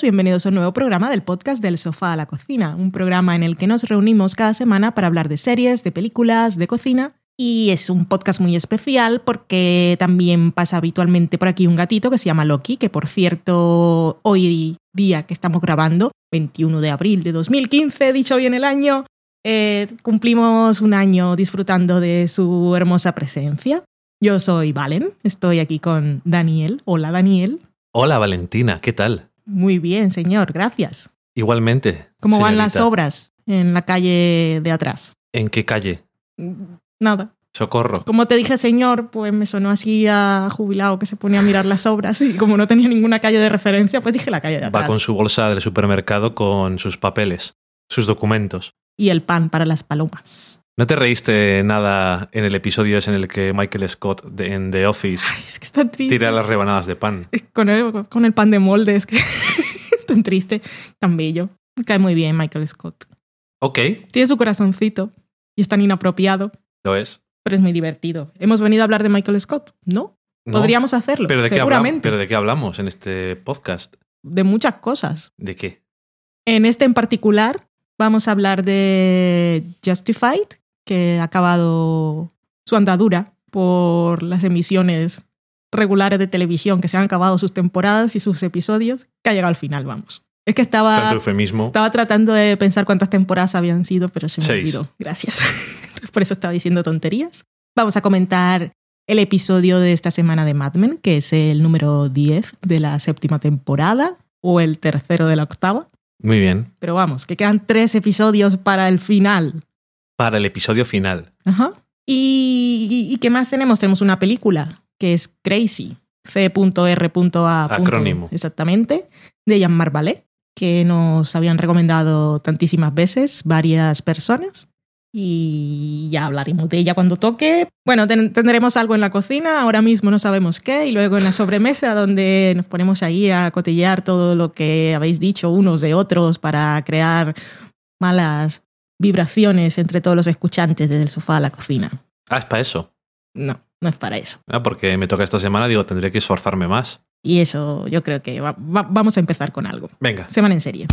Bienvenidos a un nuevo programa del podcast del sofá a la cocina, un programa en el que nos reunimos cada semana para hablar de series, de películas, de cocina. Y es un podcast muy especial porque también pasa habitualmente por aquí un gatito que se llama Loki, que por cierto, hoy día que estamos grabando, 21 de abril de 2015, dicho bien el año, eh, cumplimos un año disfrutando de su hermosa presencia. Yo soy Valen, estoy aquí con Daniel. Hola Daniel. Hola Valentina, ¿qué tal? Muy bien, señor, gracias. Igualmente. ¿Cómo van las obras en la calle de atrás? ¿En qué calle? Nada. Socorro. Como te dije, señor, pues me sonó así a jubilado que se pone a mirar las obras y como no tenía ninguna calle de referencia, pues dije la calle de atrás. Va con su bolsa del supermercado con sus papeles, sus documentos. Y el pan para las palomas. ¿No te reíste nada en el episodio ese en el que Michael Scott de, en The Office Ay, es que es triste. tira las rebanadas de pan? Con el, con el pan de molde, es que es tan triste, tan bello. Me cae muy bien Michael Scott. Ok, Tiene su corazoncito y es tan inapropiado, lo es. pero es muy divertido. ¿Hemos venido a hablar de Michael Scott? No. No, Podríamos hacerlo, ¿Pero de, qué seguramente. hablamos, ¿Pero de qué hablamos en este podcast? De muchas cosas. ¿De qué? En este en particular vamos a hablar de Justified, que ha acabado su andadura por las emisiones regulares de televisión, que se han acabado sus temporadas y sus episodios, que ha llegado al final, vamos. Es que estaba, estaba tratando de pensar cuántas temporadas habían sido, pero se me Seis. olvidó. Gracias. por eso estaba diciendo tonterías. Vamos a comentar el episodio de esta semana de Mad Men, que es el número 10 de la séptima temporada, o el tercero de la octava. Muy bien. Pero vamos, que quedan tres episodios para el final. Para el episodio final. Ajá. ¿Y, y qué más tenemos? Tenemos una película que es Crazy, C.R.A. Acrónimo. Exactamente, de Jean-Marc Ballet, que nos habían recomendado tantísimas veces varias personas. Y ya hablaremos de ella cuando toque. Bueno, ten- tendremos algo en la cocina, ahora mismo no sabemos qué, y luego en la sobremesa donde nos ponemos ahí a cotillar todo lo que habéis dicho unos de otros para crear malas vibraciones entre todos los escuchantes desde el sofá a la cocina. Ah, es para eso. No, no es para eso. Ah, porque me toca esta semana, digo, tendré que esforzarme más. Y eso yo creo que va- va- vamos a empezar con algo. Venga. Semana en serie.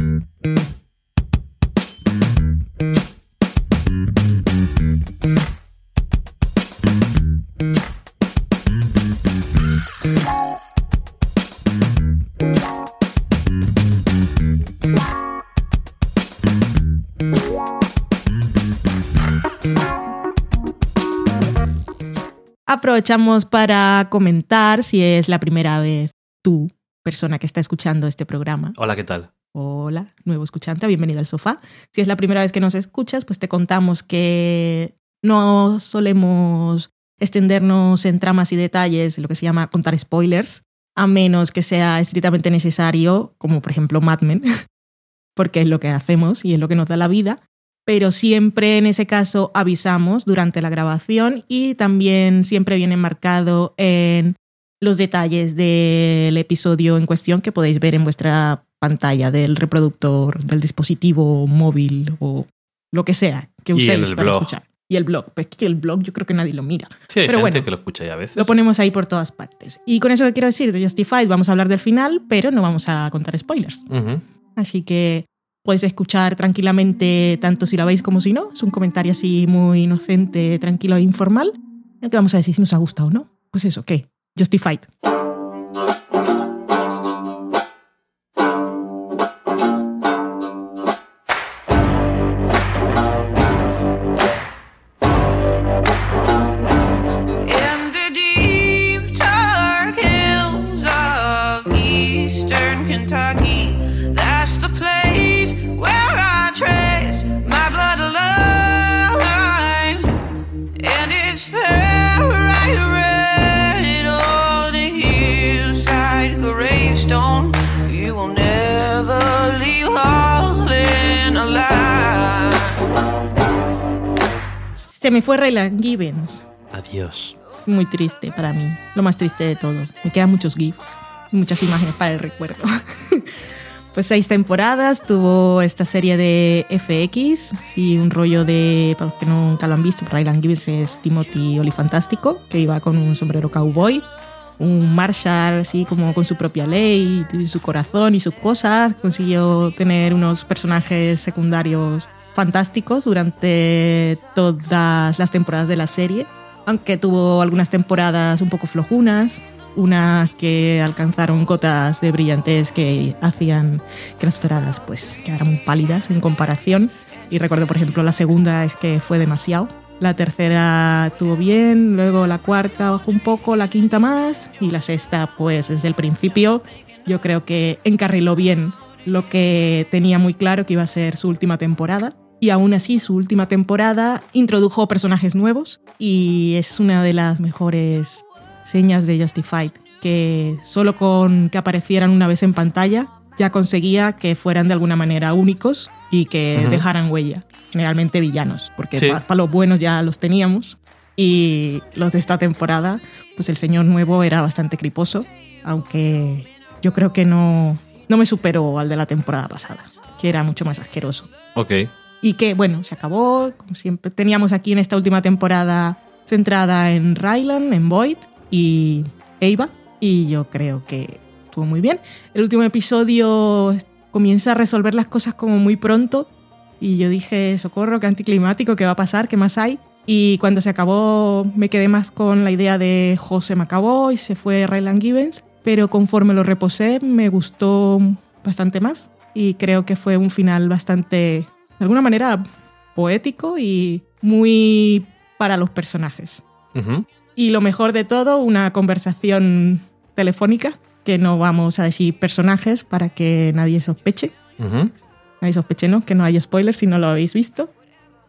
Aprovechamos para comentar si es la primera vez tú, persona que está escuchando este programa, Hola, ¿qué tal? Hola, nuevo escuchante, bienvenido al sofá. Si es la primera vez que nos escuchas, pues te contamos que no solemos extendernos en tramas y detalles, lo que se llama contar spoilers, a menos que sea estrictamente necesario, como por ejemplo Mad Men, porque es lo que hacemos y es lo que nos da la vida. Pero siempre en ese caso avisamos durante la grabación y también siempre viene marcado en los detalles del episodio en cuestión que podéis ver en vuestra pantalla del reproductor del dispositivo móvil o lo que sea que uséis para blog. escuchar. Y el blog, pues que el blog yo creo que nadie lo mira. Sí, hay Pero gente bueno. que lo escucha ya a veces. Lo ponemos ahí por todas partes. Y con eso que quiero decir de Justified, vamos a hablar del final, pero no vamos a contar spoilers. Así que podéis escuchar tranquilamente tanto si la veis como si no. Es un comentario así muy inocente, tranquilo e informal. En el que vamos a decir si nos ha gustado o no. Pues eso, ¿qué? Justified. Raylan Givens. Adiós. Muy triste para mí. Lo más triste de todo. Me quedan muchos GIFs. y Muchas imágenes para el recuerdo. pues seis temporadas. Tuvo esta serie de FX. Sí, un rollo de. Para los que nunca lo han visto, Raylan Givens es Timothy Olifantástico, que iba con un sombrero cowboy. un Marshall, así como con su propia ley, y su corazón y sus cosas. Consiguió tener unos personajes secundarios fantásticos durante todas las temporadas de la serie, aunque tuvo algunas temporadas un poco flojunas, unas que alcanzaron cotas de brillantez que hacían que las temporadas pues quedaran pálidas en comparación. Y recuerdo, por ejemplo, la segunda es que fue demasiado. La tercera estuvo bien, luego la cuarta bajó un poco, la quinta más y la sexta, pues desde el principio, yo creo que encarriló bien lo que tenía muy claro que iba a ser su última temporada. Y aún así, su última temporada introdujo personajes nuevos y es una de las mejores señas de Justified, que solo con que aparecieran una vez en pantalla ya conseguía que fueran de alguna manera únicos y que dejaran huella. Generalmente villanos, porque Sí. para los buenos ya los teníamos. Y los de esta temporada, pues el señor nuevo era bastante criposo, aunque yo creo que no, no me superó al de la temporada pasada, que era mucho más asqueroso. Ok. Y que, bueno, se acabó, como siempre. Teníamos aquí en esta última temporada centrada en Rylan, en Void y Eva. Y yo creo que estuvo muy bien. El último episodio comienza a resolver las cosas como muy pronto. Y yo dije, socorro, qué anticlimático, qué va a pasar, qué más hay. Y cuando se acabó, me quedé más con la idea de José me acabó y se fue Rylan Givens. Pero conforme lo reposé, me gustó bastante más. Y creo que fue un final bastante, de alguna manera, poético y muy para los personajes. Y lo mejor de todo, una conversación telefónica, que no vamos a decir personajes para que nadie sospeche. Ujú. Nadie sospeche, ¿no? Que no haya spoilers si no lo habéis visto.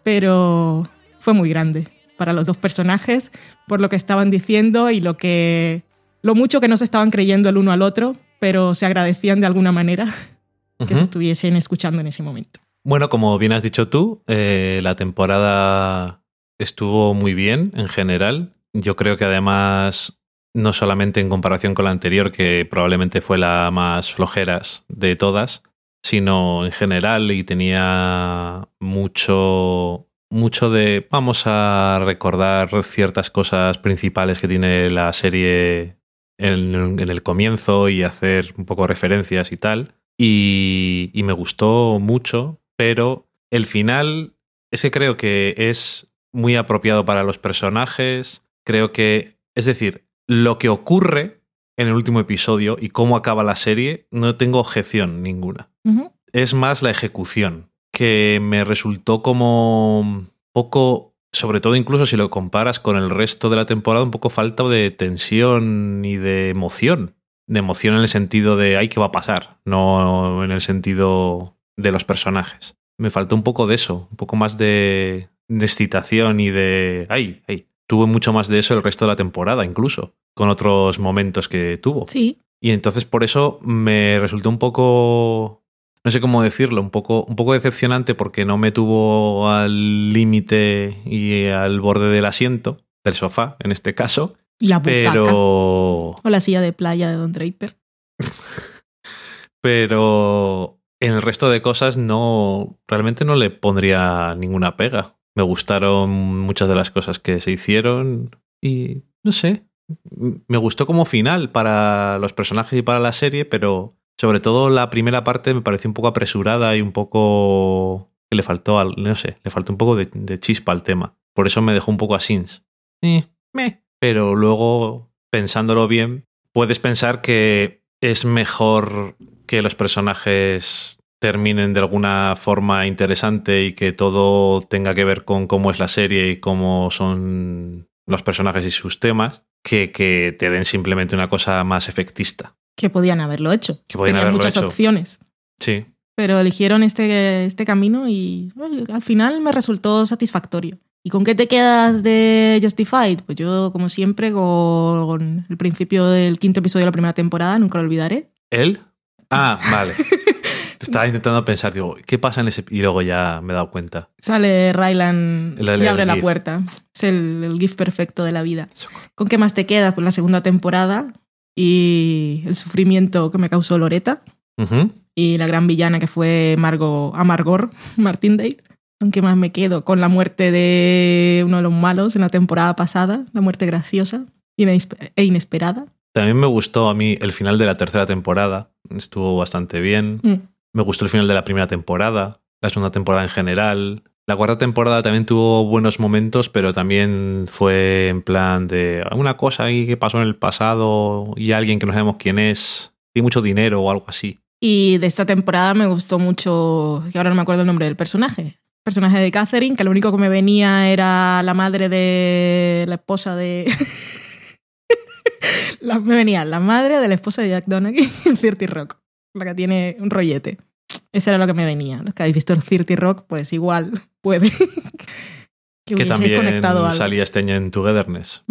Pero fue muy grande para los dos personajes, por lo que estaban diciendo y lo que. lo mucho que no se estaban creyendo el uno al otro, pero se agradecían de alguna manera que se estuviesen escuchando en ese momento. Bueno, como bien has dicho tú, eh, la temporada estuvo muy bien en general. Yo creo que además, no solamente en comparación con la anterior, que probablemente fue la más flojeras de todas, sino en general y tenía mucho, mucho de, vamos a recordar ciertas cosas principales que tiene la serie en, el comienzo y hacer un poco referencias y tal. Y me gustó mucho, pero el final es que creo que es muy apropiado para los personajes. Creo que, es decir, lo que ocurre en el último episodio y cómo acaba la serie, no tengo objeción ninguna. Es más la ejecución, que me resultó como poco, sobre todo incluso si lo comparas con el resto de la temporada, un poco falta de tensión y de emoción. De emoción en el sentido de, ay, ¿qué va a pasar? No en el sentido de los personajes. Me faltó un poco de eso, un poco más de, de excitación y de, ay, ay. Tuve mucho más de eso el resto de la temporada, incluso, con otros momentos que tuvo. Sí, Y entonces por eso me resultó un poco, no sé cómo decirlo, un poco, un poco decepcionante porque no me tuvo al límite y al borde del asiento, del sofá en este caso, la butaca. pero, O la silla de playa de Don Draper. pero en el resto de cosas no, realmente no le pondría ninguna pega. Me gustaron muchas de las cosas que se hicieron y no sé, me gustó como final para los personajes y para la serie, pero sobre todo la primera parte me pareció un poco apresurada y un poco que le faltó, al- no sé, le faltó un poco de, chispa al tema. Por eso me dejó un poco. Eh, meh. Pero luego, pensándolo bien, puedes pensar que es mejor que los personajes terminen de alguna forma interesante y que todo tenga que ver con cómo es la serie y cómo son los personajes y sus temas, que que te den simplemente una cosa más efectista. Que podían haberlo hecho. Que podían Tenían haberlo muchas hecho. opciones. Sí. Pero eligieron este, este camino y bueno, al final me resultó satisfactorio. ¿Y con qué te quedas de Justified? Pues yo, como siempre, con el principio del quinto episodio de la primera temporada, nunca lo olvidaré. ¿Él? Ah, vale. Estaba intentando pensar, digo, ¿qué pasa en ese...? Y luego ya me he dado cuenta. Sale Rylan y abre la GIF. puerta. Es el, el GIF perfecto de la vida. ¿Con qué más te quedas? Pues la segunda temporada y el sufrimiento que me causó Loreta y la gran villana que fue Margot Amargor Martindale. ¿Con qué más me quedo? Con la muerte de uno de los malos en la temporada pasada, la muerte graciosa e inesperada. También me gustó a mí el final de la tercera temporada. Estuvo bastante bien. Mm. Me gustó el final de la primera temporada, la segunda temporada en general. La cuarta temporada también tuvo buenos momentos, pero también fue en plan de alguna cosa ahí que pasó en el pasado y alguien que no sabemos quién es, y mucho dinero o algo así. Y de esta temporada me gustó mucho, que ahora no me acuerdo el nombre del personaje. Personaje de Catherine, que lo único que me venía era la madre de la esposa de... La- me venía la madre de la esposa de Jack Donaghy en 30 Rock, la que tiene un rollete. Eso era lo que me venía. Los que habéis visto el 30 Rock, pues igual puede que, Que también conectado salía este año en Togetherness.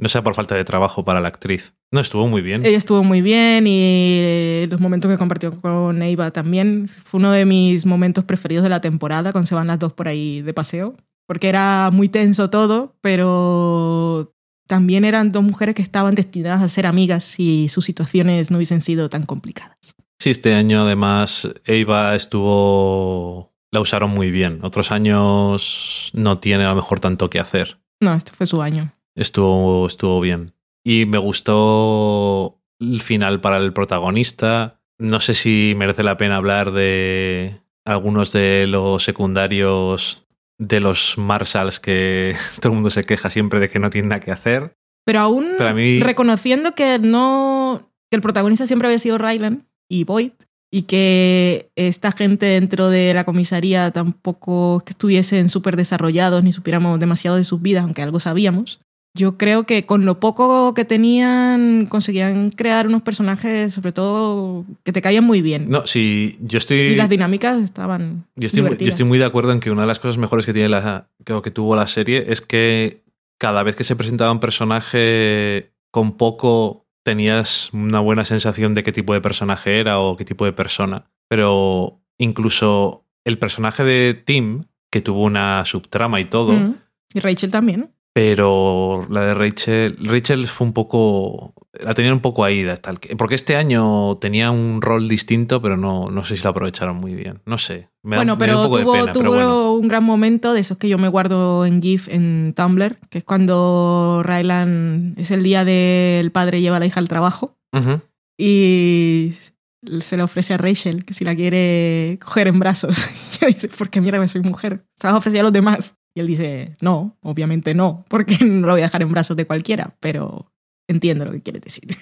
No sea por falta de trabajo para la actriz. No, estuvo muy bien. Ella estuvo muy bien y los momentos que compartió con Eva también. Fue uno de mis momentos preferidos de la temporada, cuando se van las dos por ahí de paseo. Porque era muy tenso todo, pero también eran dos mujeres que estaban destinadas a ser amigas si sus situaciones no hubiesen sido tan complicadas. Sí, este año además Eva estuvo... La usaron muy bien. Otros años no tiene a lo mejor tanto que hacer. No, este fue su año. Estuvo, estuvo bien. Y me gustó el final para el protagonista. No sé si merece la pena hablar de algunos de los secundarios de los Marshalls que todo el mundo se queja siempre de que no tienen nada que hacer. Pero aún Pero a mí- reconociendo que no. que el protagonista siempre había sido Ryland y Boyd. Y que esta gente dentro de la comisaría tampoco que estuviesen súper desarrollados ni supiéramos demasiado de sus vidas, aunque algo sabíamos. Yo creo que con lo poco que tenían conseguían crear unos personajes, sobre todo, que te caían muy bien. No, sí, yo estoy... Y las dinámicas estaban. Yo estoy, muy, yo estoy muy de acuerdo en que una de las cosas mejores que tiene la que, que tuvo la serie es que cada vez que se presentaba un personaje con poco tenías una buena sensación de qué tipo de personaje era o qué tipo de persona. Pero incluso el personaje de Tim, que tuvo una subtrama y todo, Mm. Y Rachel también. Pero la de Rachel, Rachel fue un poco, la tenían un poco ahí, hasta el que- porque este año tenía un rol distinto, pero no, no sé si lo aprovecharon muy bien, no sé. Me da- bueno, me da pero un poco tuvo, de pena, tuvo pero bueno. un gran momento de esos que yo me guardo en GIF en Tumblr, que es cuando Ryland es el día del padre lleva a la hija al trabajo y se le ofrece a Rachel que si la quiere coger en brazos. Y ella dice, ¿por qué mierda soy mujer? Se las ofrecía a los demás. Y él dice, no, obviamente no, porque no lo voy a dejar en brazos de cualquiera, pero entiendo lo que quiere decir.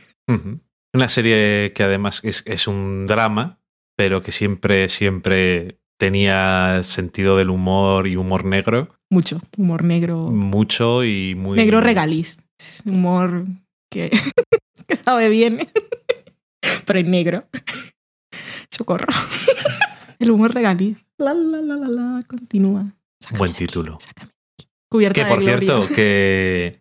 Una serie que además es, es un drama, pero que siempre, siempre tenía sentido del humor y humor negro, Mucho, humor negro. mucho y muy... Negro regaliz. Es humor que, que sabe bien, pero en negro. Socorro. El humor regaliz. La, la, la, la, la, continúa. Sácame Buen título. aquí. Cubierta Que por cierto, que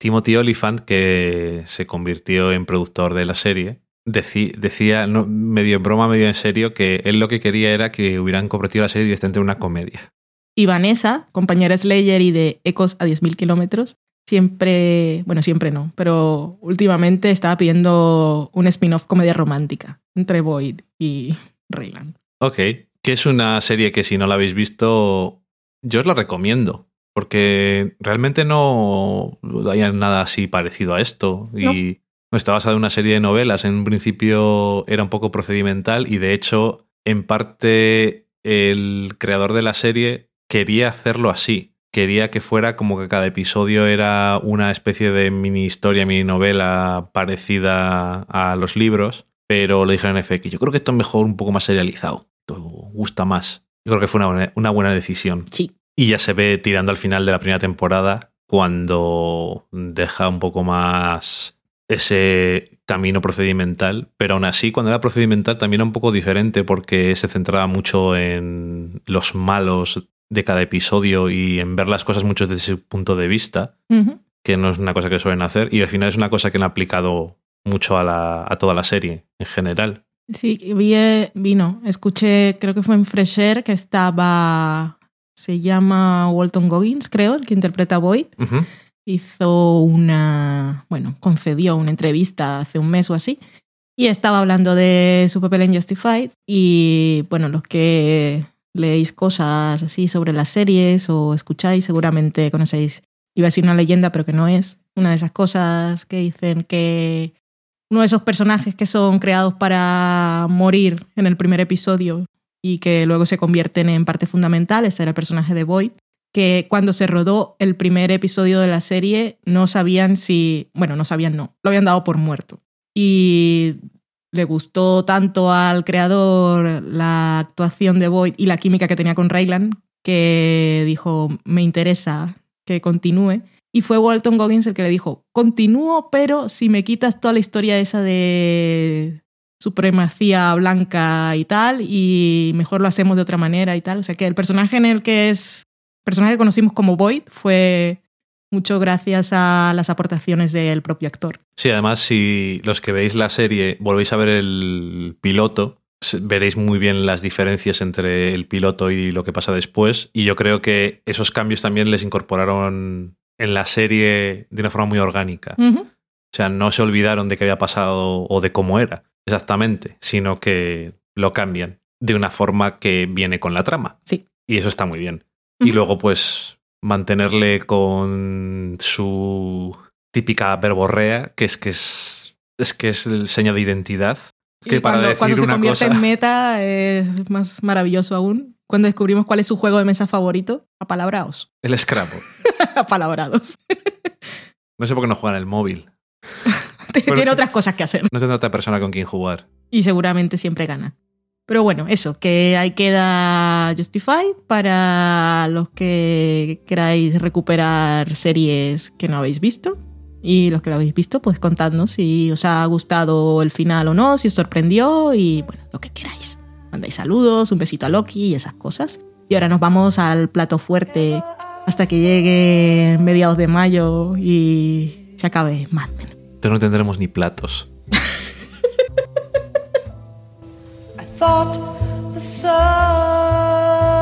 Timothy Olyphant, que se convirtió en productor de la serie, deci- decía, no, medio en broma, medio en serio, que él lo que quería era que hubieran convertido la serie directamente en una comedia. Y Vanessa, compañera Slayer y de Ecos a 10.000 kilómetros, siempre, bueno, siempre no, pero últimamente estaba pidiendo un spin-off comedia romántica entre Boyd y Rayland. Ok, que es una serie que si no la habéis visto, yo os la recomiendo, porque realmente no hay nada así parecido a esto. Y no. está basada en una serie de novelas. En un principio era un poco procedimental y de hecho, en parte, el creador de la serie quería hacerlo así. Quería que fuera como que cada episodio era una especie de mini historia, mini novela parecida a los libros, pero le dijeron en FX, yo creo que esto es mejor un poco más serializado, esto gusta más. Yo creo que fue una buena, una buena decisión. Sí. Y ya se ve tirando al final de la primera temporada cuando deja un poco más ese camino procedimental, pero aún así cuando era procedimental también era un poco diferente porque se centraba mucho en los malos de cada episodio y en ver las cosas mucho desde su punto de vista, Uh -huh. que no es una cosa que suelen hacer, y al final es una cosa que han aplicado mucho a, la, a toda la serie en general. Sí, vi, vino, escuché, creo que fue en Fresher, que estaba, se llama Walton Goggins, creo, el que interpreta a Boyd. Uh -huh. Hizo una, bueno, concedió una entrevista hace un mes o así, y estaba hablando de su papel en Justified, y bueno, los que leéis cosas así sobre las series o escucháis, seguramente conocéis, iba a decir una leyenda, pero que no es, una de esas cosas que dicen que uno de esos personajes que son creados para morir en el primer episodio y que luego se convierten en parte fundamental. Este era el personaje de Boyd, que cuando se rodó el primer episodio de la serie no sabían si, bueno, no sabían no, lo habían dado por muerto. Y le gustó tanto al creador la actuación de Boyd y la química que tenía con Raylan que dijo, me interesa que continúe. Y fue Walton Goggins el que le dijo, continúo, pero si me quitas toda la historia esa de supremacía blanca y tal, y mejor lo hacemos de otra manera y tal. O sea que el personaje en el que es, personaje que conocimos como Boyd fue mucho gracias a las aportaciones del propio actor. Sí, además, si los que veis la serie volvéis a ver el piloto, veréis muy bien las diferencias entre el piloto y lo que pasa después. Y yo creo que esos cambios también les incorporaron en la serie de una forma muy orgánica. O sea, no se olvidaron de qué había pasado o de cómo era exactamente, sino que lo cambian de una forma que viene con la trama. Sí. Y eso está muy bien. Y luego, pues, mantenerle con su típica verborrea, que es que es, es que es el seño de identidad. Que Y para cuando, decir cuando se una convierte cosa- en meta es más maravilloso aún. Cuando descubrimos cuál es su juego de mesa favorito, apalabraos. El Scrabble. Apalabrados. No sé por qué no juegan el móvil. Tiene otras cosas que hacer. No tendrá otra persona con quien jugar. Y seguramente siempre gana. Pero bueno, eso, que ahí queda Justified para los que queráis recuperar series que no habéis visto. Y los que lo habéis visto, pues contadnos si os ha gustado el final o no, si os sorprendió y bueno, lo que queráis. Mandáis saludos, un besito a Loki y esas cosas. Y ahora nos vamos al plato fuerte hasta que llegue mediados de mayo y se acabe Mad Men. Entonces no tendremos ni platos. I thought the sun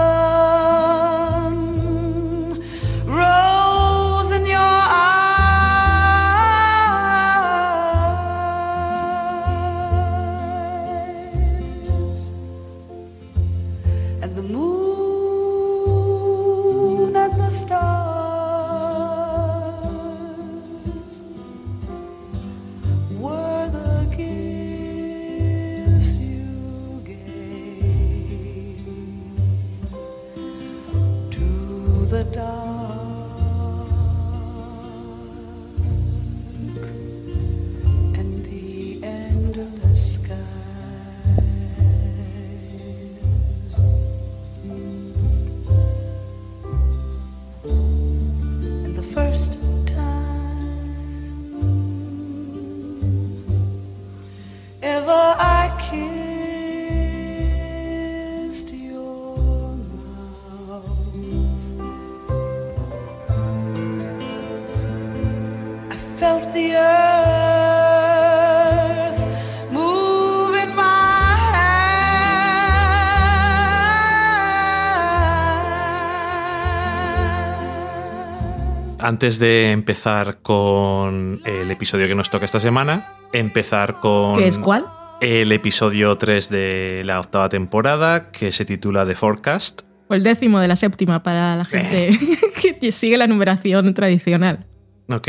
Antes de empezar con el episodio que nos toca esta semana, empezar con ¿Qué es cuál? el episodio 3 de la octava temporada, que se titula The Forecast. O el décimo de la séptima para la gente que sigue la numeración tradicional. ¿Ok?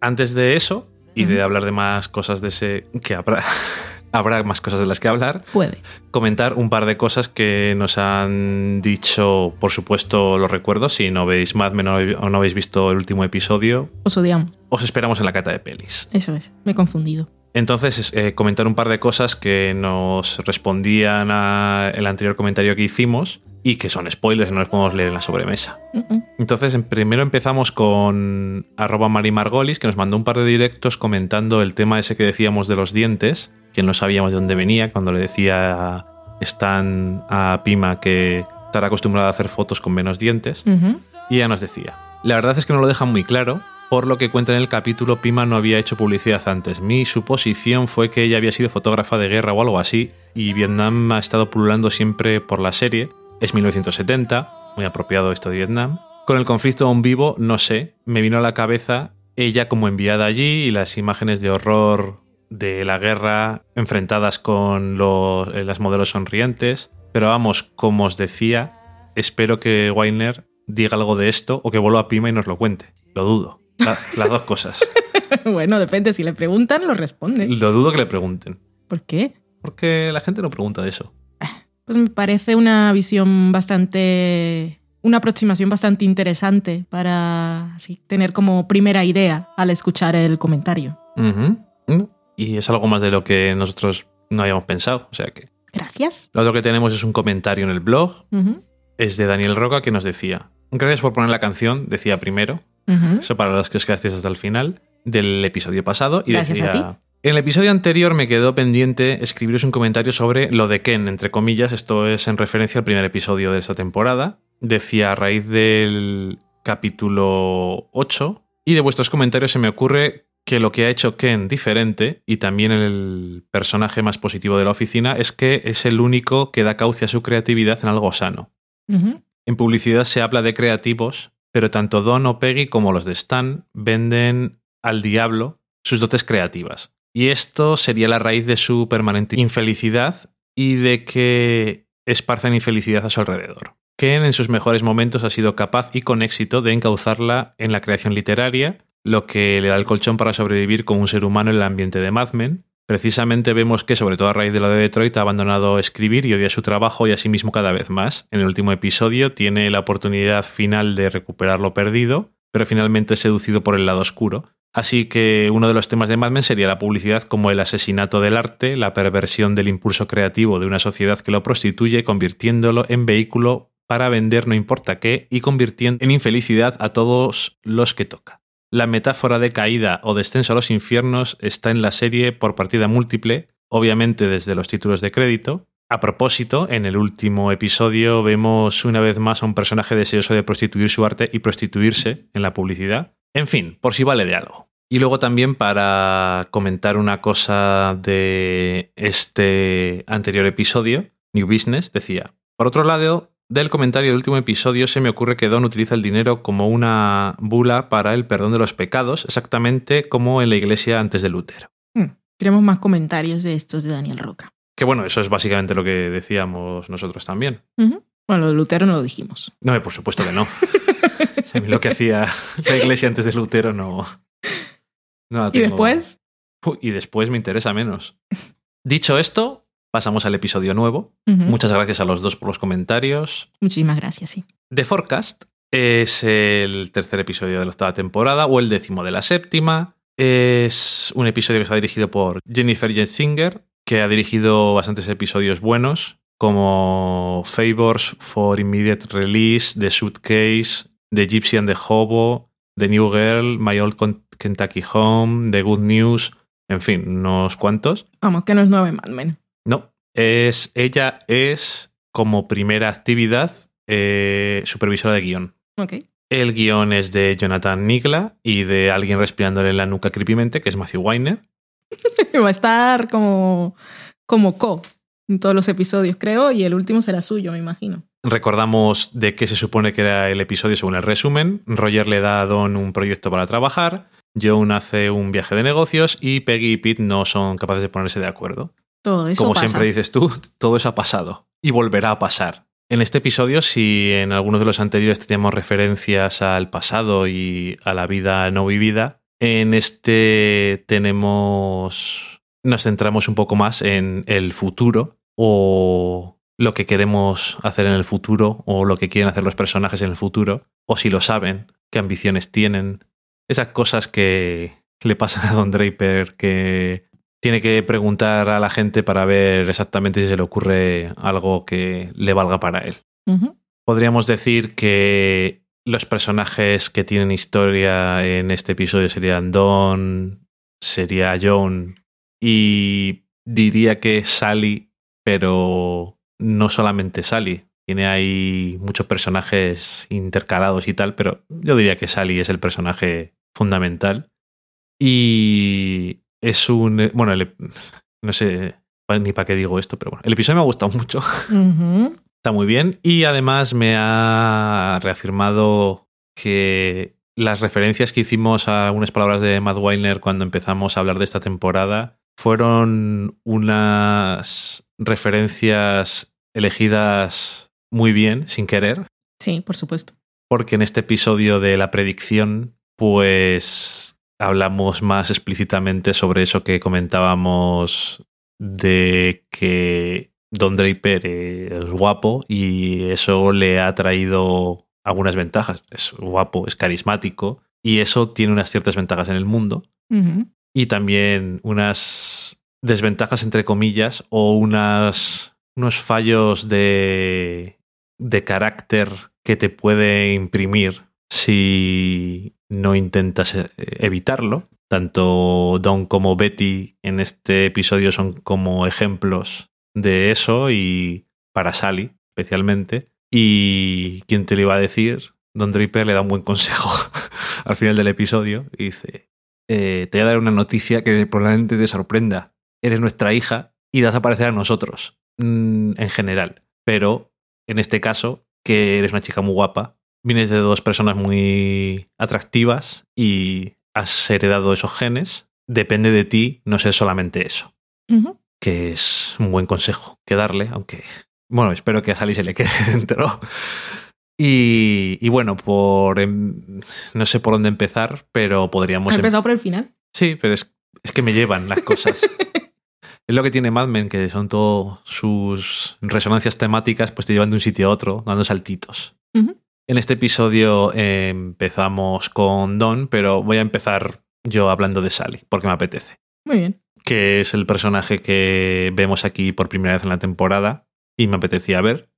Antes de eso, y de hablar de más cosas de ese. que habrá, habrá más cosas de las que hablar, Puede. comentar un par de cosas que nos han dicho, por supuesto, los recuerdo. Si no veis Mad Men o no habéis visto el último episodio, Os odiamos. os esperamos en la cata de pelis. Eso es. Me he confundido. Entonces, es, eh, comentar un par de cosas que nos respondían al anterior comentario que hicimos y que son spoilers, no los podemos leer en la sobremesa. Entonces, en- primero empezamos con arroba marimargolis, que nos mandó un par de directos comentando el tema ese que decíamos de los dientes, que no sabíamos de dónde venía, cuando le decía a Stan a Pima que estará acostumbrada a hacer fotos con menos dientes. Y ella nos decía, la verdad es que no lo dejan muy claro, por lo que cuenta en el capítulo, Pima no había hecho publicidad antes. Mi suposición fue que ella había sido fotógrafa de guerra o algo así, y Vietnam ha estado pululando siempre por la serie. Es 1970, muy apropiado esto de Vietnam. Con el conflicto aún vivo, no sé, me vino a la cabeza ella como enviada allí y las imágenes de horror de la guerra enfrentadas con los, eh, las modelos sonrientes. Pero vamos, como os decía, espero que Weiner diga algo de esto o que vuelva a Pima y nos lo cuente. Lo dudo. La- las dos cosas. bueno, depende. Si le preguntan, lo responde. Lo dudo que le pregunten. ¿Por qué? Porque la gente no pregunta de eso. Pues me parece una visión bastante. una aproximación bastante interesante para así, tener como primera idea al escuchar el comentario. Y es algo más de lo que nosotros no habíamos pensado. O sea que. Gracias. Lo otro que tenemos es un comentario en el blog. Es de Daniel Roca que nos decía. Gracias por poner la canción, decía primero. Eso para los que os quedasteis hasta el final del episodio pasado. Y Gracias a decía. En el episodio anterior me quedó pendiente escribiros un comentario sobre lo de Ken, entre comillas. Esto es en referencia al primer episodio de esta temporada. Decía a raíz del capítulo 8. Y de vuestros comentarios se me ocurre que lo que ha hecho Ken diferente, y también el personaje más positivo de la oficina, es que es el único que da cauce a su creatividad en algo sano. En publicidad se habla de creativos, pero tanto Don o Peggy como los de Stan venden al diablo sus dotes creativas. Y esto sería la raíz de su permanente infelicidad y de que esparcen infelicidad a su alrededor. Ken en sus mejores momentos ha sido capaz y con éxito de encauzarla en la creación literaria, lo que le da el colchón para sobrevivir como un ser humano en el ambiente de Mad Men. Precisamente vemos que, sobre todo a raíz de lo de Detroit, ha abandonado escribir y odia su trabajo y a sí cada vez más. En el último episodio tiene la oportunidad final de recuperar lo perdido, pero finalmente es seducido por el lado oscuro. Así que uno de los temas de Mad Men sería la publicidad como el asesinato del arte, la perversión del impulso creativo de una sociedad que lo prostituye, convirtiéndolo en vehículo para vender no importa qué y convirtiendo en infelicidad a todos los que toca. La metáfora de caída o descenso a los infiernos está en la serie por partida múltiple, obviamente desde los títulos de crédito. A propósito, en el último episodio vemos una vez más a un personaje deseoso de prostituir su arte y prostituirse en la publicidad. En fin, por si vale de algo. Y luego también para comentar una cosa de este anterior episodio, New Business decía, por otro lado, del comentario del último episodio se me ocurre que Don utiliza el dinero como una bula para el perdón de los pecados, exactamente como en la iglesia antes de Lutero. Mm, Tenemos más comentarios de estos de Daniel Roca. Que bueno, eso es básicamente lo que decíamos nosotros también. Bueno, lo de Lutero no lo dijimos. No, por supuesto que no. A mí lo que hacía la iglesia antes de Lutero no. no la ¿Y después? Uy, Y después me interesa menos. Dicho esto, pasamos al episodio nuevo. Muchas gracias a los dos por los comentarios. Muchísimas gracias, sí. The Forecast es el tercer episodio de la octava temporada o el décimo de la séptima. Es un episodio que está dirigido por Jennifer Jetzinger, que ha dirigido bastantes episodios buenos, como Favors for Immediate Release, The Suitcase, The Gypsy and the Hobo, The New Girl, My Old Kentucky Home, The Good News, en fin, unos cuantos. Vamos, que no es nueve Mad Men. No, es, ella es como primera actividad eh, supervisora de guion. El guion es de Jonathan Nigla y de alguien respirándole en la nuca creepymente, que es Matthew Weiner. Va a estar como, como co en todos los episodios, creo, y el último será suyo, me imagino. Recordamos de qué se supone que era el episodio según el resumen. Roger le da a Don un proyecto para trabajar, Joan hace un viaje de negocios y Peggy y Pete no son capaces de ponerse de acuerdo. Todo eso Como pasa. siempre dices tú, todo eso ha pasado y volverá a pasar. En este episodio, si en algunos de los anteriores teníamos referencias al pasado y a la vida no vivida, en este tenemos. Nos centramos un poco más en el futuro o lo que queremos hacer en el futuro o lo que quieren hacer los personajes en el futuro o si lo saben, qué ambiciones tienen. Esas cosas que le pasan a Don Draper que tiene que preguntar a la gente para ver exactamente si se le ocurre algo que le valga para él. Podríamos decir que los personajes que tienen historia en este episodio serían Don, sería John y diría que Sally, pero no solamente Sally. Tiene ahí muchos personajes intercalados y tal, pero yo diría que Sally es el personaje fundamental. Y es un... Bueno, el- no sé ni para qué digo esto, pero bueno, el episodio me ha gustado mucho. Está muy bien y además me ha reafirmado que las referencias que hicimos a algunas palabras de Matt Weiner cuando empezamos a hablar de esta temporada fueron unas referencias elegidas muy bien, sin querer, Sí, por supuesto. porque en este episodio de la predicción, pues hablamos más explícitamente sobre eso que comentábamos de que Don Draper es guapo y eso le ha traído algunas ventajas. Es guapo, es carismático y eso tiene unas ciertas ventajas en el mundo y también unas desventajas entre comillas o unas, unos fallos de, de carácter que te puede imprimir si no intentas eh, evitarlo. Tanto Don como Betty en este episodio son como ejemplos de eso y para Sally especialmente. Y quien te lo iba a decir, Don Draper le da un buen consejo al final del episodio y dice, eh, te voy a dar una noticia que probablemente te sorprenda. Eres nuestra hija y vas a parecer a nosotros, mm, en general. Pero en este caso, que eres una chica muy guapa, vienes de dos personas muy atractivas y has heredado esos genes, depende de ti no ser solamente eso. Que es un buen consejo que darle, aunque, bueno, espero que a Sally se le quede dentro. Y, y bueno, por em- no sé por dónde empezar, pero podríamos ¿Has em- empezado por el final? Sí, pero es, es que me llevan las cosas. es lo que tiene Mad Men, que son todas sus resonancias temáticas, pues te llevan de un sitio a otro, dando saltitos. En este episodio eh, empezamos con Don, pero voy a empezar yo hablando de Sally, porque me apetece. Muy bien. Que es el personaje que vemos aquí por primera vez en la temporada y me apetecía ver.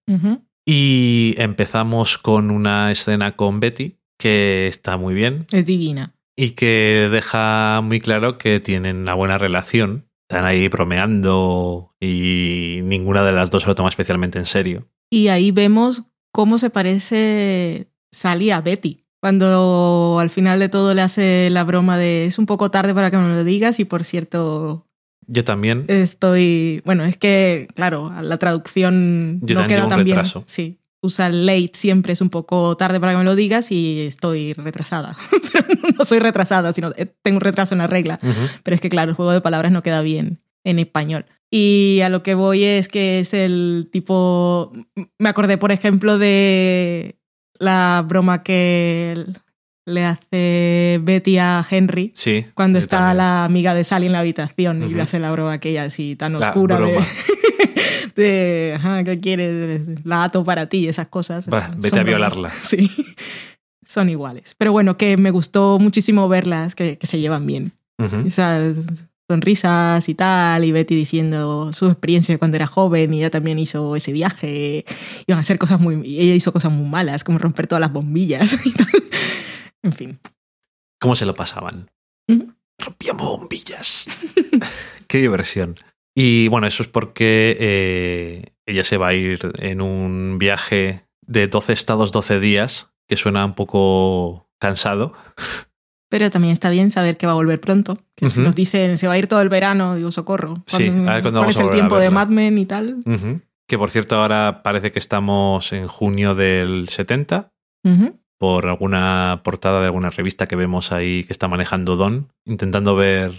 Y empezamos con una escena con Betty, que está muy bien. Es divina. y que deja muy claro que tienen una buena relación. Están ahí bromeando y ninguna de las dos se lo toma especialmente en serio. Y ahí vemos cómo se parece Sally a Betty. Cuando al final de todo le hace la broma de es un poco tarde para que me lo digas y por cierto Yo también. estoy... Bueno, es que, claro, la traducción Yo no queda tan bien. Sí. Usa late siempre, es un poco tarde para que me lo digas y estoy retrasada. Pero no soy retrasada, sino eh, tengo un retraso en la regla. Pero es que, claro, el juego de palabras no queda bien en español. Y a lo que voy es que es el tipo. Me acordé, por ejemplo, de la broma que le hace Betty a Henry Sí. cuando está también. la amiga de Sally en la habitación y le hace la broma aquella así tan La oscura de, broma. de, ajá, ¿qué quieres? La ato para ti, esas cosas. Son vete a bromas. violarla. Sí, son iguales. Pero bueno, que me gustó muchísimo verlas, que, que se llevan bien. Ujú. Esas sonrisas y tal, y Betty diciendo su experiencia cuando era joven y ella también hizo ese viaje. Iban a hacer cosas muy... Ella hizo cosas muy malas, como romper todas las bombillas y tal. En fin. ¿Cómo se lo pasaban? Rompíamos bombillas. Qué diversión. Y bueno, eso es porque eh, ella se va a ir en un viaje de 12 estados, 12 días, que suena un poco cansado. Pero también está bien saber que va a volver pronto. Que si nos dicen se va a ir todo el verano, digo socorro. Sí, a ver cuándo ¿Cuál es el tiempo de. Mad Men y tal? Que por cierto, ahora parece que estamos en junio del 70, Ujú. por alguna portada de alguna revista que vemos ahí que está manejando Don, intentando ver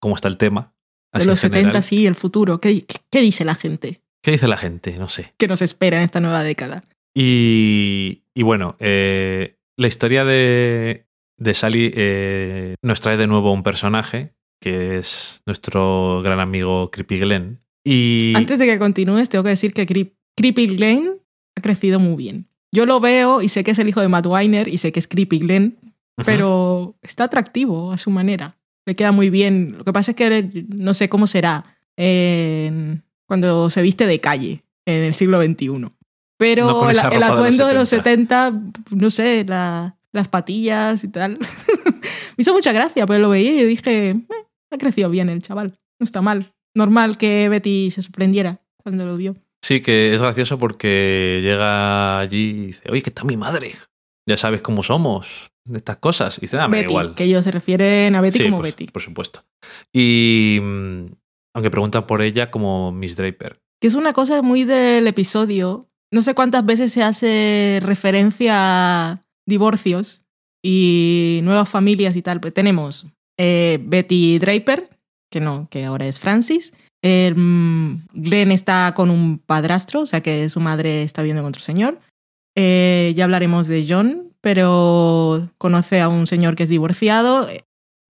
cómo está el tema. De los 70, general. sí, el futuro. ¿Qué, qué, qué dice la gente? ¿Qué dice la gente? No sé. ¿Qué nos espera en esta nueva década? Y, y bueno, eh, la historia de, de Sally eh, nos trae de nuevo un personaje que es nuestro gran amigo Creepy Glenn. Y Antes de que continúes, tengo que decir que Creep- Creepy Glenn ha crecido muy bien. Yo lo veo y sé que es el hijo de Matt Weiner y sé que es Creepy Glenn, pero está atractivo a su manera. Le queda muy bien. Lo que pasa es que no sé cómo será cuando se viste de calle en el siglo XXI. Pero No el, ropa de los atuendo de los 70. 70, no sé, la- las patillas y tal. Me hizo mucha gracia, pero lo veía y yo dije, "Eh, ha crecido bien el chaval. No está mal. Normal que Betty se sorprendiera cuando lo vio. Sí, que es gracioso porque llega allí y dice, oye, que está mi madre. Ya sabes cómo somos de estas cosas. Y dice, ah, me da Betty, igual. que ellos se refieren a Betty Sí, como pues, Betty. Por supuesto. Y mm, aunque preguntan por ella como Miss Draper. Que es una cosa muy del episodio. No sé cuántas veces se hace referencia a divorcios y nuevas familias y tal. Pues tenemos eh, Betty Draper, que no, que ahora es Francis. Eh, Glenn está con un padrastro, o sea que su madre está viviendo con otro señor. Eh, ya hablaremos de John, pero conoce a un señor que es divorciado.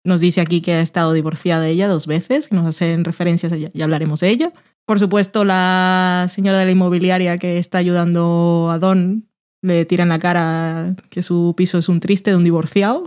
nos dice aquí que ha estado divorciada de ella dos veces, nos hacen referencias, ya hablaremos de ello. Por supuesto, la señora de la inmobiliaria que está ayudando a Don le tira en la cara que su piso es un triste de un divorciado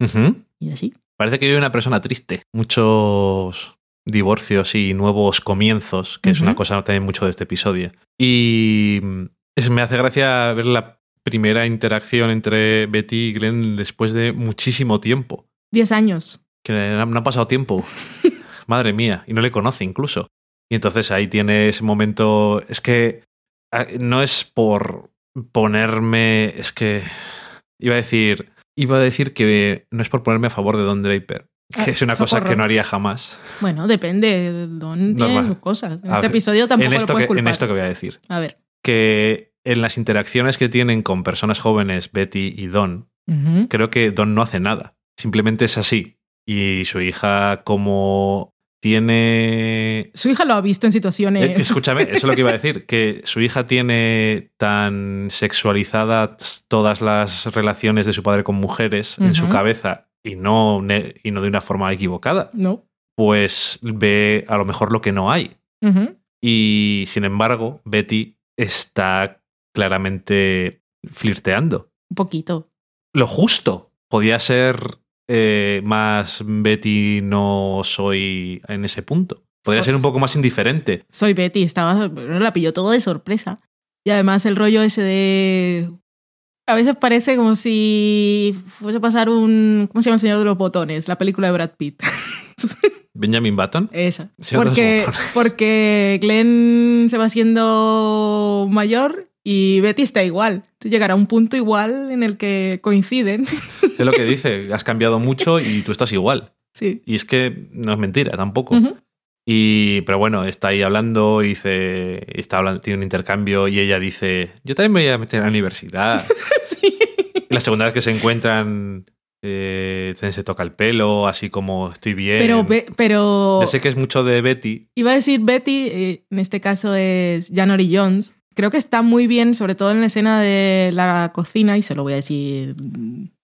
y así. Parece que vive una persona triste. Muchos divorcios y nuevos comienzos, que es una cosa también mucho de este episodio. Y mm, es- me hace gracia ver la primera interacción entre Betty y Glenn después de muchísimo tiempo. Diez años. Que no no ha pasado tiempo. Madre mía. Y no le conoce incluso. Y entonces ahí tiene ese momento. Es que ah, no es por ponerme. Es que. Iba a decir. Iba a decir que no es por ponerme a favor de Don Draper. Que Ah, es una cosa que no haría jamás. Bueno, depende. Don tiene sus cosas. En este episodio tampoco En lo esto, puedes que, en esto que voy a decir. A ver. Que en las interacciones que tienen con personas jóvenes, Betty y Don, creo que Don no hace nada. Simplemente es así. Y su hija, como tiene. Su hija lo ha visto en situaciones. Eh, escúchame, eso es lo que iba a decir. Que su hija tiene tan sexualizadas todas las relaciones de su padre con mujeres en su cabeza y no, y no de una forma equivocada. No. Pues ve a lo mejor lo que no hay. Y sin embargo, Betty está claramente flirteando. Un poquito. Lo justo. Podía ser eh, más Betty no soy en ese punto. Podría So- ser un poco más indiferente. Soy Betty, estaba, la pilló todo de sorpresa. Y además el rollo ese de... A veces parece como si fuese a pasar un... ¿Cómo se llama el señor de los botones? La película de Brad Pitt. Benjamin Button. Esa. Señor Porque, porque Glenn se va haciendo mayor y Betty está igual. Llegará un punto igual en el que coinciden. Es lo que dice. Has cambiado mucho y tú estás igual. Sí. Y es que no es mentira tampoco. Y, pero bueno, está ahí hablando y dice, está hablando, tiene un intercambio y ella dice, yo también me voy a meter a la universidad. Sí. Y la segunda vez que se encuentran, eh, se toca el pelo, así como estoy bien. Pero, pero Ya sé que es mucho de Betty. iba a decir Betty, eh, en este caso es January Jones. Creo que está muy bien, sobre todo en la escena de la cocina, y se lo voy a decir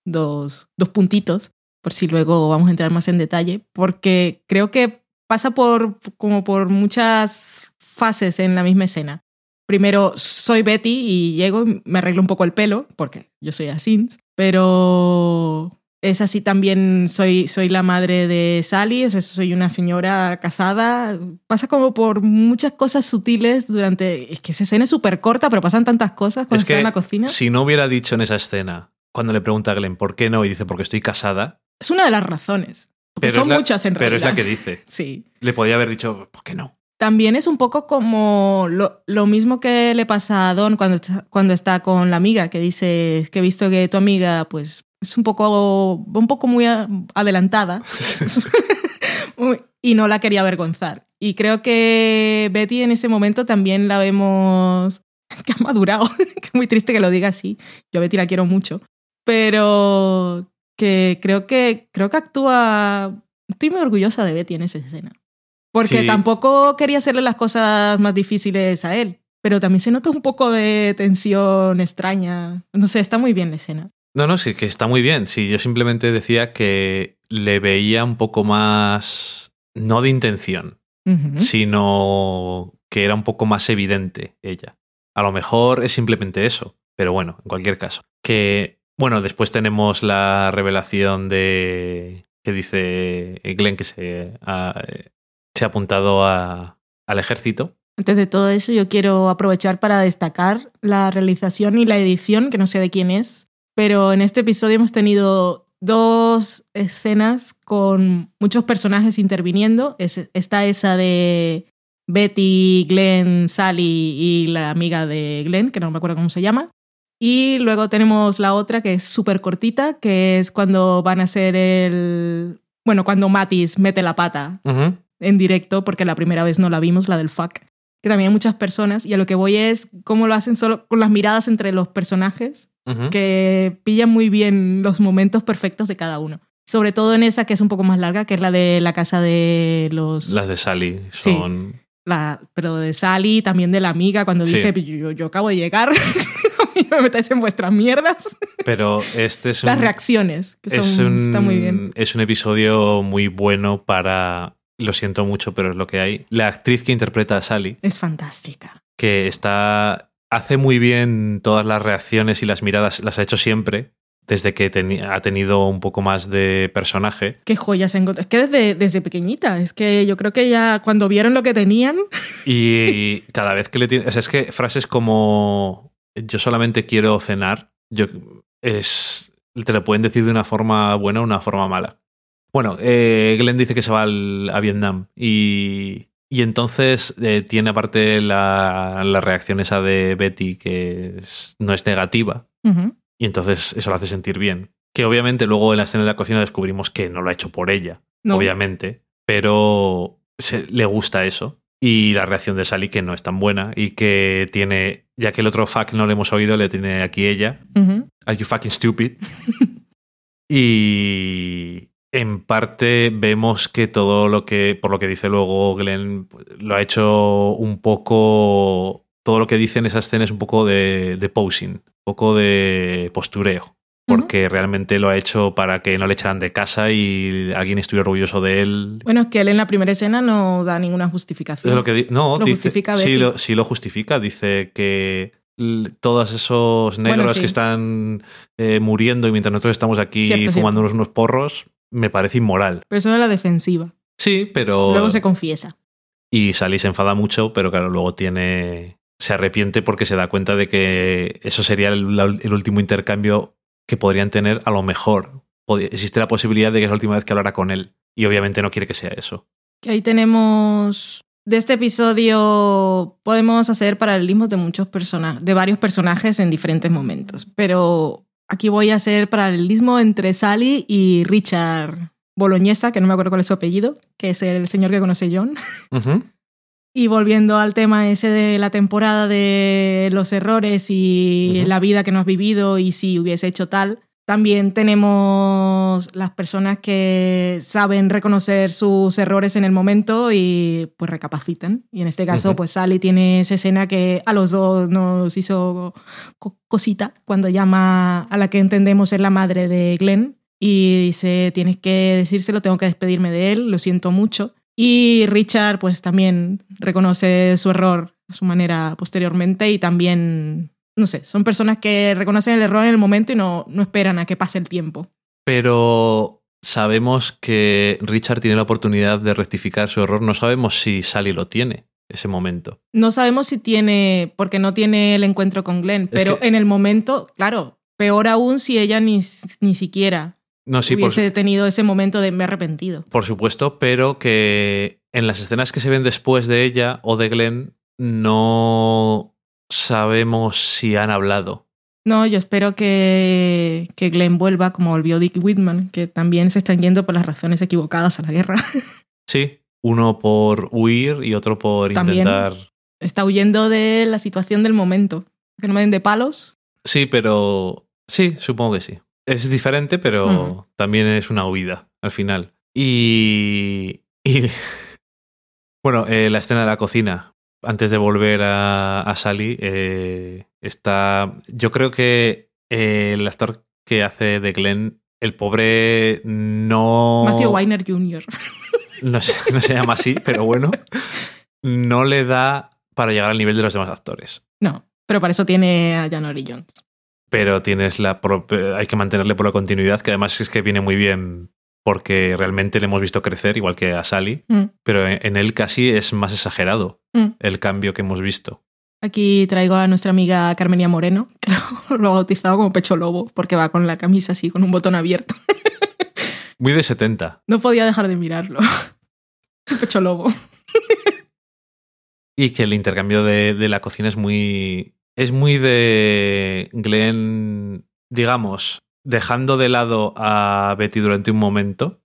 dos, dos puntitos, por si luego vamos a entrar más en detalle, porque creo que pasa por como por muchas fases en la misma escena. Primero, soy Betty y llego y me arreglo un poco el pelo, porque yo soy así, pero es así también, soy, soy la madre de Sally, o sea, soy una señora casada. Pasa como por muchas cosas sutiles durante... Es que esa escena es súper corta, pero pasan tantas cosas cuando Es está que en la cocina. si no hubiera dicho en esa escena, cuando le pregunta a Glenn por qué no, y dice porque estoy casada, Es una de las razones. Porque pero, son la, muchas en pero es realidad. la que dice. Sí. Le podía haber dicho, ¿por qué no? También es un poco como lo, lo mismo que le pasa a Don cuando, está- cuando está con la amiga, que dice "Es que he visto que tu amiga pues es un poco, un poco muy adelantada y no la quería avergonzar. Y creo que Betty en ese momento también la vemos que ha madurado. que es muy triste que lo diga así. Yo a Betty la quiero mucho. Pero que creo que creo que actúa. Estoy muy orgullosa de Betty en esa escena. Porque Sí. tampoco quería hacerle las cosas más difíciles a él. Pero también se nota un poco de tensión extraña. No sé, está muy bien la escena. No, no, sí, que está muy bien. Sí, yo simplemente decía que le veía un poco más, no de intención, sino que era un poco más evidente ella. A lo mejor es simplemente eso, pero bueno, en cualquier caso. Que, bueno, después tenemos la revelación de que dice Glenn que se ha, se ha apuntado a- al ejército. Antes de todo eso, yo quiero aprovechar para destacar la realización y la edición, que no sé de quién es, pero en este episodio hemos tenido dos escenas con muchos personajes interviniendo. Es, está esa de Betty, Glenn, Sally y la amiga de Glenn, que no me acuerdo cómo se llama. Y luego tenemos la otra que es súper cortita, que es cuando van a hacer el... Bueno, cuando Matis mete la pata en directo, porque la primera vez no la vimos, la del fuck, que también hay muchas personas, y a lo que voy es cómo lo hacen solo con las miradas entre los personajes, Ujú. que pillan muy bien los momentos perfectos de cada uno. Sobre todo en esa que es un poco más larga, que es la de la casa de los... Las de Sally Sí. son... la- pero de Sally, también de la amiga, cuando Sí. dice, yo, yo acabo de llegar, y me metáis en vuestras mierdas. Pero este es un, Las reacciones, que son, es un, está muy bien. es un episodio muy bueno para. Lo siento mucho, pero es lo que hay. La actriz que interpreta a Sally, Es fantástica. que está. hace muy bien todas las reacciones y las miradas, las ha hecho siempre, desde que ha tenido un poco más de personaje. Qué joyas. Es que desde, desde pequeñita, es que yo creo que ya cuando vieron lo que tenían, Y cada vez que le tiene. O sea, es que frases como. Yo solamente quiero cenar. Yo, es. Te lo pueden decir de una forma buena o una forma mala. Bueno, eh, Glenn dice que se va al- a Vietnam. Y. Y entonces eh, tiene aparte la, la reacción esa de Betty que es- no es negativa. Y entonces eso lo hace sentir bien. Que obviamente luego en la escena de la cocina descubrimos que no lo ha hecho por ella no. obviamente, pero se- le gusta eso. Y la reacción de Sally que no es tan buena y que tiene, ya que el otro fuck no le hemos oído, le tiene aquí ella. Are you fucking stupid? y en parte vemos que todo lo que, por lo que dice luego Glenn, lo ha hecho un poco, todo lo que dice en esa escena es un poco de, de posing, un poco de postureo porque realmente lo ha hecho para que no le echaran de casa y alguien estuviera orgulloso de él. Bueno, es que él en la primera escena no da ninguna justificación. lo que di- no, Lo dice, justifica sí, lo, sí lo justifica. Dice que todos esos negros sí. que están eh, muriendo y mientras nosotros estamos aquí fumándonos unos porros, me parece inmoral. Pero eso es la defensiva. Sí, pero... Luego se confiesa. Y Sally se enfada mucho, pero claro, luego tiene... Se arrepiente porque se da cuenta de que eso sería el, último intercambio que podrían tener. A lo mejor existe la posibilidad de que es la última vez que hablará con él. Y obviamente no quiere que sea eso. Que ahí tenemos. De este episodio podemos hacer paralelismos de muchos personajes, de varios personajes en diferentes momentos. Pero aquí voy a hacer paralelismo entre Sally y Richard Boloñesa, que no me acuerdo cuál es su apellido, que es el señor que conoce John. Y volviendo al tema ese de la temporada de los errores y la vida que no has vivido y si hubiese hecho tal, también tenemos las personas que saben reconocer sus errores en el momento y pues recapacitan. Y en este caso, pues Sally tiene esa escena que a los dos nos hizo co- cosita cuando llama a la que entendemos es la madre de Glenn y dice, tienes que decírselo, tengo que despedirme de él, lo siento mucho. Y Richard pues también reconoce su error a su manera posteriormente y también, no sé, son personas que reconocen el error en el momento y no, no esperan a que pase el tiempo. Pero sabemos que Richard tiene la oportunidad de rectificar su error. No sabemos si Sally lo tiene ese momento. No sabemos si tiene, porque no tiene el encuentro con Glenn, pero que- en el momento, claro, peor aún si ella ni, ni siquiera No, sí, por, hubiese tenido ese momento de me arrepentido. por supuesto, pero que en las escenas que se ven después de ella o de Glenn no sabemos si han hablado. No, yo espero que, que Glenn vuelva como volvió Dick Whitman, que también se están yendo por las razones equivocadas a la guerra. Sí, uno por huir y otro por También. intentar... Está huyendo de la situación del momento. Que no me den de palos. Sí, pero sí, supongo que sí. Es diferente, pero también es una huida al final. Y. y- bueno, eh, la escena de la cocina. Antes de volver a, a Sally, eh, está. Yo creo que eh, el actor que hace de Glenn, el pobre no. Matthew Weiner Jr. No se, no se llama así, pero bueno. No le da para llegar al nivel de los demás actores. No, pero para eso tiene a January Jones. pero tienes la propia- hay que mantenerle por la continuidad, que además es que viene muy bien porque realmente le hemos visto crecer, igual que a Sally, Mm, pero en, él casi es más exagerado mm. el cambio que hemos visto. Aquí traigo a nuestra amiga Carmenia Moreno, que lo, lo ha bautizado como pecho lobo, porque va con la camisa así, con un botón abierto. Muy de 70. No podía dejar de mirarlo. pecho lobo. Y que el intercambio de, de la cocina es muy. Es muy de Glenn, digamos, dejando de lado a Betty durante un momento.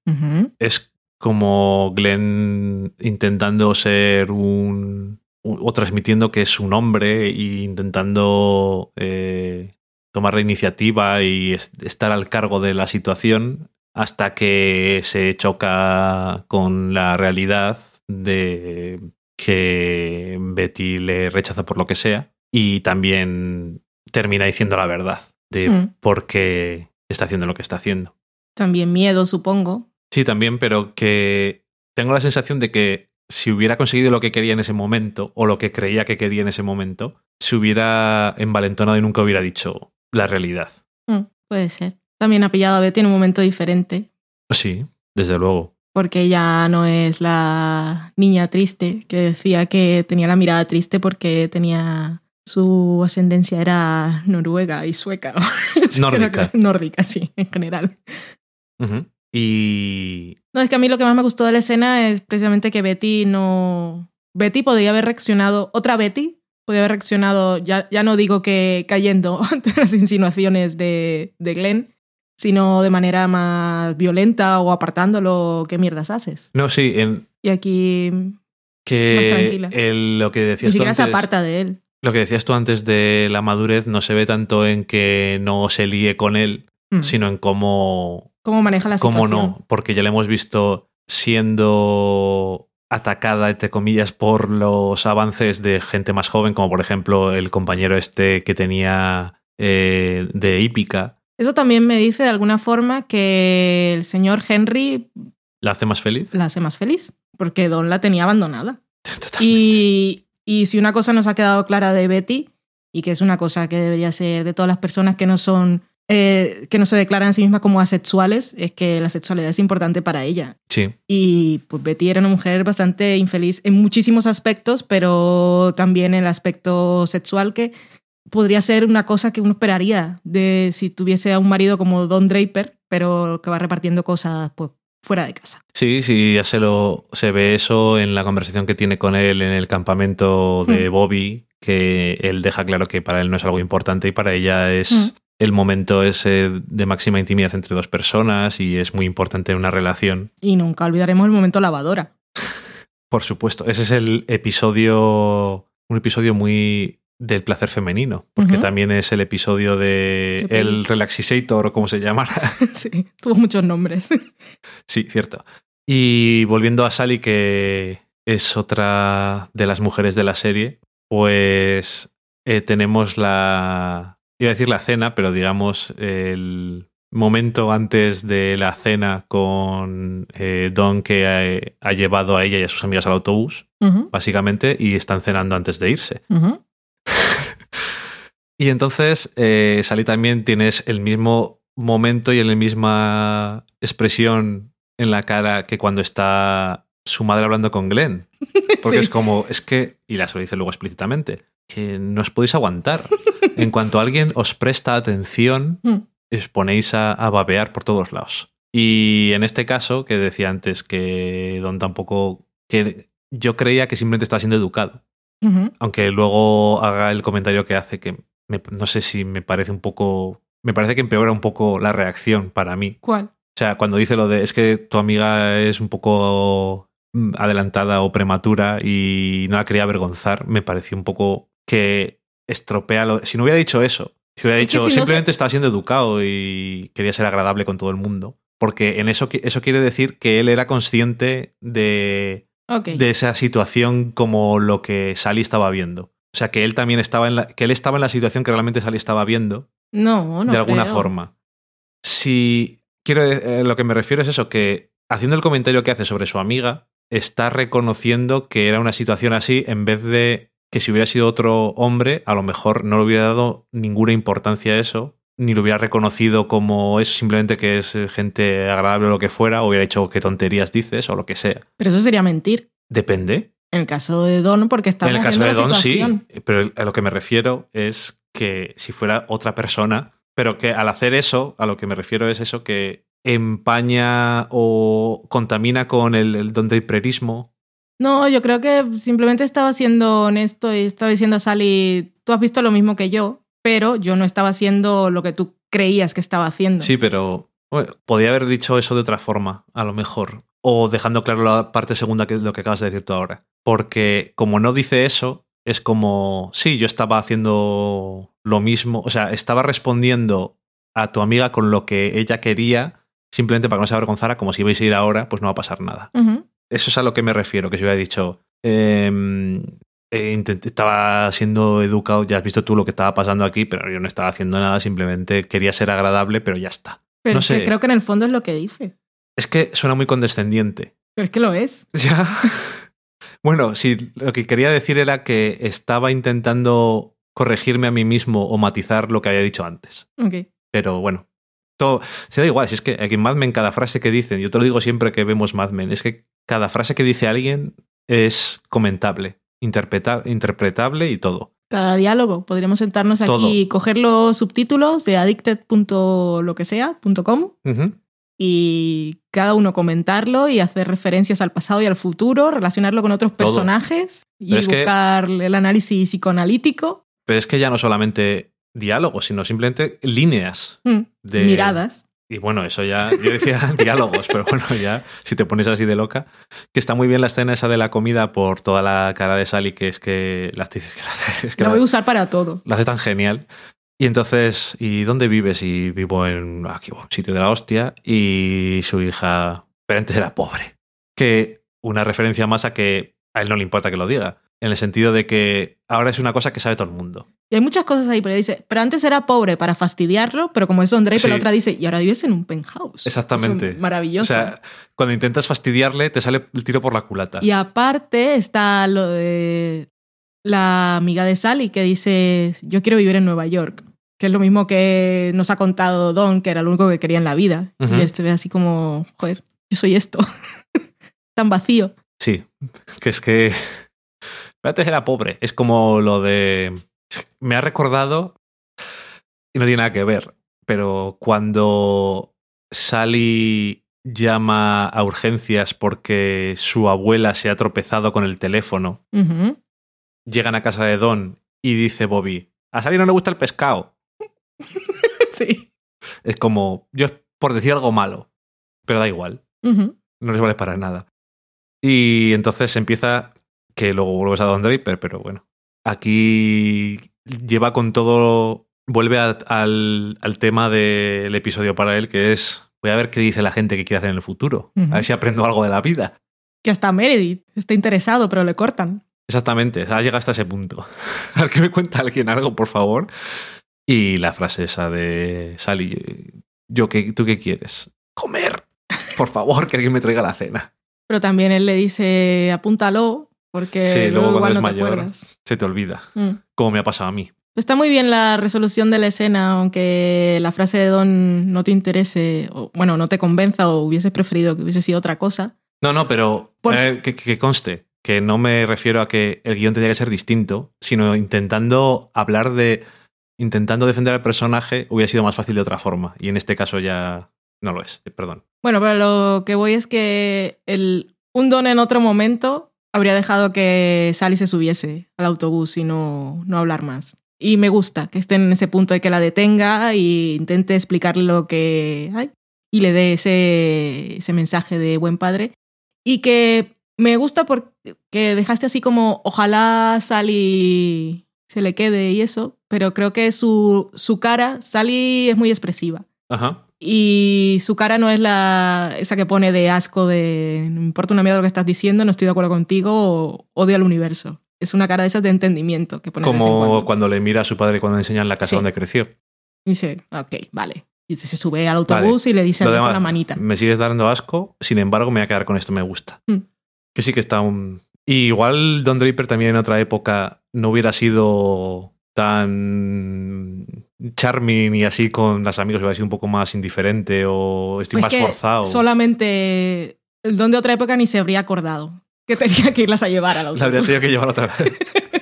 Es como Glenn intentando ser un. o transmitiendo que es un hombre e intentando eh, tomar la iniciativa y es- estar al cargo de la situación hasta que se choca con la realidad de que Betty le rechaza por lo que sea y también termina diciendo la verdad de Mm. por qué está haciendo lo que está haciendo. También miedo, supongo. Sí, también, pero que tengo la sensación de que si hubiera conseguido lo que quería en ese momento, o lo que creía que quería en ese momento, se hubiera envalentonado y nunca hubiera dicho la realidad. Mm, puede ser. También ha pillado a Betty en un momento diferente, Sí, desde luego. porque ella no es la niña triste que decía que tenía la mirada triste porque tenía su ascendencia era noruega y sueca. Nórdica. que- Nórdica, sí, en general. Y No, es que a mí lo que más me gustó de la escena es precisamente que Betty no... Betty podría haber reaccionado, otra Betty podría haber reaccionado, ya, ya no digo que cayendo ante las insinuaciones de, de Glenn, sino de manera más violenta o apartándolo, ¿qué mierdas haces? no, sí, en Y aquí ni Más que tranquila. el- lo que decías tú siquiera se aparta de él. Lo que decías tú antes de la madurez no se ve tanto en que no se líe con él, Mm. sino en cómo ¿Cómo maneja la ¿Cómo situación? no? Porque ya le hemos visto siendo atacada, entre comillas, por los avances de gente más joven, como por ejemplo el compañero este que tenía eh, de hípica. Eso también me dice de alguna forma que el señor Henry ¿La hace más feliz? la hace más feliz, porque Don la tenía abandonada. Totalmente. Y, y si una cosa nos ha quedado clara de Betty, y que es una cosa que debería ser de todas las personas que no son, eh, que no se declaran a sí mismas como asexuales, es que la sexualidad es importante para ella. Sí, Y pues Betty era una mujer bastante infeliz en muchísimos aspectos, pero también en el aspecto sexual que podría ser una cosa que uno esperaría de si tuviese a un marido como Don Draper, pero que va repartiendo cosas pues, fuera de casa. sí, sí, ya se lo se ve eso en la conversación que tiene con él en el campamento de Mm. Bobby, que él deja claro que para él no es algo importante y para ella es Mm. el momento ese de máxima intimidad entre dos personas y es muy importante en una relación. Y nunca olvidaremos el momento lavadora. Por supuesto, ese es el episodio, un episodio muy del placer femenino, porque también es el episodio de Qué el relaxisator o como se llama. sí, tuvo muchos nombres. sí, cierto. Y volviendo a Sally, que es otra de las mujeres de la serie, pues eh, tenemos la, iba a decir la cena, pero digamos el momento antes de la cena con eh, Don que ha, ha llevado a ella y a sus amigas al autobús básicamente, y están cenando antes de irse. Y entonces, eh, Sally también tienes el mismo momento y la misma expresión en la cara que cuando está su madre hablando con Glenn. Porque Sí. es como, es que, y la lo dice luego explícitamente, que no os podéis aguantar. En cuanto alguien os presta atención, Mm. os ponéis a, a babear por todos lados. Y en este caso, que decía antes que Don tampoco, que yo creía que simplemente estaba siendo educado aunque luego haga el comentario que hace que me- no sé si me parece un poco me parece que empeora un poco la reacción para mí ¿Cuál? o sea cuando dice lo de es que tu amiga es un poco mm, adelantada o prematura y no la quería avergonzar me pareció un poco que estropea lo si no hubiera dicho eso si hubiera Es dicho si no simplemente estaba siendo educado y quería ser agradable con todo el mundo porque en eso eso quiere decir que él era consciente de de esa situación como lo que Sally estaba viendo. O sea, que él también estaba en la, que él estaba en la situación que realmente Sally estaba viendo, no, no. de alguna creo. forma. Si quiero eh, lo que me refiero es eso, que haciendo el comentario que hace sobre su amiga, está reconociendo que era una situación así en vez de que si hubiera sido otro hombre, a lo mejor no le hubiera dado ninguna importancia a eso, ni lo hubiera reconocido como es simplemente que es eh, gente agradable o lo que fuera, o hubiera dicho qué tonterías dices o lo que sea. Pero eso sería mentir. Depende. En el caso de Don, porque estamos en el caso de Don sí, pero a lo que me refiero es que si fuera otra persona, pero que al hacer eso, a lo que me refiero es eso que empaña o contamina con el, el don del prerismo. No, yo creo que simplemente estaba siendo honesto y estaba diciendo a Sally, tú has visto lo mismo que yo, pero yo no estaba haciendo lo que tú creías que estaba haciendo. Sí, pero bueno, podía haber dicho eso de otra forma, a lo mejor. O dejando claro la parte segunda que lo que acabas de decir tú ahora. Porque como no dice eso, es como, sí, yo estaba haciendo lo mismo, o sea, estaba respondiendo a tu amiga con lo que ella quería, simplemente para que no se avergonzara, como si ibais a ir ahora, pues no va a pasar nada. Eso es a lo que me refiero, que si hubiera dicho, em, eh, estaba siendo educado, ya has visto tú lo que estaba pasando aquí, pero yo no estaba haciendo nada, simplemente quería ser agradable, pero ya está. Pero No sé. creo que en el fondo es lo que dice. Es que suena muy condescendiente. Pero es que lo es. Ya. Bueno, sí, lo que quería decir era que estaba intentando corregirme a mí mismo o matizar lo que había dicho antes. Ok. Pero bueno, todo se da igual. Si es que aquí en Mad Men cada frase que dicen, yo te lo digo siempre que vemos Mad Men, es que cada frase que dice alguien es comentable, interpreta- interpretable y todo. Cada diálogo. Podríamos sentarnos aquí y coger los subtítulos de addicted.lo que sea, punto .com, Ujú. Y cada uno comentarlo y hacer referencias al pasado y al futuro, relacionarlo con otros Todo. personajes y Pero es que- buscar el análisis psicoanalítico, Pero es que ya no solamente diálogos, sino simplemente líneas. mm, De- miradas. Y bueno, eso ya, yo decía diálogos, pero bueno, ya, si te pones así de loca, que está muy bien la escena esa de la comida por toda la cara de Sally, que es que la actriz es que la hace, es que La la- voy a usar para todo. la hace tan genial. Y entonces, ¿y dónde vives? Y vivo en aquí, un sitio de la hostia. Y su hija, pero antes era pobre. Que una referencia más a que a él no le importa que lo diga. En el sentido de que ahora es una cosa que sabe todo el mundo. Y hay muchas cosas ahí, pero dice, pero antes era pobre para fastidiarlo, pero como es Don Draper, Sí. la otra dice, y ahora vives en un penthouse. Exactamente. Es maravilloso. O sea, cuando intentas fastidiarle, te sale el tiro por la culata. Y aparte está lo de la amiga de Sally que dice, yo quiero vivir en Nueva York, que es lo mismo que nos ha contado Don, que era lo único que quería en la vida. Y este ve así como, joder, yo soy esto. Tan vacío. Sí, que es que. Pero antes era pobre. Es como lo de. Me ha recordado. Y no tiene nada que ver. Pero cuando Sally llama a urgencias porque su abuela se ha tropezado con el teléfono, Ujú. llegan a casa de Don y dice Bobby: A Sally no le gusta el pescado. sí. Es como. Yo es por decir algo malo. Pero da igual. No les vale para nada. Y entonces empieza, que luego vuelves a Don Draper, pero bueno, aquí lleva con todo, vuelve a- al, al tema del episodio para él, que es, voy a ver qué dice la gente que quiere hacer en el futuro, Ujú. a ver si aprendo algo de la vida. Que hasta Meredith está interesado, pero le cortan. Exactamente, ha llegado hasta ese punto. A ver que me cuenta alguien algo, por favor. Y la frase esa de Sally, yo qué, ¿tú qué quieres? Comer. Por favor, que alguien me traiga la cena. Pero también él le dice, apúntalo, porque Sí, luego, luego cuando igual es no te mayor. Se te olvida, Mm. como me ha pasado a mí. Está muy bien la resolución de la escena, aunque la frase de Don no te interese, o bueno, no te convenza o hubieses preferido que hubiese sido otra cosa. No, no, pero Por- eh, que, que conste que no me refiero a que el guion tenía que ser distinto, sino intentando hablar de. Intentando defender al personaje hubiera sido más fácil de otra forma. Y en este caso ya no lo es, eh, perdón. Bueno, pero lo que voy es que el, un Don en otro momento habría dejado que Sally se subiese al autobús y no, no hablar más. Y me gusta que esté en ese punto de que la detenga e intente explicarle lo que hay y le dé ese, ese mensaje de buen padre. Y que me gusta porque dejaste así como ojalá Sally se le quede y eso, pero creo que su, su cara, Sally es muy expresiva. Ajá. Y su cara no es la esa que pone de asco de no importa una mierda lo que estás diciendo, no estoy de acuerdo contigo o odio al universo. Es una cara de esas de entendimiento que pone Como cuando. le mira a su padre cuando le enseñan la casa Sí. donde creció. Y dice, ok, vale. Y se sube al autobús y le dice con la manita. Me sigues dando asco, sin embargo, me voy a quedar con esto, me gusta. Mm. Que sí que está un. Y igual Don Draper también en otra época no hubiera sido tan charming y así con las amigos, hubiera sido un poco más indiferente o estoy Pues más que forzado. Solamente el don de otra época ni se habría acordado que tenía que irlas a llevar al La habría tenido que llevar otra vez.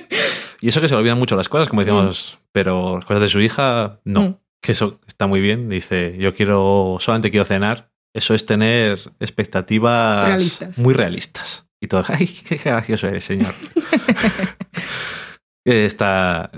y eso que se le olvidan mucho las cosas, como decíamos, pero las cosas de su hija, no. Mm. Que eso está muy bien. Dice, yo quiero, solamente quiero cenar. Eso es tener expectativas Realistas. muy realistas. Y todo, ay, qué gracioso eres, señor. Eh, está,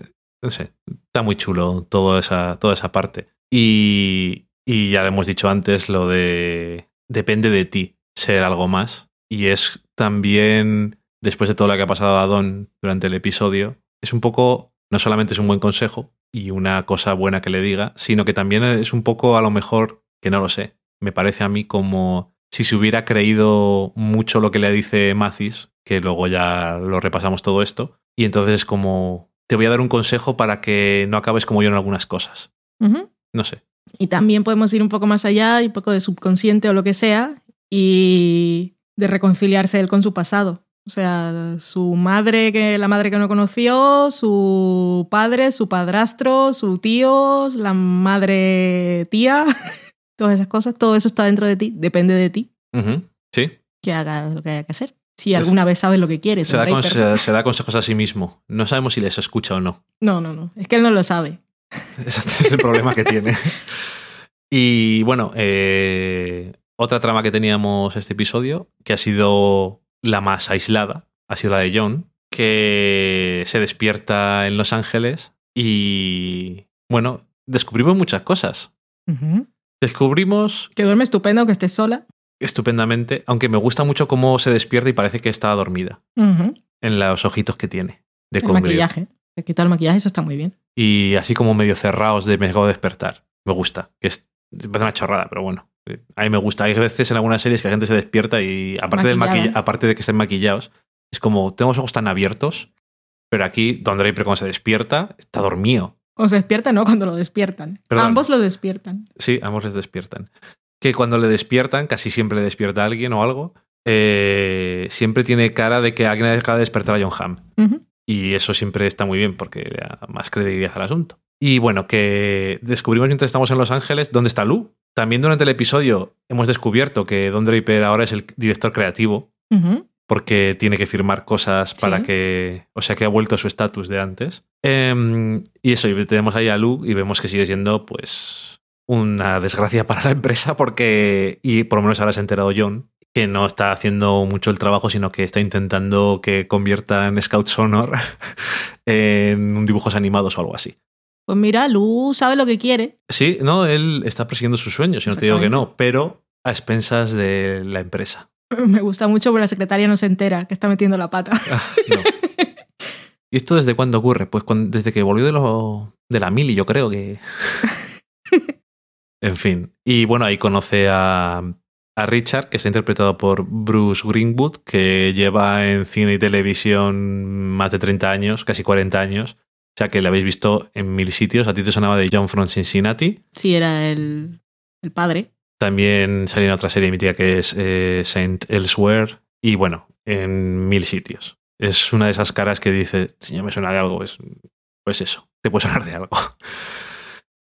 no sé, está muy chulo toda esa, toda esa parte. Y, y ya le hemos dicho antes lo de, depende de ti ser algo más. Y es también, después de todo lo que ha pasado a Don durante el episodio, es un poco, no solamente es un buen consejo y una cosa buena que le diga, sino que también es un poco, a lo mejor, que no lo sé, me parece a mí como si se hubiera creído mucho lo que le dice Mathis, que luego ya lo repasamos todo esto, y entonces es como, te voy a dar un consejo para que no acabes como yo en algunas cosas. No sé. Y también podemos ir un poco más allá, y un poco de subconsciente o lo que sea, y de reconciliarse él con su pasado. O sea, su madre, que la madre que no conoció, su padre, su padrastro, su tío, la madre tía, todas esas cosas, todo eso está dentro de ti, depende de ti Sí. que hagas lo que haya que hacer. Si Es- alguna vez sabes lo que quieres. Se da, se da consejos a sí mismo. No sabemos si les escucha o no. No, no, no. Es que él no lo sabe. Ese es el problema que tiene. Y bueno, eh, otra trama que teníamos este episodio, que ha sido la más aislada, ha sido la de John, que se despierta en Los Ángeles y bueno, descubrimos muchas cosas. Ujú. Descubrimos Que duerme estupendo, que estés sola. estupendamente, aunque me gusta mucho cómo se despierta y parece que está dormida en los ojitos que tiene de El maquillaje. Se quita el maquillaje, eso está muy bien. y así como medio cerrados de me acabo de despertar. Me gusta. Que es, parece una chorrada, pero bueno. A mí me gusta. Hay veces en algunas series que la gente se despierta y aparte, del maquilla- aparte de que estén maquillados, es como, tengo los ojos tan abiertos, pero aquí Don Draper cuando se despierta está dormido. O se despierta, no, cuando lo despiertan. Perdón. Ambos lo despiertan. Sí, ambos les despiertan. Que cuando le despiertan, casi siempre le despierta a alguien o algo, eh, siempre tiene cara de que alguien acaba de despertar a John Hamm. Y eso siempre está muy bien porque le da más credibilidad al asunto. Y bueno, que descubrimos mientras estamos en Los Ángeles dónde está Lou. También durante el episodio hemos descubierto que Don Draper ahora es el director creativo. Porque tiene que firmar cosas para Sí. que... O sea, que ha vuelto a su estatus de antes. Em, y eso, y tenemos ahí a Lou y vemos que sigue siendo, pues, una desgracia para la empresa porque... Y por lo menos ahora se ha enterado John que no está haciendo mucho el trabajo, sino que está intentando que conviertan Scouts Honor en un dibujos animados o algo así. Pues mira, Lu sabe lo que quiere. Sí, no, él está persiguiendo sus sueños, y no te digo que no, pero a expensas de la empresa. Me gusta mucho, pero la secretaria no se entera que está metiendo la pata. Ah, no. ¿Y esto desde cuándo ocurre? Pues cuan- desde que volvió de, lo, de la mili, yo creo que... en fin. Y bueno, ahí conoce a, a Richard, que está interpretado por Bruce Greenwood, que lleva en cine y televisión más de 30 años, casi 40 años. O sea que le habéis visto en mil sitios. A ti te sonaba de John from Cincinnati. Sí, era el, el padre. También salió en otra serie mítica que es eh, Saint Elsewhere. Y bueno, en mil sitios. Es una de esas caras que dice, señor, me suena de algo. Pues, pues eso, te puede sonar de algo.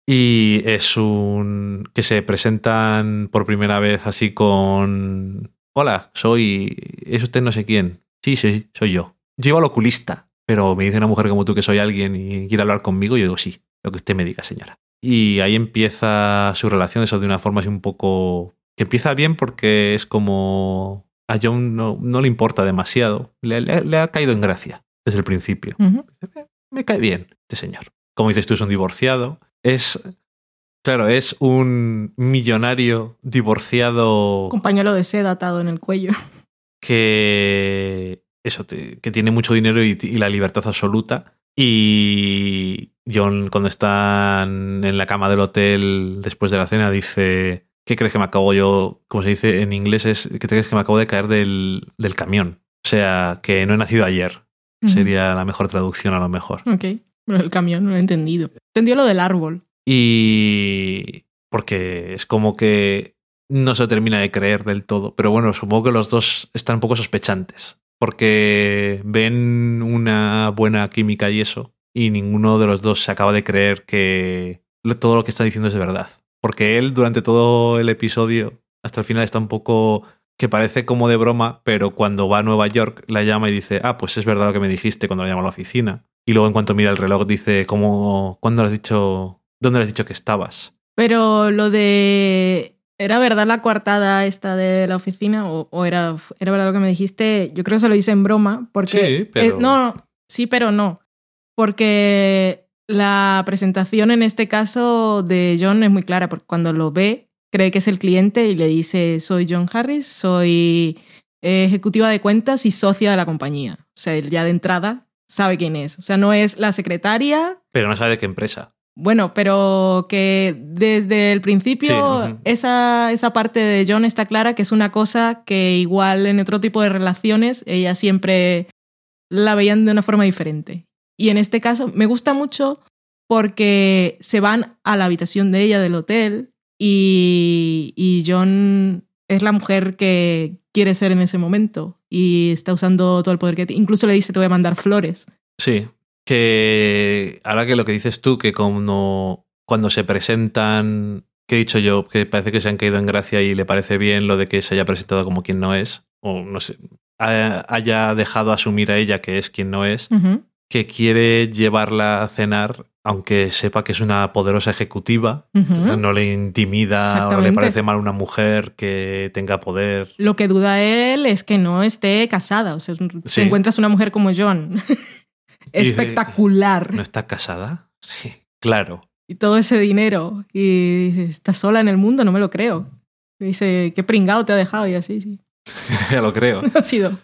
Y es un. que se presentan por primera vez así con. Hola, soy. Es usted no sé quién. Sí, sí, soy yo. Llevo al oculista, pero me dice una mujer como tú que soy alguien y quiere hablar conmigo. Y yo digo, sí, lo que usted me diga, señora. Y ahí empieza su relación, eso de una forma así un poco. que empieza bien porque es como. A John no, no le importa demasiado. Le, le- le ha caído en gracia desde el principio me cae bien este señor. Como dices tú, es un divorciado. Es, claro, es un millonario divorciado Con pañuelo de seda atado en el cuello. que, eso, te- que tiene mucho dinero y, y la libertad absoluta. Y John, cuando están en la cama del hotel después de la cena, dice, ¿qué crees que me acabo yo? Como se dice en inglés, es, ¿qué crees que me acabo de caer del, del camión? O sea, que no he nacido ayer. Sería la mejor traducción a lo mejor. Ok. Pero el camión no lo he entendido. Entendió lo del árbol. Y porque es como que no se termina de creer del todo. Pero bueno, supongo que los dos están un poco sospechantes. Porque ven una buena química y eso. Y ninguno de los dos se acaba de creer que lo- todo lo que está diciendo es de verdad. Porque él durante todo el episodio, hasta el final, está un poco que parece como de broma, pero cuando va a Nueva York la llama y dice, ah, pues es verdad lo que me dijiste cuando la llama a la oficina. Y luego en cuanto mira el reloj dice, ¿cómo, ¿cuándo le has dicho, dónde le has dicho que estabas? Pero lo de. ¿Era verdad la coartada esta de la oficina? ¿O, o era, era verdad lo que me dijiste? Yo creo que se lo hice en broma. Porque. Sí, pero- eh, no, sí, pero no. Porque la presentación en este caso de John es muy clara. Porque cuando lo ve, cree que es el cliente y le dice: Soy John Harris, soy ejecutiva de cuentas y socia de la compañía. O sea, él ya de entrada sabe quién es. O sea, no es la secretaria. Pero no sabe de qué empresa. Bueno, pero que desde el principio Sí, esa, esa parte de John está clara que es una cosa que igual en otro tipo de relaciones ella siempre la veían de una forma diferente. Y en este caso me gusta mucho porque se van a la habitación de ella del hotel y, y John es la mujer que quiere ser en ese momento y está usando todo el poder que tiene. Incluso le dice te voy a mandar flores. Sí, que ahora que lo que dices tú, que como cuando se presentan, que he dicho yo, que parece que se han caído en gracia y le parece bien lo de que se haya presentado como quien no es, o no sé, ha- haya dejado asumir a ella que es quien no es. Que quiere llevarla a cenar, aunque sepa que es una poderosa ejecutiva, no le intimida o le parece mal una mujer que tenga poder. Lo que duda él es que no esté casada. O sea, Sí. si encuentras una mujer como John, espectacular, ¿No está casada? Sí, claro. y todo ese dinero, y dice, está sola en el mundo, no me lo creo. Y dice, qué pringado te ha dejado, y así, sí. ya lo creo. ha sido.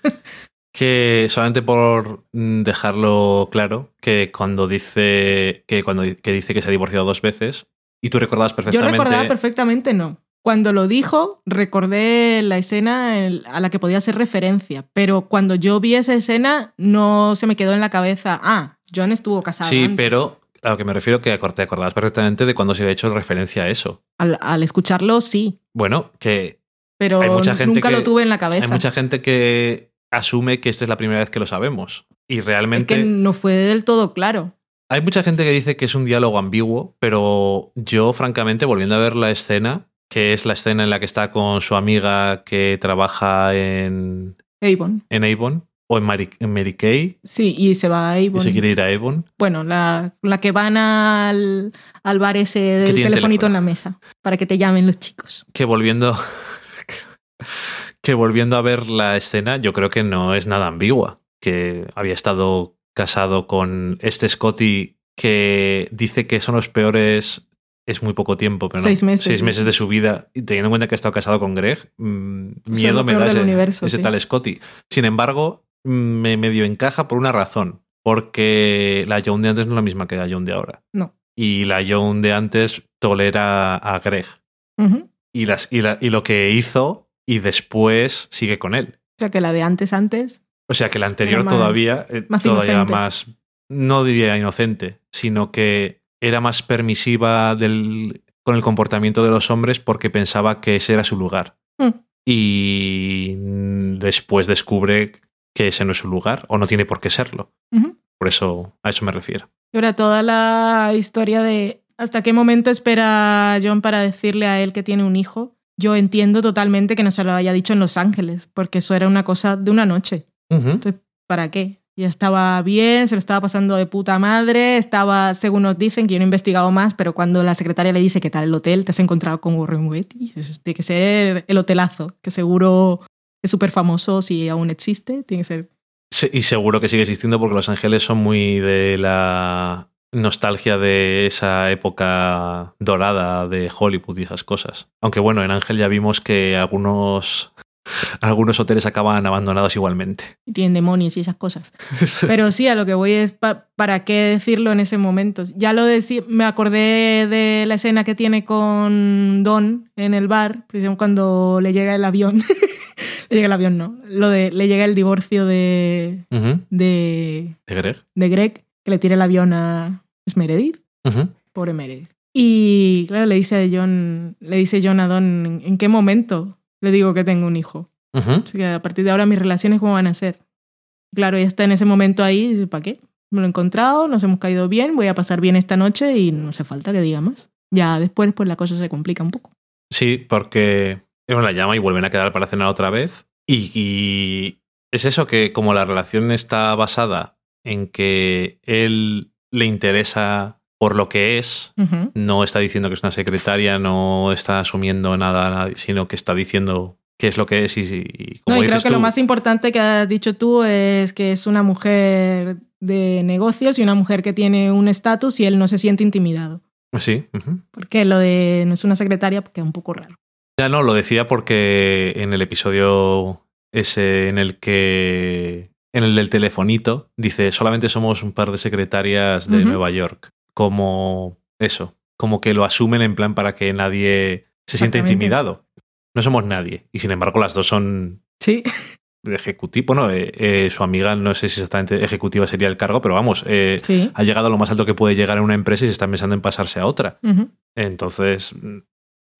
Que solamente por mm, dejarlo claro, que cuando dice que cuando que dice que se ha divorciado dos veces, y tú recordabas Yo perfectamente. recordaba perfectamente, no. Cuando lo dijo, recordé la escena en- a la que podía hacer referencia, pero cuando yo vi esa escena, no se me quedó en la cabeza, ah, John estuvo casado. Sí, antes". pero a lo que me refiero que te acordabas perfectamente de cuando se había hecho referencia a eso. Al, al escucharlo, sí, Bueno, que pero Hay mucha gente nunca que- lo tuve en la cabeza. hay mucha gente que asume que esta es la primera vez que lo sabemos. Y Es realmente que no fue del todo claro. hay mucha gente que dice que es un diálogo ambiguo, pero yo, francamente, volviendo a ver la escena, que es la escena en la que está con su amiga que trabaja en, Avon. en Avon o en Mary, en Mary Kay Sí, y se va a y Avon. se quiere ir a Avon. Bueno, la, la que van al, al bar ese del telefonito teléfono. en la mesa para que te llamen los chicos. Que volviendo. Que volviendo a ver la escena, yo creo que no es nada ambigua. Que había estado casado con este Scotty que dice que son los peores. Es muy poco tiempo, pero no, Seis meses, Seis meses de su vida. Y teniendo en cuenta que ha estado casado con Greg, mm, miedo me da ese, universo, ese sí. tal Scotty. Sin embargo, mm, me medio encaja por una razón. Porque la Joan de antes no es la misma que la Joan de ahora. No. Y la Joan de antes tolera a Greg y, las, y, la- y lo que hizo y después sigue con él. O sea, que la de antes, antes. O sea que la anterior Era más- todavía, eh, más todavía inocente. más, no diría inocente, sino que era más permisiva del, con el comportamiento de los hombres porque pensaba que ese era su lugar. Mm. Y después descubre que ese no es su lugar o no tiene por qué serlo. Por eso, a eso me refiero. Y ahora toda la historia de hasta qué momento espera John para decirle a él que tiene un hijo. Yo entiendo totalmente que no se lo haya dicho en Los Ángeles, porque eso era una cosa de una noche. Entonces, ¿para qué? Ya estaba bien, se lo estaba pasando de puta madre, estaba, según nos dicen, que yo no he investigado más, pero cuando la secretaria le dice qué tal el hotel, te has encontrado con Warren Beatty, tiene que ser el hotelazo, que seguro es súper famoso si aún existe, tiene que ser... Sí, y seguro que sigue existiendo porque Los Ángeles son muy de la nostalgia de esa época dorada de Hollywood y esas cosas. Aunque bueno, en Ángel ya vimos que algunos, algunos hoteles acaban abandonados igualmente. y tienen demonios y esas cosas. Pero sí, a lo que voy es pa- para qué decirlo en ese momento. Ya lo decí, me acordé de la escena que tiene con Don en el bar, cuando le llega el avión. le llega el avión, no. Lo de le llega el divorcio de, de, ¿De Greg? de Greg, que le tira el avión a es Meredith. Pobre Meredith. Y claro, le dice a John, le dice John a Don, ¿en, qué momento le digo que tengo un hijo? Ujú. Así que a partir de ahora mis relaciones, ¿cómo van a ser? Claro, ya está en ese momento ahí, y dice, ¿para qué? Me lo he encontrado, nos hemos caído bien, voy a pasar bien esta noche y no hace falta que diga más. Ya después, pues la cosa se complica un poco. Sí, porque uno la llama y vuelven a quedar para cenar otra vez. Y, y es eso que como la relación está basada en que él le interesa por lo que es, no está diciendo que es una secretaria, no está asumiendo nada, sino que está diciendo qué es lo que es y, y como No, y creo que lo más importante que has dicho tú es que es una mujer de negocios y una mujer que tiene un estatus y él no se siente intimidado. Sí. Porque lo de no es una secretaria, porque es un poco raro. Ya no, lo decía porque en el episodio ese en el que. En el del telefonito, dice: solamente somos un par de secretarias de. Nueva York. Como eso. Como que lo asumen en plan para que nadie se sienta intimidado. No somos nadie. Y sin embargo, las dos son Sí, ejecutivas. Bueno, eh, eh, su amiga, no sé si exactamente ejecutiva sería el cargo, pero vamos, eh, sí. ha llegado a lo más alto que puede llegar en una empresa y se está pensando en pasarse a otra. Entonces,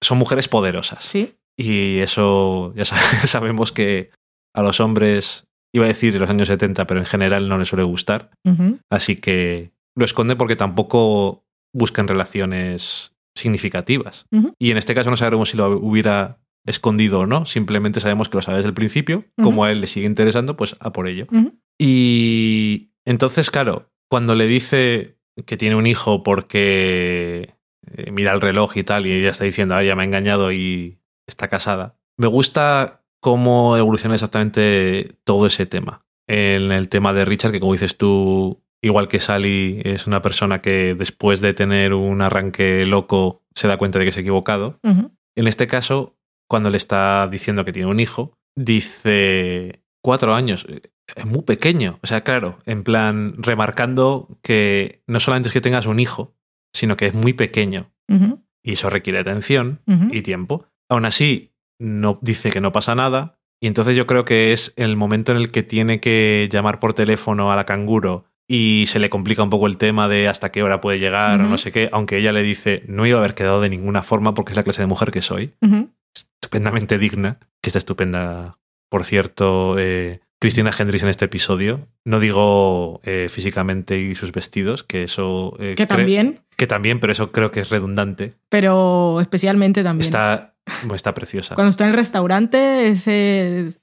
son mujeres poderosas. Sí. Y eso ya sab- sabemos que a los hombres, iba a decir de los años 70, pero en general no les suele gustar. Así que lo esconde porque tampoco buscan relaciones significativas. Y en este caso no sabemos si lo hubiera escondido o no. Simplemente sabemos que lo sabe desde el principio. Como a él le sigue interesando, pues a por ello. Y entonces, claro, cuando le dice que tiene un hijo porque eh, mira el reloj y tal, y ella está diciendo, ah, ya me ha engañado y está casada, me gusta cómo evoluciona exactamente todo ese tema. En el tema de Richard, que como dices tú, igual que Sally, es una persona que después de tener un arranque loco se da cuenta de que se ha equivocado. En este caso, cuando le está diciendo que tiene un hijo, dice cuatro años. Es muy pequeño. O sea, claro, en plan, remarcando que no solamente es que tengas un hijo, sino que es muy pequeño. Y eso requiere atención y tiempo. Aún así, no dice que no pasa nada. Y entonces yo creo que es el momento en el que tiene que llamar por teléfono a la canguro y se le complica un poco el tema de hasta qué hora puede llegar o no sé qué, aunque ella le dice no iba a haber quedado de ninguna forma porque es la clase de mujer que soy estupendamente digna, que está estupenda, por cierto, eh, Cristina Hendricks en este episodio. No digo eh, físicamente y sus vestidos, que eso... eh, Que también, Que también, pero eso creo que es redundante. pero especialmente también. Está, está preciosa. Cuando está en el restaurante,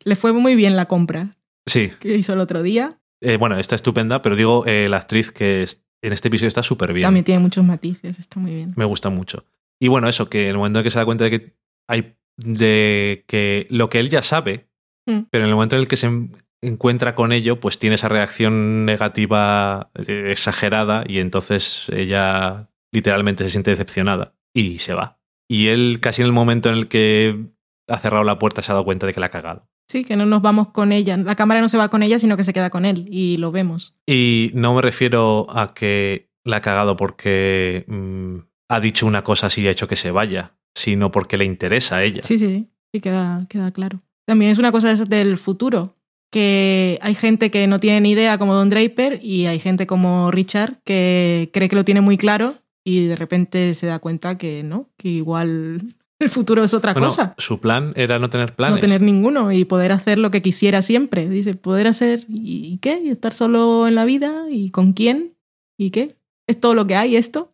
le fue muy bien la compra Sí, que hizo el otro día. eh, bueno, está estupenda, pero digo, eh, la actriz que es- en este episodio está súper bien. También tiene muchos matices, está muy bien. Me gusta mucho. Y bueno, eso, que en el momento en que se da cuenta de que hay de que lo que él ya sabe, Mm. pero en el momento en el que se en- encuentra con ello, pues tiene esa reacción negativa eh, exagerada y entonces ella literalmente se siente decepcionada y se va. Y él casi en el momento en el que ha cerrado la puerta se ha dado cuenta de que la ha cagado. Sí, que no nos vamos con ella. La cámara no se va con ella, sino que se queda con él y lo vemos. Y no me refiero a que la ha cagado porque mm, ha dicho una cosa así y ha hecho que se vaya, sino porque le interesa a ella. Sí, sí, sí, sí queda, queda claro. También es una cosa del futuro, que hay gente que no tiene ni idea como Don Draper y hay gente como Richard que cree que lo tiene muy claro y de repente se da cuenta que no, que igual el futuro es otra Bueno, cosa. su plan era no tener planes. No tener ninguno y poder hacer lo que quisiera siempre. Dice, poder hacer ¿y qué? ¿Y estar solo en la vida? ¿Y con quién? ¿Y qué? ¿Es todo lo que hay esto?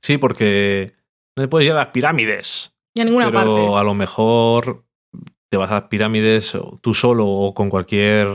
Sí, porque no te puedes ir a las pirámides. Y a ninguna pero parte. a lo mejor te vas a las pirámides tú solo o con cualquier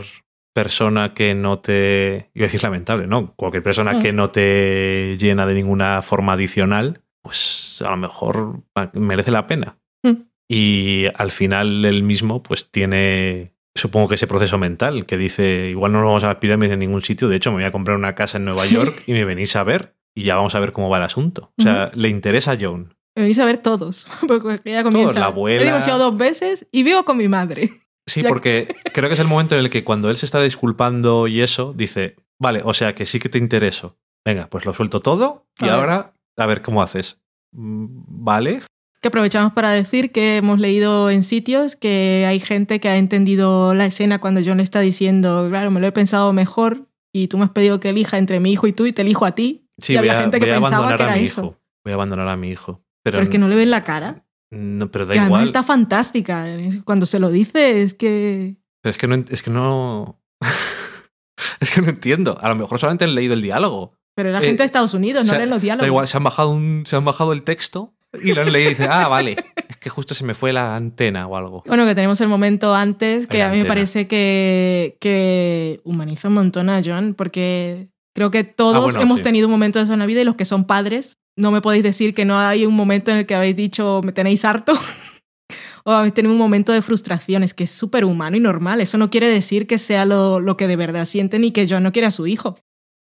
persona que no te. Iba a decir lamentable, ¿no? Cualquier persona Mm. que no te llena de ninguna forma adicional, pues a lo mejor merece la pena. Mm. Y al final él mismo, pues tiene. Supongo que ese proceso mental que dice, igual no nos vamos a las pirámides en ningún sitio, de hecho me voy a comprar una casa en Nueva Sí. York y me venís a ver y ya vamos a ver cómo va el asunto. O sea, le interesa a Joan. Me venís a ver todos. Porque ella comienza. la abuela. He divorciado dos veces y vivo con mi madre. Sí, porque creo que es el momento en el que cuando él se está disculpando y eso, dice, vale, o sea que sí que te intereso. Venga, pues lo suelto todo y A ver. ahora a ver cómo haces. Mm, Vale. Que aprovechamos para decir que hemos leído en sitios que hay gente que ha entendido la escena cuando John le está diciendo, claro, me lo he pensado mejor y tú me has pedido que elija entre mi hijo y tú y te elijo a ti. Sí, Y voy había a, gente que voy a pensaba abandonar que a era mi eso. hijo. Voy a abandonar a mi hijo. Pero, Pero es que no le ven la cara. No, pero da Que igual. está fantástica. Cuando se lo dice es que... Pero es que no. Es que no... es que no entiendo. A lo mejor solamente han leído el diálogo. Pero la Eh, gente de Estados Unidos, no leen los Da diálogos. igual, se han bajado, un, se han bajado el texto y lo han leído y dicen, ah, vale. Es que justo se me fue la antena o algo. Bueno, que tenemos el momento antes que a mí me parece que, que humaniza un montón a John, porque creo que todos Ah, bueno, hemos sí. tenido un momento de eso en la vida y los que son padres, no me podéis decir que no hay un momento en el que habéis dicho me tenéis harto o habéis tenido un momento de frustración. Es que es súper humano y normal. Eso no quiere decir que sea lo, lo que de verdad sienten y que John no quiere a su hijo.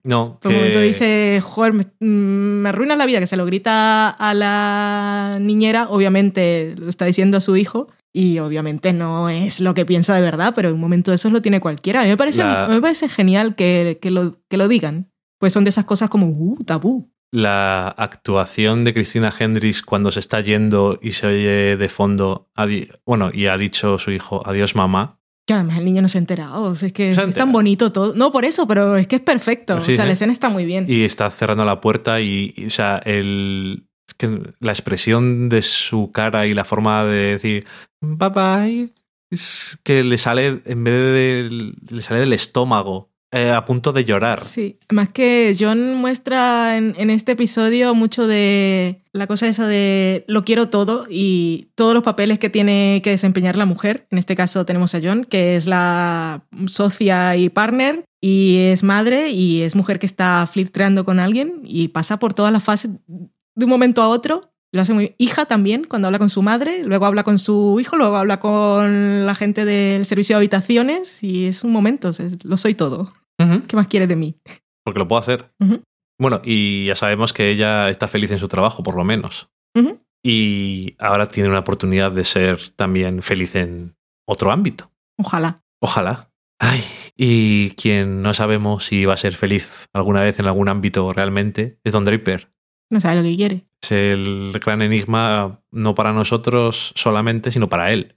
No, Por un momento que- dice, joder, me, mm, me arruinas la vida, que se lo grita a la niñera, obviamente lo está diciendo a su hijo, y obviamente no es lo que piensa de verdad, pero en un momento de esos lo tiene cualquiera. A mí me parece, La- me parece genial que, que lo, que lo digan, pues son de esas cosas como, uh, tabú. la actuación de Cristina Hendricks cuando se está yendo y se oye de fondo, bueno, y ha dicho su hijo, adiós mamá. Que además el niño no se ha enterado. o sea, es que es tan bonito todo. No por eso, pero es que es perfecto. Sí, o sea, la escena está muy bien. Y está cerrando la puerta y, y, o sea, el, es que la expresión de su cara y la forma de decir bye bye es que le sale, en vez de, le sale del estómago, eh, a punto de llorar. Sí, más que John muestra en, en este episodio mucho de la cosa esa de lo quiero todo y todos los papeles que tiene que desempeñar la mujer. En este caso tenemos a John, que es la socia y partner y es madre y es mujer que está flirteando con alguien y pasa por todas las fases de un momento a otro. Lo hace muy hija también cuando habla con su madre, luego habla con su hijo, luego habla con la gente del servicio de habitaciones y es un momento, o sea, lo soy todo. ¿Qué más quieres de mí? Porque lo puedo hacer. Bueno, y ya sabemos que ella está feliz en su trabajo, por lo menos. Y ahora tiene una oportunidad de ser también feliz en otro ámbito. Ojalá. Ojalá. Ay, y quien no sabemos si va a ser feliz alguna vez en algún ámbito realmente es Don Draper. No sabe lo que quiere. Es el gran enigma no para nosotros solamente, sino para él.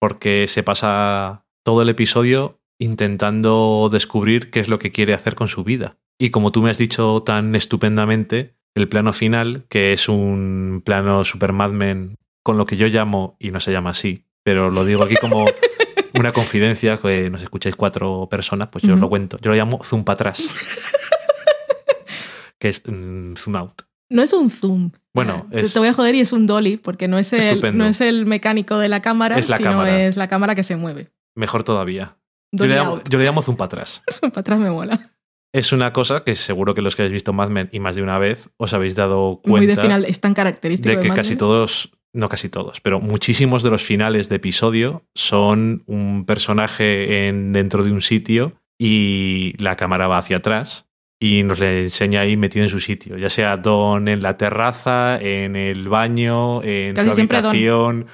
Porque se pasa todo el episodio intentando descubrir qué es lo que quiere hacer con su vida. Y como tú me has dicho tan estupendamente, el plano final, que es un plano super Mad Men con lo que yo llamo, y no se llama así, pero lo digo aquí como una confidencia, que nos escucháis cuatro personas, pues yo os lo cuento. Yo lo llamo zoom para atrás. que es mm, zoom out. No es un zoom. Bueno, Te- es- Te voy a joder y es un dolly, porque no es el, Estupendo. no es el mecánico de la cámara, Es la sino cámara. es la cámara que se mueve. Mejor todavía. Yo Dolly le, llamo, out. yo le llamo zoom para atrás. Eso para atrás me mola. Es una cosa que seguro que los que habéis visto Mad Men y más de una vez os habéis dado Muy de cuenta final, es tan característico de que Mad casi Men. todos, no casi todos, pero muchísimos de los finales de episodio son un personaje en, dentro de un sitio y la cámara va hacia atrás y nos le enseña ahí metido en su sitio, ya sea Don en la terraza, en el baño, en Casi su siempre Don. habitación,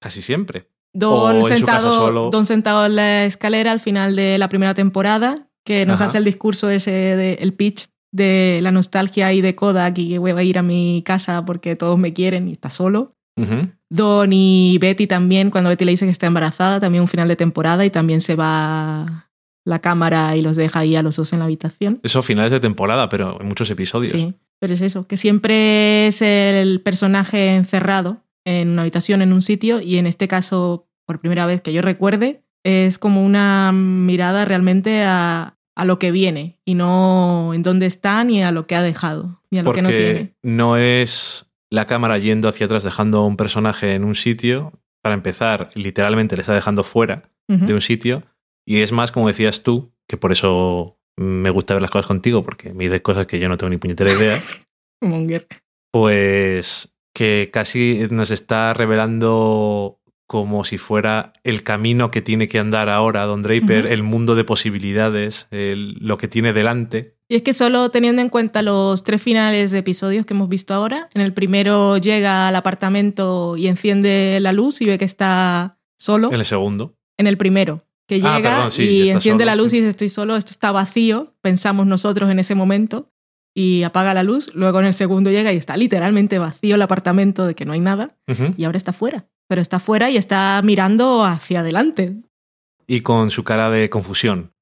casi siempre. Don o en su casa sentado, solo. Don sentado en la escalera al final de la primera temporada, que nos Ajá. hace el discurso ese, de, el pitch de la nostalgia y de Kodak y que voy a ir a mi casa porque todos me quieren y está solo. Ujú. Don y Betty también, cuando Betty le dice que está embarazada, también un final de temporada y también se va la cámara y los deja ahí a los dos en la habitación. Eso finales de temporada, pero en muchos episodios. Sí, pero es eso, que siempre es el personaje encerrado en una habitación, en un sitio, y en este caso, por primera vez que yo recuerde, es como una mirada realmente a, a lo que viene y no en dónde está ni a lo que ha dejado, ni a lo Porque que no tiene. no es la cámara yendo hacia atrás dejando a un personaje en un sitio. Para empezar, literalmente le está dejando fuera de un sitio. Y es más, como decías tú, que por eso me gusta ver las cosas contigo, porque me dices cosas que yo no tengo ni puñetera idea. Monger. pues que casi nos está revelando como si fuera el camino que tiene que andar ahora Don Draper, el mundo de posibilidades, el- lo que tiene delante. Y es que solo teniendo en cuenta los tres finales de episodios que hemos visto ahora, en el primero llega al apartamento y enciende la luz y ve que está solo. En el segundo. en el primero, que Ah, llega perdón, sí, y enciende solo. la luz y dice estoy solo, esto está vacío, pensamos nosotros en ese momento, y apaga la luz, luego en el segundo llega y está literalmente vacío el apartamento de que no hay nada, y ahora está fuera, pero está fuera y está mirando hacia adelante. Y con su cara de confusión.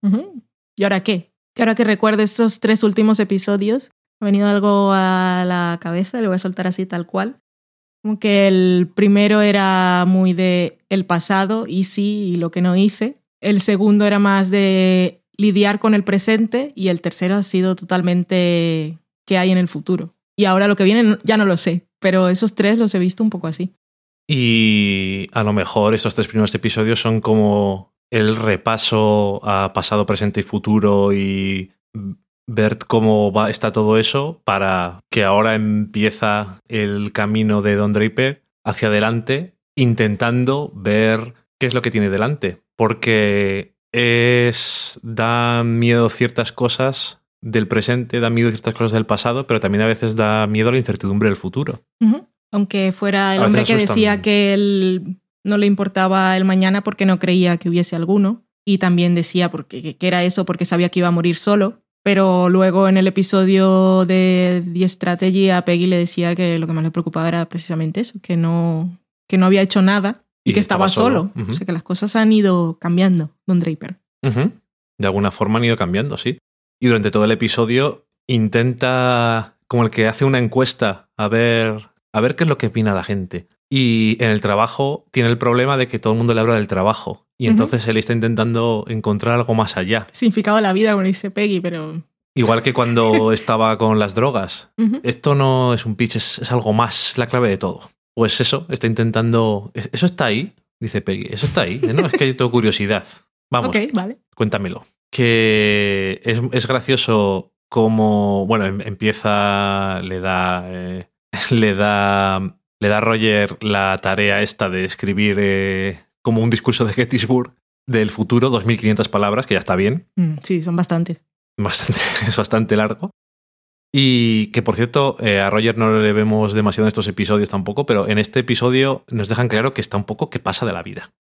¿Y ahora qué? Que ahora que recuerdo estos tres últimos episodios, ha venido algo a la cabeza, le voy a soltar así tal cual. Como que el primero era muy de el pasado, y sí, y lo que no hice. El segundo era más de lidiar con el presente y el tercero ha sido totalmente qué hay en el futuro. Y ahora lo que viene ya no lo sé, pero esos tres los he visto un poco así. Y a lo mejor estos tres primeros episodios son como el repaso a pasado, presente y futuro y ver cómo va, está todo eso para que ahora empieza el camino de Don Draper hacia adelante intentando ver qué es lo que tiene delante. Porque es da miedo ciertas cosas del presente, da miedo ciertas cosas del pasado, pero también a veces da miedo a la incertidumbre del futuro. Aunque fuera el A hombre que decía que él no le importaba el mañana porque no creía que hubiese alguno. Y también decía porque, que era eso porque sabía que iba a morir solo. Pero luego en el episodio de The Strategy a Peggy le decía que lo que más le preocupaba era precisamente eso, que no, que no había hecho nada y, Y que estaba, estaba solo. O sea que las cosas han ido cambiando, Don Draper. De alguna forma han ido cambiando, sí. Y durante todo el episodio intenta, como el que hace una encuesta, a ver, a ver qué es lo que opina la gente. Y en el trabajo tiene el problema de que todo el mundo le habla del trabajo. Y entonces él está intentando encontrar algo más allá. Significado de la vida, como dice Peggy, pero... Igual que cuando estaba con las drogas. Esto no es un pitch, es, es algo más, la clave de todo. Pues eso, está intentando... "¿Es- ¿Eso está ahí? Dice Peggy. ¿Eso está ahí? No, es que yo tengo curiosidad. Vamos, vale. cuéntamelo. Que es, es gracioso como, bueno, em- empieza, le da, eh, le da, le da a Roger la tarea esta de escribir eh, como un discurso de Gettysburg del futuro, 2.500 palabras, que ya está bien, Mm, sí, son bastantes. bastante, es bastante largo. Y que, por cierto, eh, a Roger no le vemos demasiado en estos episodios tampoco, pero en este episodio nos dejan claro que está un poco que pasa de la vida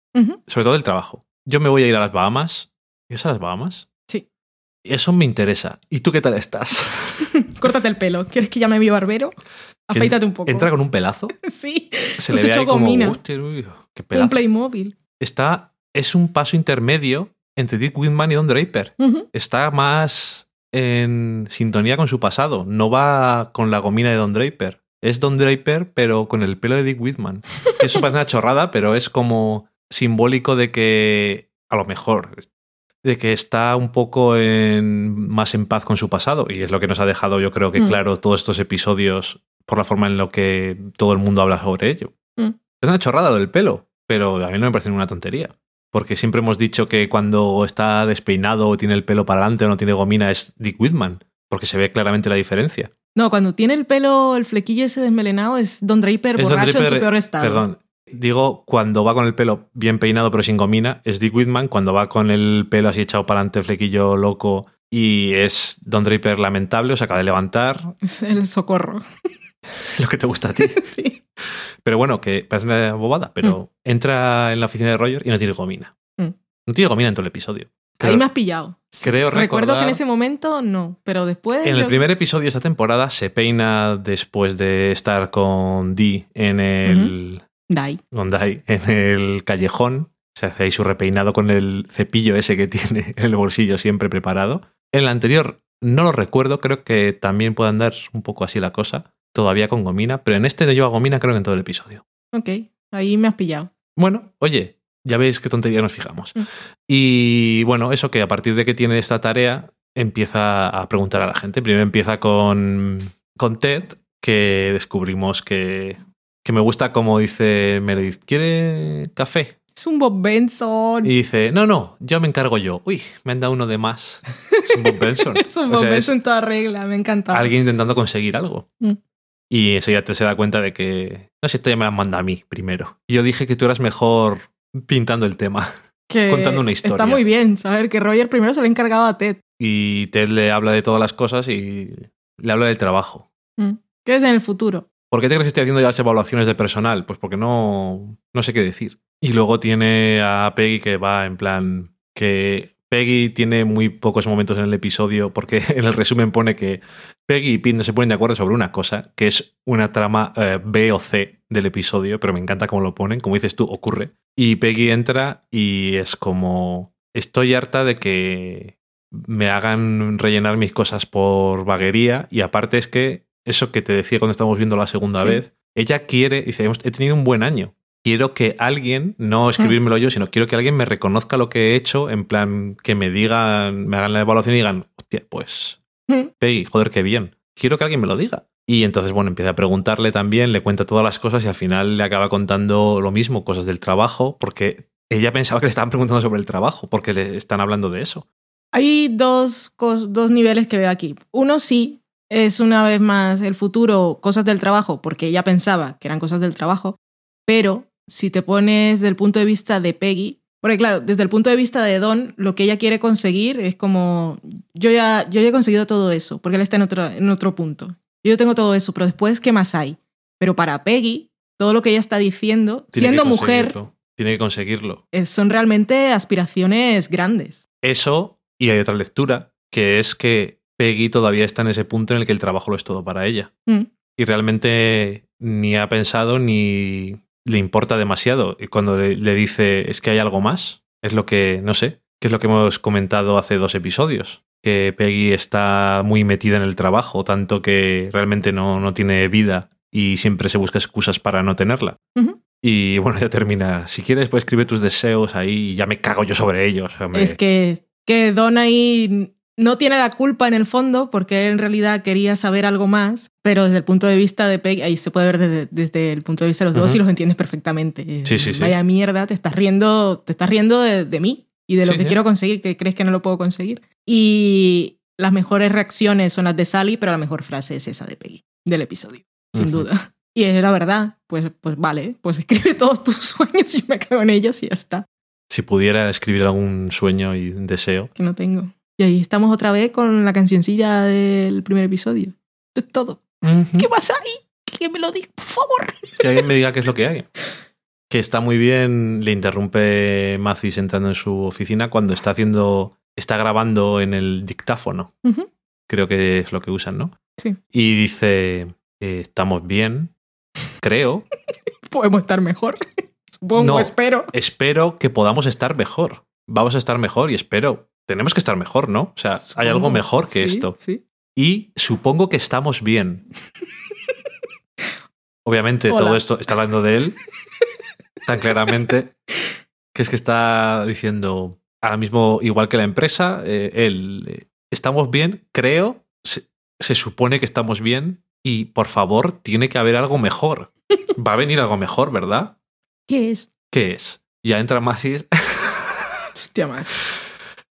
sobre todo el trabajo. Yo me voy a ir a las Bahamas. ¿Es a las Bahamas? Sí. Eso me interesa. ¿Y tú qué tal estás? Córtate el pelo. ¿Quieres que llame mi barbero? Afeítate un poco. Entra con un pelazo. Sí, Se le ve echó ahí como... gomina. "Hostia, uy, qué un. Playmobil. Está... Es un paso intermedio entre Dick Whitman y Don Draper. Está más en sintonía con su pasado. No va con la gomina de Don Draper. Es Don Draper, pero con el pelo de Dick Whitman. Eso parece una chorrada, pero es como simbólico de que, a lo mejor, de que está un poco en, más en paz con su pasado. Y es lo que nos ha dejado, yo creo que Mm. claro, todos estos episodios por la forma en la que todo el mundo habla sobre ello. Mm. Es una chorrada del pelo, pero a mí no me parece una tontería. Porque siempre hemos dicho que cuando está despeinado o tiene el pelo para adelante o no tiene gomina es Dick Whitman, porque se ve claramente la diferencia. No, cuando tiene el pelo, el flequillo ese desmelenado, es Don Draper Es Don borracho en su peor estado. Perdón, digo cuando va con el pelo bien peinado pero sin gomina es Dick Whitman, cuando va con el pelo así echado para adelante, flequillo loco y es Don Draper lamentable, o se acaba de levantar, Es el socorro. lo que te gusta a ti. sí. Pero bueno, que parece una bobada, pero entra en la oficina de Roger y no tiene gomina. Mm. No tiene gomina en todo el episodio. Ahí me has pillado. creo Recuerdo que en ese momento no, pero después. En el primer episodio de esta temporada se peina después de estar con Dee en el, Dai. con Dai en el callejón. Se hace ahí su repeinado con el cepillo ese que tiene en el bolsillo siempre preparado. En el anterior no lo recuerdo, creo que también puede andar un poco así la cosa, todavía con gomina, pero en este no lleva gomina creo que en todo el episodio. Ok, ahí me has pillado. Bueno, oye, ya veis qué tontería nos fijamos. Mm. Y bueno, eso que a partir de que tiene esta tarea, empieza a preguntar a la gente. Primero empieza con, con Ted, que descubrimos que, que me gusta como dice Meredith, ¿quiere café? Es un Bob Benson. Y dice, no, no, yo me encargo yo. Uy, me han dado uno de más. Es un Bob Benson. es un O Bob sea, Benson en toda regla, me encanta. alguien intentando conseguir algo. Mm. Y enseguida te se da cuenta de que, no sé, esto ya me la manda a mí primero. Y yo dije que tú eras mejor pintando el tema. que contando una historia. Está muy bien saber que Roger primero se le ha encargado a Ted. Y Ted le habla de todas las cosas y le habla del trabajo. Mm. ¿Qué es en el futuro? ¿Por qué te crees que estoy haciendo ya las evaluaciones de personal? Pues porque no, no sé qué decir. Y luego tiene a Peggy que va en plan que Peggy tiene muy pocos momentos en el episodio porque en el resumen pone que Peggy y Pete no se ponen de acuerdo sobre una cosa, que es una trama eh, B o C del episodio, pero me encanta cómo lo ponen, como dices tú, ocurre. Y Peggy entra y es como, estoy harta de que me hagan rellenar mis cosas por vaguería y aparte es que eso que te decía cuando estábamos viendo la segunda Sí. vez, ella quiere, dice, "Hemos- he tenido un buen año. Quiero que alguien, no escribírmelo yo, sino quiero que alguien me reconozca lo que he hecho, en plan que me digan, me hagan la evaluación y digan, hostia, pues. Peggy, joder, qué bien. Quiero que alguien me lo diga. Y entonces, bueno, empieza a preguntarle también, le cuenta todas las cosas y al final le acaba contando lo mismo, cosas del trabajo, porque ella pensaba que le estaban preguntando sobre el trabajo, porque le están hablando de eso. Hay dos, dos niveles que veo aquí. Uno sí es una vez más el futuro, cosas del trabajo, porque ella pensaba que eran cosas del trabajo, pero si te pones del punto de vista de Peggy, porque claro, desde el punto de vista de Don, lo que ella quiere conseguir es como, yo ya, yo ya he conseguido todo eso, porque él está en otro, en otro punto. Yo tengo todo eso, pero después, ¿qué más hay? Pero para Peggy, todo lo que ella está diciendo, Tiene siendo mujer. Tiene que conseguirlo. son realmente aspiraciones grandes. Eso, y hay otra lectura, que es que Peggy todavía está en ese punto en el que el trabajo lo es todo para ella. Mm. Y realmente ni ha pensado ni le importa demasiado. Y cuando le, le dice es que hay algo más, es lo que, no sé, que es lo que hemos comentado hace dos episodios. Que Peggy está muy metida en el trabajo, tanto que realmente no, no tiene vida y siempre se busca excusas para no tenerla. Y bueno, ya termina. Si quieres, pues escribe tus deseos ahí y ya me cago yo sobre ellos. hombre. Es que, que Don ahí no tiene la culpa en el fondo porque él en realidad quería saber algo más, pero desde el punto de vista de Peggy, ahí se puede ver desde, desde el punto de vista de los dos y los entiendes perfectamente. Sí, sí, sí. Vaya mierda, te estás riendo, te estás riendo de, de mí y de lo que quiero conseguir, que crees que no lo puedo conseguir. Y las mejores reacciones son las de Sally, pero la mejor frase es esa de Peggy, del episodio, sin duda. Y es la verdad, pues, pues vale, pues escribe todos tus sueños y me cago en ellos y ya está. Si pudiera escribir algún sueño y deseo. que no tengo. Y ahí estamos otra vez con la cancioncilla del primer episodio. Esto es todo. ¿Qué pasa ahí? Que alguien me lo diga, por favor. Que alguien me diga qué es lo que hay. Que está muy bien, le interrumpe Mathis entrando en su oficina cuando está haciendo, está grabando en el dictáfono. Creo que es lo que usan, ¿no? Sí. Y dice, eh, estamos bien, creo. Podemos estar mejor. Supongo, No. espero. Espero que podamos estar mejor. Vamos a estar mejor y espero. Tenemos que estar mejor, ¿no? O sea, hay algo mejor que Sí, esto. Sí. Y supongo que estamos bien. Obviamente Hola. todo esto está hablando de él tan claramente que es que está diciendo ahora mismo igual que la empresa, eh, él, eh, estamos bien, creo, se, se supone que estamos bien y por favor tiene que haber algo mejor. Va a venir algo mejor, ¿verdad? ¿Qué es? ¿Qué es? Ya entra Macis. Hostia madre.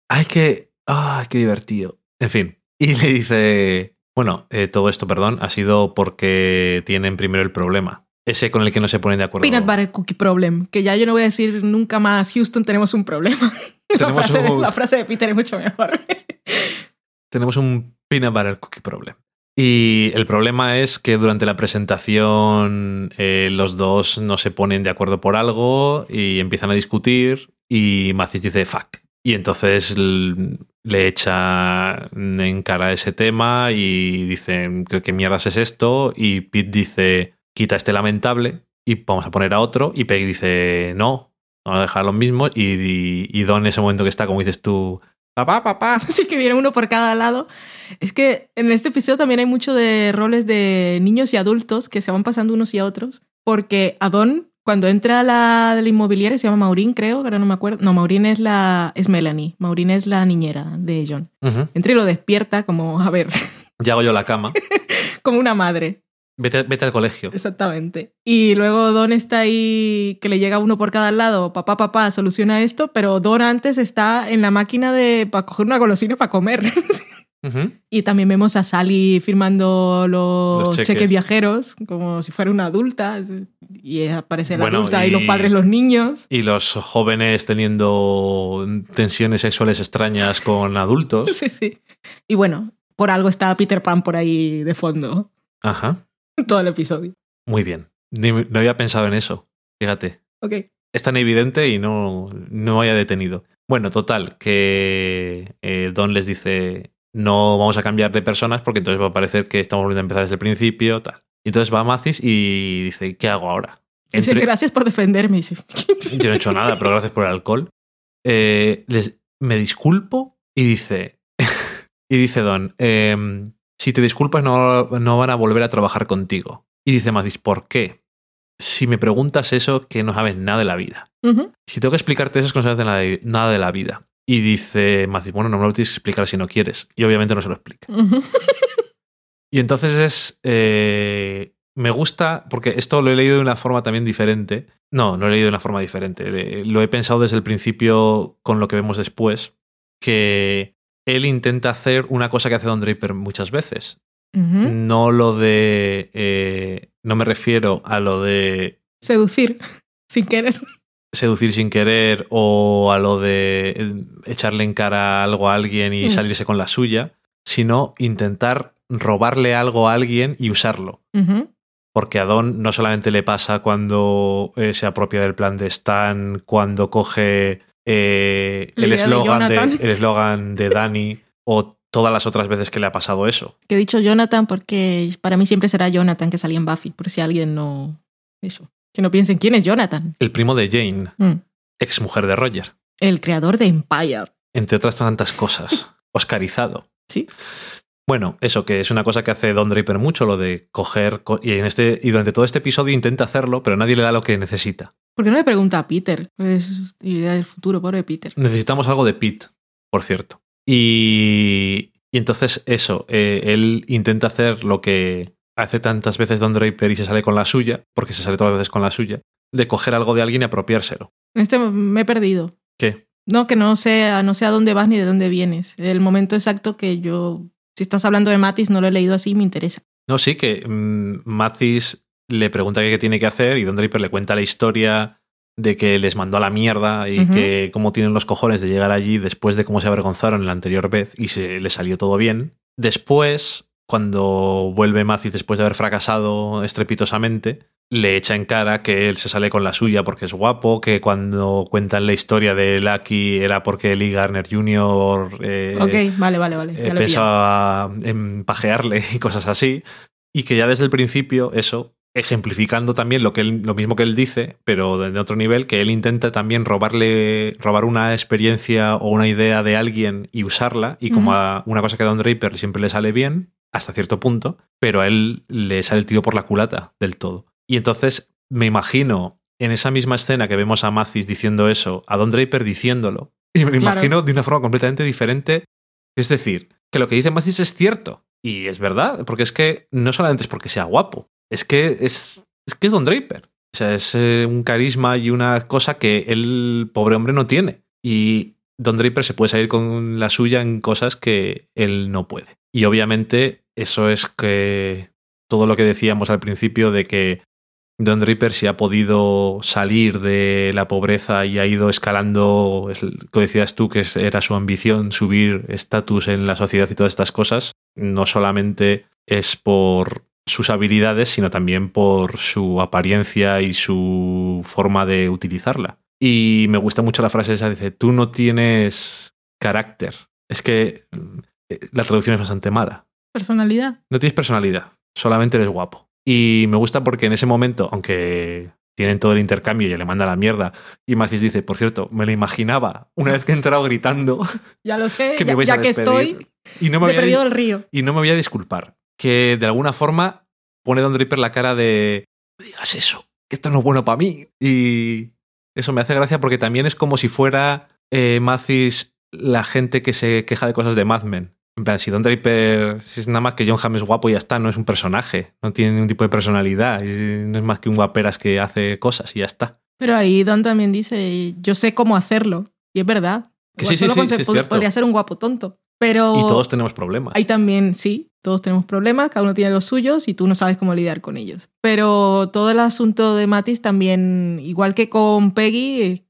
Ay, qué. ¡Ay, qué divertido! En fin. Y le dice. Bueno, eh, todo esto, perdón, ha sido porque tienen primero el problema. Ese con el que no se ponen de acuerdo. Peanut Butter Cookie Problem. Que ya yo no voy a decir nunca más, Houston, tenemos un problema. La Tenemos frase, de, un- la frase de Peter es mucho mejor. Tenemos un peanut butter cookie problem. Y el problema es que durante la presentación eh, los dos no se ponen de acuerdo por algo y empiezan a discutir y Macis dice fuck. Y entonces le echa en cara ese tema y dice ¿qué, mierdas es esto? Y Pete dice quita este lamentable y vamos a poner a otro y Peggy dice no, vamos a dejar lo mismo y, y, y Don en ese momento que está como dices tú papá, papá. Así que viene uno por cada lado. Es que en este episodio también hay mucho de roles de niños y adultos que se van pasando unos y a otros. Porque Adon, cuando entra la de la inmobiliaria, se llama Maureen, creo, ahora no me acuerdo. No, Maureen es la. es Melanie. Maureen es la niñera de John. Entra y lo despierta como, a ver, Ya hago yo la cama. como una madre. Vete, vete al colegio. Exactamente. Y luego Don está ahí, que le llega uno por cada lado, papá, papá, soluciona esto, pero Don antes está en la máquina de para coger una golosina para comer. Y también vemos a Sally firmando los, Los cheques. cheques. viajeros, como si fuera una adulta. Y aparece la Bueno, adulta y... y- los padres los niños. Y los jóvenes teniendo tensiones sexuales extrañas con adultos. Sí, sí. Y bueno, por algo está Peter Pan por ahí de fondo Ajá. todo el episodio. Muy bien. No había pensado en eso. Fíjate. Ok. Es tan evidente y no, no haya detenido. Bueno, total, que eh, Don les dice, no vamos a cambiar de personas porque entonces va a parecer que estamos volviendo a empezar desde el principio, tal. Y entonces va Macis y dice, ¿qué hago ahora? Dice, Entre- gracias por defenderme. Dice, Yo no he hecho nada, pero gracias por el alcohol. Eh, les- me disculpo y dice, y dice Don, em, si te disculpas no, no van a volver a trabajar contigo. Y dice Macis, ¿por qué? Si me preguntas eso, que no sabes nada de la vida. Si tengo que explicarte eso, es que no sabes de nada de, nada de la vida. Y dice Macis, bueno, no me lo tienes que explicar si no quieres. Y obviamente no se lo explica. Y entonces es. eh, me gusta, porque esto lo he leído de una forma también diferente. No, no lo he leído de una forma diferente. Lo he pensado desde el principio con lo que vemos después. Que él intenta hacer una cosa que hace Don Draper muchas veces. No lo de. eh, no me refiero a lo de Seducir sin querer. Seducir sin querer o a lo de eh, echarle en cara algo a alguien y Mm. salirse con la suya, sino intentar robarle algo a alguien y usarlo. Porque a Don no solamente le pasa cuando eh, se apropia del plan de Stan, cuando coge eh, el de eslogan de, Jonathan. el eslogan de Danny o todas las otras veces que le ha pasado eso. Que he dicho Jonathan porque para mí siempre será Jonathan que salía en Buffy, por si alguien no... Eso. Que no piensen quién es Jonathan. El primo de Jane, Mm. ex mujer de Roger, El creador de Empire. entre otras tantas cosas. Oscarizado. Sí. Bueno, eso que es una cosa que hace Don Draper mucho, lo de coger co- y en este y durante todo este episodio intenta hacerlo, pero nadie le da lo que necesita. ¿Por qué no le pregunta a Peter? Es idea del futuro, pobre Peter. Necesitamos algo de Pete, por cierto. Y, y entonces eso, eh, él intenta hacer lo que hace tantas veces Don Draper y se sale con la suya, porque se sale todas las veces con la suya, de coger algo de alguien y apropiárselo. En este me he perdido. ¿Qué? No, que no sé, no sé a dónde vas ni de dónde vienes. El momento exacto que yo, si estás hablando de Matis, no lo he leído así, me interesa. No, sí, que mm, Mathis le pregunta qué tiene que hacer y Don Draper le cuenta la historia de que les mandó a la mierda y que cómo tienen los cojones de llegar allí después de cómo se avergonzaron la anterior vez y se le salió todo bien. Después, cuando vuelve Mathis después de haber fracasado estrepitosamente, le echa en cara que él se sale con la suya porque es guapo, que cuando cuentan la historia de Lucky era porque Lee Garner Jr. eh, ok, vale, vale, vale. eh, pensaba en pajearle y cosas así. Y que ya desde el principio, eso, ejemplificando también lo, que él- lo mismo que él dice, pero de otro nivel, que él intenta también robarle, robar una experiencia o una idea de alguien y usarla. Y como Ujú. a una cosa que a Don Draper siempre le sale bien, hasta cierto punto, pero a él le sale el tiro por la culata del todo. Y entonces me imagino en esa misma escena que vemos a Mathis diciendo eso, a Don Draper diciéndolo. Y me lo Claro. imagino de una forma completamente diferente es decir, que lo que dice Mathis es cierto. Y es verdad, porque es que no solamente es porque sea guapo, es que es, es que es Don Draper. O sea, es eh, un carisma y una cosa que el pobre hombre no tiene. Y Don Draper se puede salir con la suya en cosas que él no puede. Y obviamente eso es que todo lo que decíamos al principio de que Don Draper si ha podido salir de la pobreza y ha ido escalando, que decías tú, que era su ambición subir estatus en la sociedad y todas estas cosas, no solamente es por sus habilidades, sino también por su apariencia y su forma de utilizarla. Y me gusta mucho la frase esa, dice, tú no tienes carácter. Es que mm, la traducción es bastante mala. Personalidad. No tienes personalidad, solamente eres guapo. Y me gusta porque en ese momento, aunque tienen todo el intercambio y le manda la mierda, y Macis dice, por cierto, me lo imaginaba una vez que he entrado gritando Ya lo sé, que me ya, ya a que estoy, y no me me he había perdido el río. y no me voy a disculpar. Que de alguna forma pone Don Draper la cara de no digas eso, que esto no es bueno para mí. Y eso me hace gracia porque también es como si fuera eh, Mathis la gente que se queja de cosas de Mad Men. En plan, si Don Draper si es nada más que John Hamm es guapo y ya está, no es un personaje, no tiene ningún tipo de personalidad, no es más que un guaperas que hace cosas y ya está. Pero ahí Don también dice, yo sé cómo hacerlo. Y es verdad. Que sí, sí, solo sí, sí, es podría ser un guapo tonto. Pero Y todos tenemos problemas. Ahí también, sí, todos tenemos problemas, cada uno tiene los suyos y tú no sabes cómo lidiar con ellos. Pero todo el asunto de Matis también, igual que con Peggy, eh,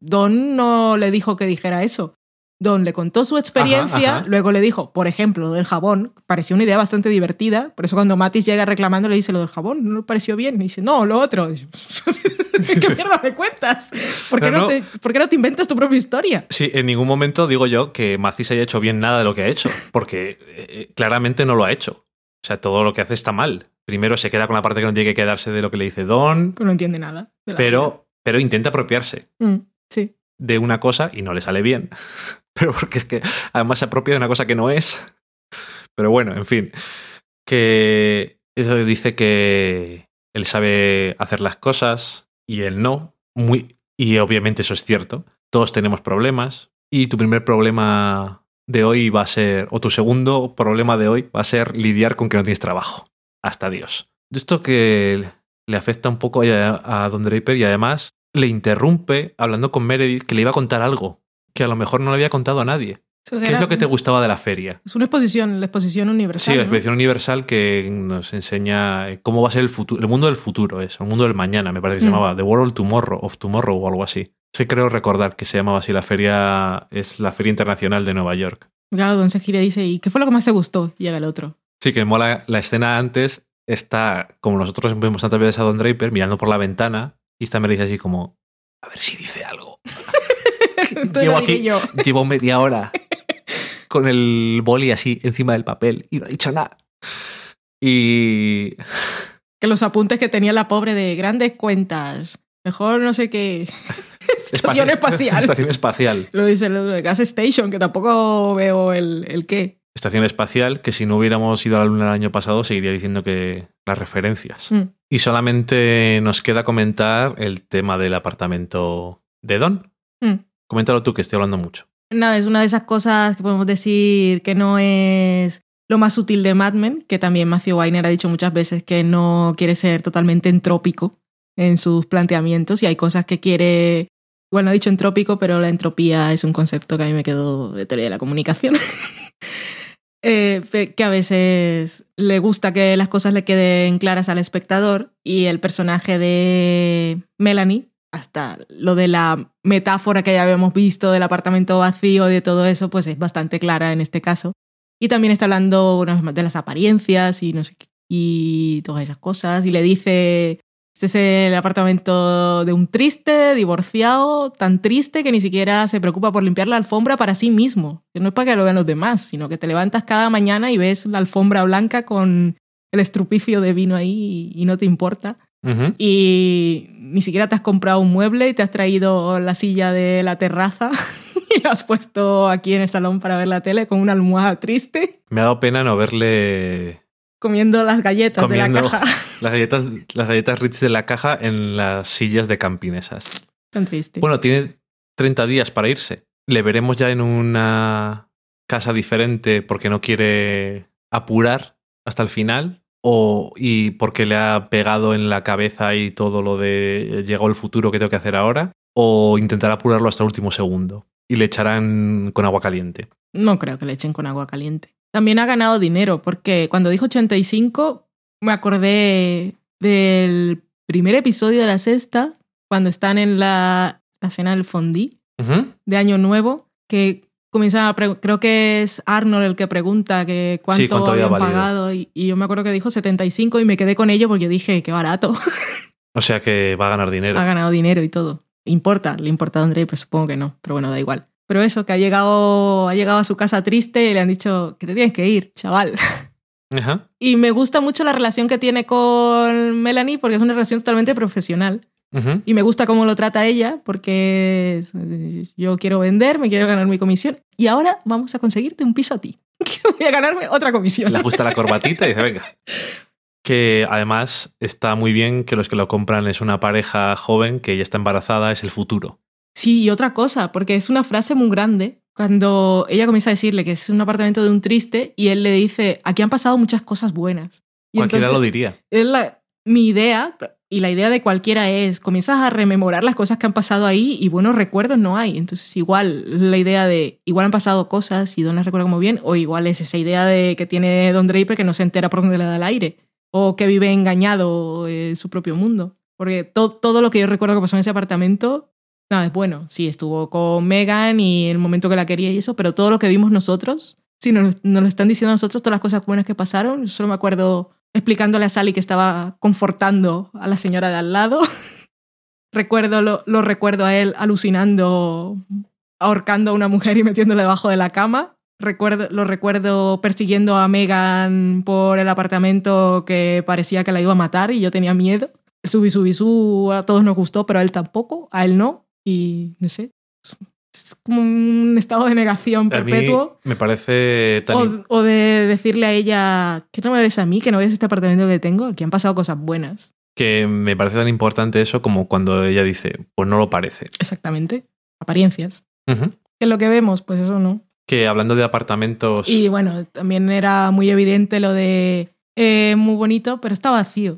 Don no le dijo que dijera eso. Don le contó su experiencia, Ajá, ajá. luego le dijo, por ejemplo, lo del jabón, pareció una idea bastante divertida, por eso cuando Matis llega reclamando le dice lo del jabón, ¿no le pareció bien? Y dice, no, lo otro. ¿Qué mierda me cuentas? ¿Por qué No, no, no. Te, ¿por qué no te inventas tu propia historia? Sí, en ningún momento digo yo que Macis haya hecho bien nada de lo que ha hecho, porque eh, claramente no lo ha hecho. O sea, todo lo que hace está mal. Primero se queda con la parte que no tiene que quedarse de lo que le dice Don, Pues no entiende nada. pero, pero intenta apropiarse. Mm, sí. de una cosa y no le sale bien. Pero porque es que además se apropia de una cosa que no es. Pero bueno, en fin. Que eso dice que él sabe hacer las cosas y él no. Muy, y obviamente eso es cierto. Todos tenemos problemas. Y tu primer problema de hoy va a ser, o tu segundo problema de hoy va a ser lidiar con que no tienes trabajo. Hasta Dios. Esto que le afecta un poco a, a Don Draper y además le interrumpe hablando con Meredith que le iba a contar algo que a lo mejor no le había contado a nadie. Eso ¿Qué era- es lo que te gustaba de la feria? Es una exposición, la exposición universal. Sí, la ¿no? exposición universal que nos enseña eh, cómo va a ser el futuro, el mundo del futuro es, el mundo del mañana, me parece que se Mm. llamaba The World Tomorrow of Tomorrow o algo así. Sí, creo recordar que se llamaba así la feria, es la Feria Internacional de Nueva York. Claro, Don gira dice, ¿y qué fue lo que más te gustó? Y llega el otro. Sí, que mola la escena antes, está como nosotros vemos tantas veces a Don Draper mirando por la ventana y esta me dice así como, a ver si dice algo. Llevo lo aquí- yo. Llevo media hora con el boli así encima del papel y no ha dicho nada. Y Que los apuntes que tenía la pobre de grandes cuentas. Mejor no sé qué. Estación espacial. Estación espacial. Lo dice lo de Gas Station, que tampoco veo el, el qué. Estación espacial que si no hubiéramos ido a la luna el año pasado seguiría diciendo que las referencias. Mm. Y solamente nos queda comentar el tema del apartamento de Don. Mm. Coméntalo tú que estoy hablando mucho. Nada, es una de esas cosas que podemos decir que no es lo más útil de Mad Men, que también Matthew Weiner ha dicho muchas veces que no quiere ser totalmente entrópico en sus planteamientos y hay cosas que quiere, bueno, ha dicho entrópico, pero la entropía es un concepto que a mí me quedó de teoría de la comunicación. Eh, que a veces le gusta que las cosas le queden claras al espectador y el personaje de Melanie, hasta lo de la metáfora que ya habíamos visto del apartamento vacío, de todo eso, pues es bastante clara en este caso. Y también está hablando una vez más de las apariencias y no sé qué, y todas esas cosas. Y le dice, este es el apartamento de un triste, divorciado, tan triste que ni siquiera se preocupa por limpiar la alfombra para sí mismo. Que no es para que lo vean los demás, sino que te levantas cada mañana y ves la alfombra blanca con el estrupicio de vino ahí y, y no te importa. Y ni siquiera te has comprado un mueble y te has traído la silla de la terraza y la has puesto aquí en el salón para ver la tele con una almohada triste, Me ha dado pena no verle comiendo las galletas de la caja. las galletas, las galletas Ritz de la caja en las sillas de camping esas. Tan triste. Bueno, tiene 30 días para irse. Le veremos ya en una casa diferente porque no quiere apurar hasta el final o y porque le ha pegado en la cabeza y todo lo de llegó el futuro que tengo que hacer ahora o intentará apurarlo hasta el último segundo y le echarán con agua caliente. No creo que le echen con agua caliente. También ha ganado dinero, porque cuando dijo 85, me acordé del primer episodio de la sexta, cuando están en la, la cena del fondí de Año Nuevo, que comienza a creo que es Arnold el que pregunta que cuánto, Sí, cuánto había habían valido. pagado y, y yo me acuerdo que dijo 75 y me quedé con ello porque dije qué barato, O sea que va a ganar dinero. ha ganado dinero y todo. ¿Importa? ¿Le importa a André? Pues supongo que no, pero bueno, da igual. Pero eso, que ha llegado, ha llegado a su casa triste y le han dicho que te tienes que ir, chaval. Ajá. Y me gusta mucho la relación que tiene con Melanie porque es una relación totalmente profesional. Y me gusta cómo lo trata ella porque yo quiero vender, me quiero ganar mi comisión. Y ahora vamos a conseguirte un piso a ti. Que voy a ganarme otra comisión. Le ajusta la corbatita y dice, venga. Que además está muy bien que los que lo compran es una pareja joven que ya está embarazada, es el futuro. Sí, y otra cosa, porque es una frase muy grande. Cuando ella comienza a decirle que es un apartamento de un triste y él le dice, aquí han pasado muchas cosas buenas. Y Cualquiera entonces- lo diría. es la- mi idea y la idea de cualquiera es comienzas a rememorar las cosas que han pasado ahí y buenos recuerdos no hay. Entonces igual la idea de igual han pasado cosas y Don las recuerda como bien o igual es esa idea de que tiene Don Draper que no se entera por dónde le da el aire o que vive engañado en su propio mundo. Porque to- todo lo que yo recuerdo que pasó en ese apartamento, nada, es bueno. Sí, estuvo con Megan y el momento que la quería y eso, pero todo lo que vimos nosotros, si nos, nos lo están diciendo a nosotros, todas las cosas buenas que pasaron, yo solo me acuerdo explicándole a Sally que estaba confortando a la señora de al lado. recuerdo, lo, recuerdo a él alucinando, ahorcando a una mujer y metiéndola debajo de la cama. Recuerdo, lo recuerdo persiguiendo a Megan por el apartamento que parecía que la iba a matar y yo tenía miedo. Subí, subí, su a todos nos gustó, pero a él tampoco, a él no. Y no sé, es como un estado de negación A mí perpetuo. me parece tan... O, o de decirle a ella, que no me ves a mí, que no ves este apartamento que tengo, aquí han pasado cosas buenas. que me parece tan importante eso como cuando ella dice, pues no lo parece. Exactamente. Apariencias. Que lo que vemos, pues eso no. Que hablando de apartamentos... Y bueno, también era muy evidente lo de eh, muy bonito, pero está vacío.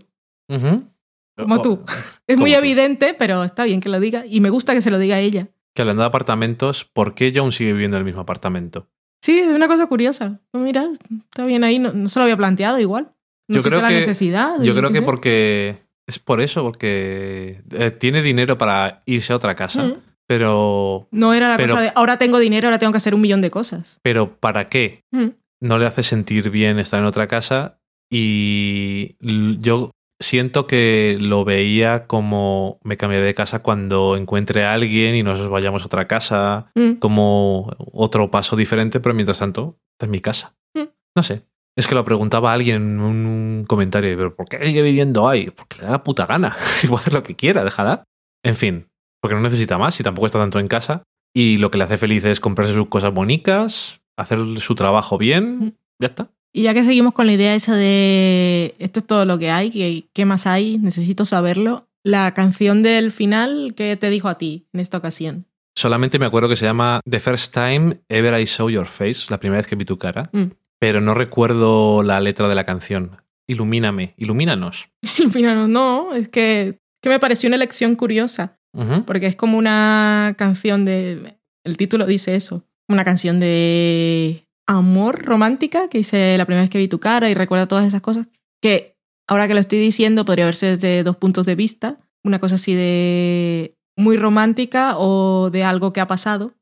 Como tú. Es muy evidente, pero está bien que lo diga. Y me gusta que se lo diga a ella. Que hablando de apartamentos, ¿por qué John sigue viviendo en el mismo apartamento? Sí, es una cosa curiosa. Mira, está bien ahí. No, no se lo había planteado igual. No Yo creo qué la que- necesidad. Yo creo que sé. porque... Es por eso, porque eh, tiene dinero para irse a otra casa, Mm. pero... No era la Pero- cosa de ahora tengo dinero, ahora tengo que hacer un millón de cosas. Pero ¿para qué? Mm. no le hace sentir bien estar en otra casa y yo siento que lo veía como me cambiaré de casa cuando encuentre a alguien y nos vayamos a otra casa, Mm. como otro paso diferente, pero mientras tanto, esta es mi casa. Mm. No sé. Es que lo preguntaba a alguien en un comentario, pero ¿por qué sigue viviendo ahí? Porque le da la puta gana. Si puede hacer lo que quiera, déjala. En fin, porque no necesita más y tampoco está tanto en casa. Y lo que le hace feliz es comprarse sus cosas bonitas, hacer su trabajo bien. Mm. Ya está. Y ya que seguimos con la idea esa de esto es todo lo que hay, ¿qué, qué más hay? Necesito saberlo. La canción del final, ¿qué te dijo a ti en esta ocasión? Solamente me acuerdo que se llama The First Time Ever I Saw Your Face, la primera vez que vi tu cara, Mm. pero no recuerdo la letra de la canción. Ilumíname, ilumínanos. Final, no, es que, que me pareció una elección curiosa, porque es como una canción de... El título dice eso, una canción de amor romántica, que dice la primera vez que vi tu cara y recuerda todas esas cosas, que ahora que lo estoy diciendo podría verse desde dos puntos de vista, una cosa así de muy romántica o de algo que ha pasado.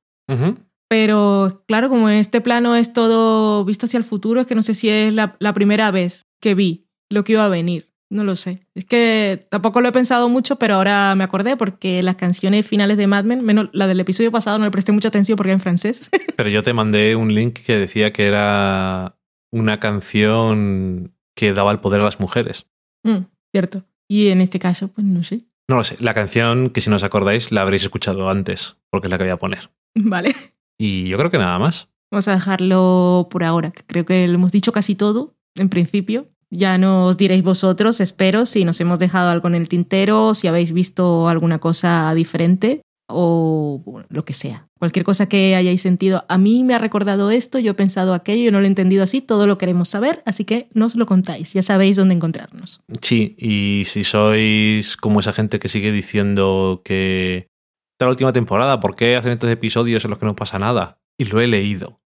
Pero claro, como en este plano es todo visto hacia el futuro, es que no sé si es la, la primera vez que vi lo que iba a venir. No lo sé. Es que tampoco lo he pensado mucho, pero ahora me acordé porque las canciones finales de Mad Men, menos la del episodio pasado, no le presté mucha atención porque era en francés. Pero yo te mandé un link que decía que era una canción que daba el poder a las mujeres. Mm, cierto. Y en este caso, pues no sé. No lo sé, la canción que si no os acordáis la habréis escuchado antes, porque es la que voy a poner. Vale. Y yo creo que nada más. Vamos a dejarlo por ahora. que Creo que lo hemos dicho casi todo, en principio. Ya nos diréis vosotros, espero, si nos hemos dejado algo en el tintero, si habéis visto alguna cosa diferente o bueno, lo que sea. Cualquier cosa que hayáis sentido. A mí me ha recordado esto, yo he pensado aquello, yo no lo he entendido así, todo lo queremos saber, así que nos lo contáis. Ya sabéis dónde encontrarnos. Sí, y si sois como esa gente que sigue diciendo que esta es la última temporada, ¿por qué hacen estos episodios en los que no pasa nada? Y lo he leído.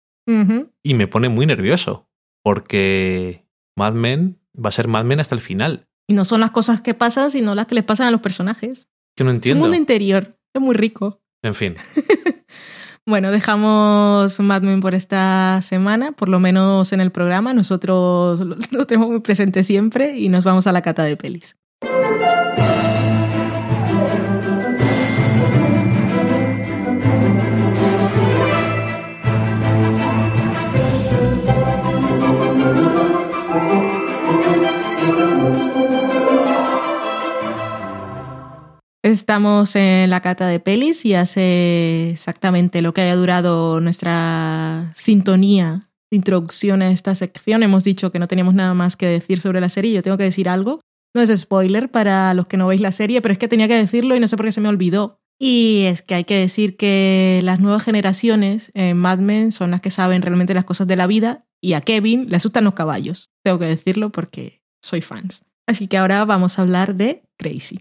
Y me pone muy nervioso, porque Mad Men va a ser Mad Men hasta el final. Y no son las cosas que pasan, sino las que les pasan a los personajes. Que no Es un entiendo. mundo interior, es muy rico. En fin, Bueno, dejamos Mad Men por esta semana, por lo menos en el programa. Nosotros lo tenemos muy presente siempre y nos vamos a la cata de pelis. Estamos en la cata de pelis y hace exactamente lo que haya durado nuestra sintonía de introducción a esta sección. Hemos dicho que no teníamos nada más que decir sobre la serie. Yo tengo que decir algo. No es spoiler para los que no veis la serie, pero es que tenía que decirlo y no sé por qué se me olvidó. Y es que hay que decir que las nuevas generaciones en Mad Men son las que saben realmente las cosas de la vida y a Kevin le asustan los caballos. Tengo que decirlo porque soy fans. Así que ahora vamos a hablar de Crazy.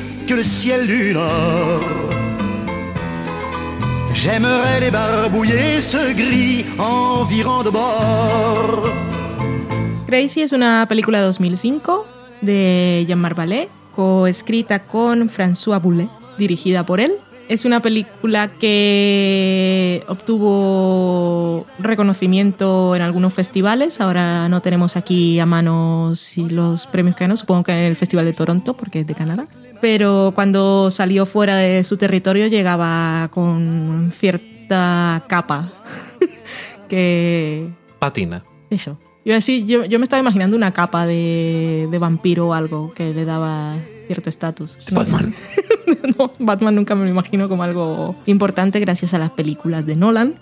que le ciel du Nord. J'aimerais les barbouiller ce gris environ de bord. Crazy es una película de 2005 de Jean-Marc Vallée, coescrita con François Boulet, dirigida por él. Es una película que obtuvo reconocimiento en algunos festivales. Ahora no tenemos aquí a mano los premios que ganó, supongo que en el Festival de Toronto, porque es de Canadá. Pero cuando salió fuera de su territorio llegaba con cierta capa que patina. eso. Yo, así, yo, yo me estaba imaginando una capa de, de vampiro o algo que le daba cierto estatus. No Batman. no, Batman nunca me lo imagino como algo importante gracias a las películas de Nolan.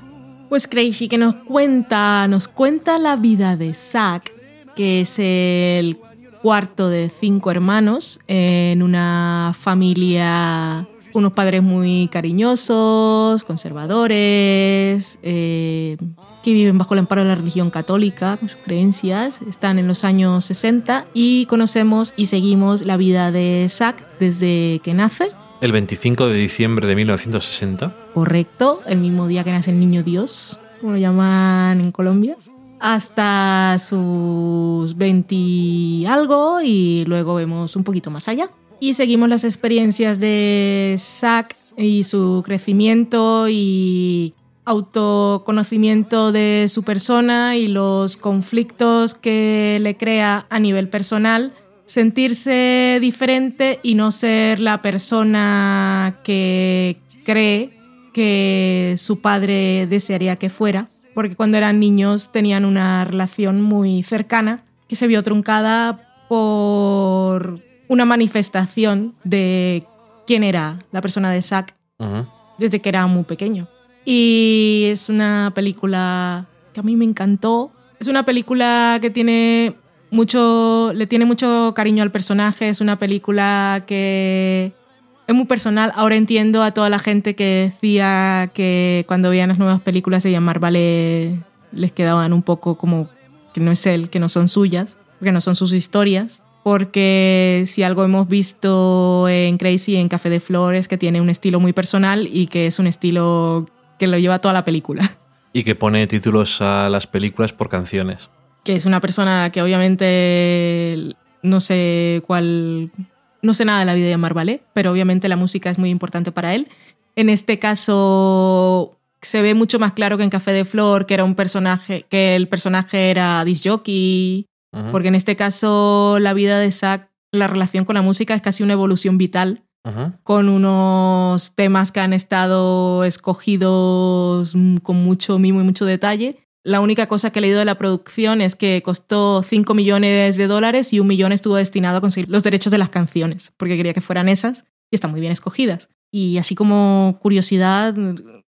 Pues Crazy que nos cuenta, nos cuenta la vida de Zack, que es el cuarto de cinco hermanos en una familia unos padres muy cariñosos, conservadores, eh, que viven bajo el amparo de la religión católica, con sus creencias. Están en los años 60 y conocemos y seguimos la vida de Zack desde que nace. El 25 de diciembre de 1960. Correcto, el mismo día que nace el niño Dios, como lo llaman en Colombia, hasta sus 20 y algo y luego vemos un poquito más allá. Y seguimos las experiencias de Zack y su crecimiento y autoconocimiento de su persona y los conflictos que le crea a nivel personal, sentirse diferente y no ser la persona que cree que su padre desearía que fuera, porque cuando eran niños tenían una relación muy cercana que se vio truncada por una manifestación de quién era la persona de Zack desde que era muy pequeño. Y es una película que a mí me encantó. Es una película que tiene mucho, le tiene mucho cariño al personaje. Es una película que es muy personal. Ahora entiendo a toda la gente que decía que cuando veían las nuevas películas de Jean Vale les quedaban un poco como que no es él, que no son suyas, que no son sus historias. Porque si algo hemos visto en Crazy, en Café de Flores, que tiene un estilo muy personal y que es un estilo que lo lleva toda la película. Y que pone títulos a las películas por canciones. Que es una persona que obviamente no sé cuál. No sé nada de la vida de Marvale, pero obviamente la música es muy importante para él. En este caso se ve mucho más claro que en Café de Flor, que era un personaje, que el personaje era disc jockey, Ujú. porque en este caso la vida de Zack, la relación con la música es casi una evolución vital con unos temas que han estado escogidos con mucho mimo y mucho detalle. La única cosa que he leído de la producción es que costó 5 millones de dólares y un millón estuvo destinado a conseguir los derechos de las canciones, porque quería que fueran esas y están muy bien escogidas. Y así como curiosidad,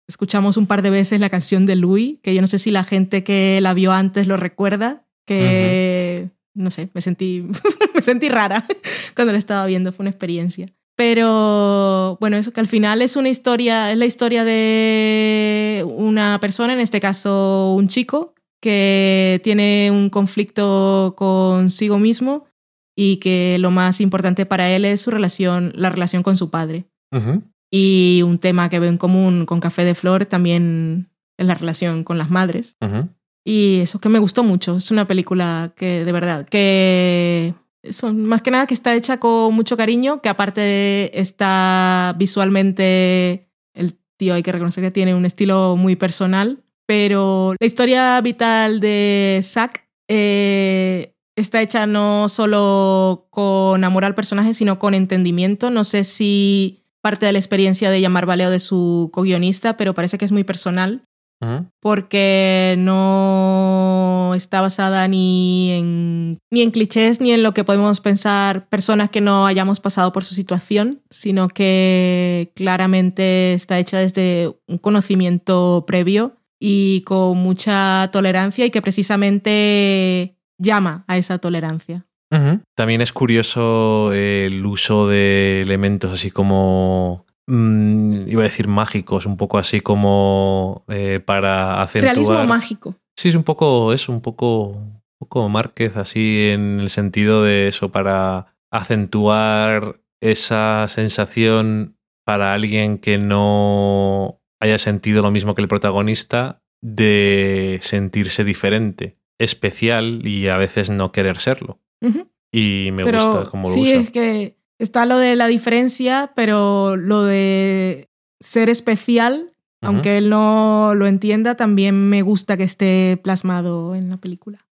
escuchamos un par de veces la canción de Louis, que yo no sé si la gente que la vio antes lo recuerda, que no sé, me sentí, me sentí rara cuando la estaba viendo, fue una experiencia. Pero bueno, eso que al final es una historia, es la historia de una persona, en este caso un chico, que tiene un conflicto consigo mismo y que lo más importante para él es su relación, la relación con su padre. Ujú. Y un tema que veo en común con Café de Flor también es la relación con las madres. Ujú. Y eso que me gustó mucho. Es una película que, de verdad, que son más que nada que está hecha con mucho cariño, que aparte está visualmente, el tío hay que reconocer que tiene un estilo muy personal, pero la historia vital de Zack eh, está hecha no solo con amor al personaje, sino con entendimiento. No sé si parte de la experiencia de llamar Valeo de su co-guionista, pero parece que es muy personal Porque no está basada ni en, ni en clichés ni en lo que podemos pensar personas que no hayamos pasado por su situación, sino que claramente está hecha desde un conocimiento previo y con mucha tolerancia y que precisamente llama a esa tolerancia. También es curioso el uso de elementos así como. Mm, iba a decir mágicos, un poco así como eh, para acentuar. Realismo mágico. Sí, es un poco eso, un poco, un poco Márquez, así en el sentido de eso, para acentuar esa sensación para alguien que no haya sentido lo mismo que el protagonista de sentirse diferente, especial y a veces no querer serlo. Y me pero gusta cómo lo sí, usa. es que está lo de la diferencia, pero lo de ser especial, aunque él no lo entienda, también me gusta que esté plasmado en la película.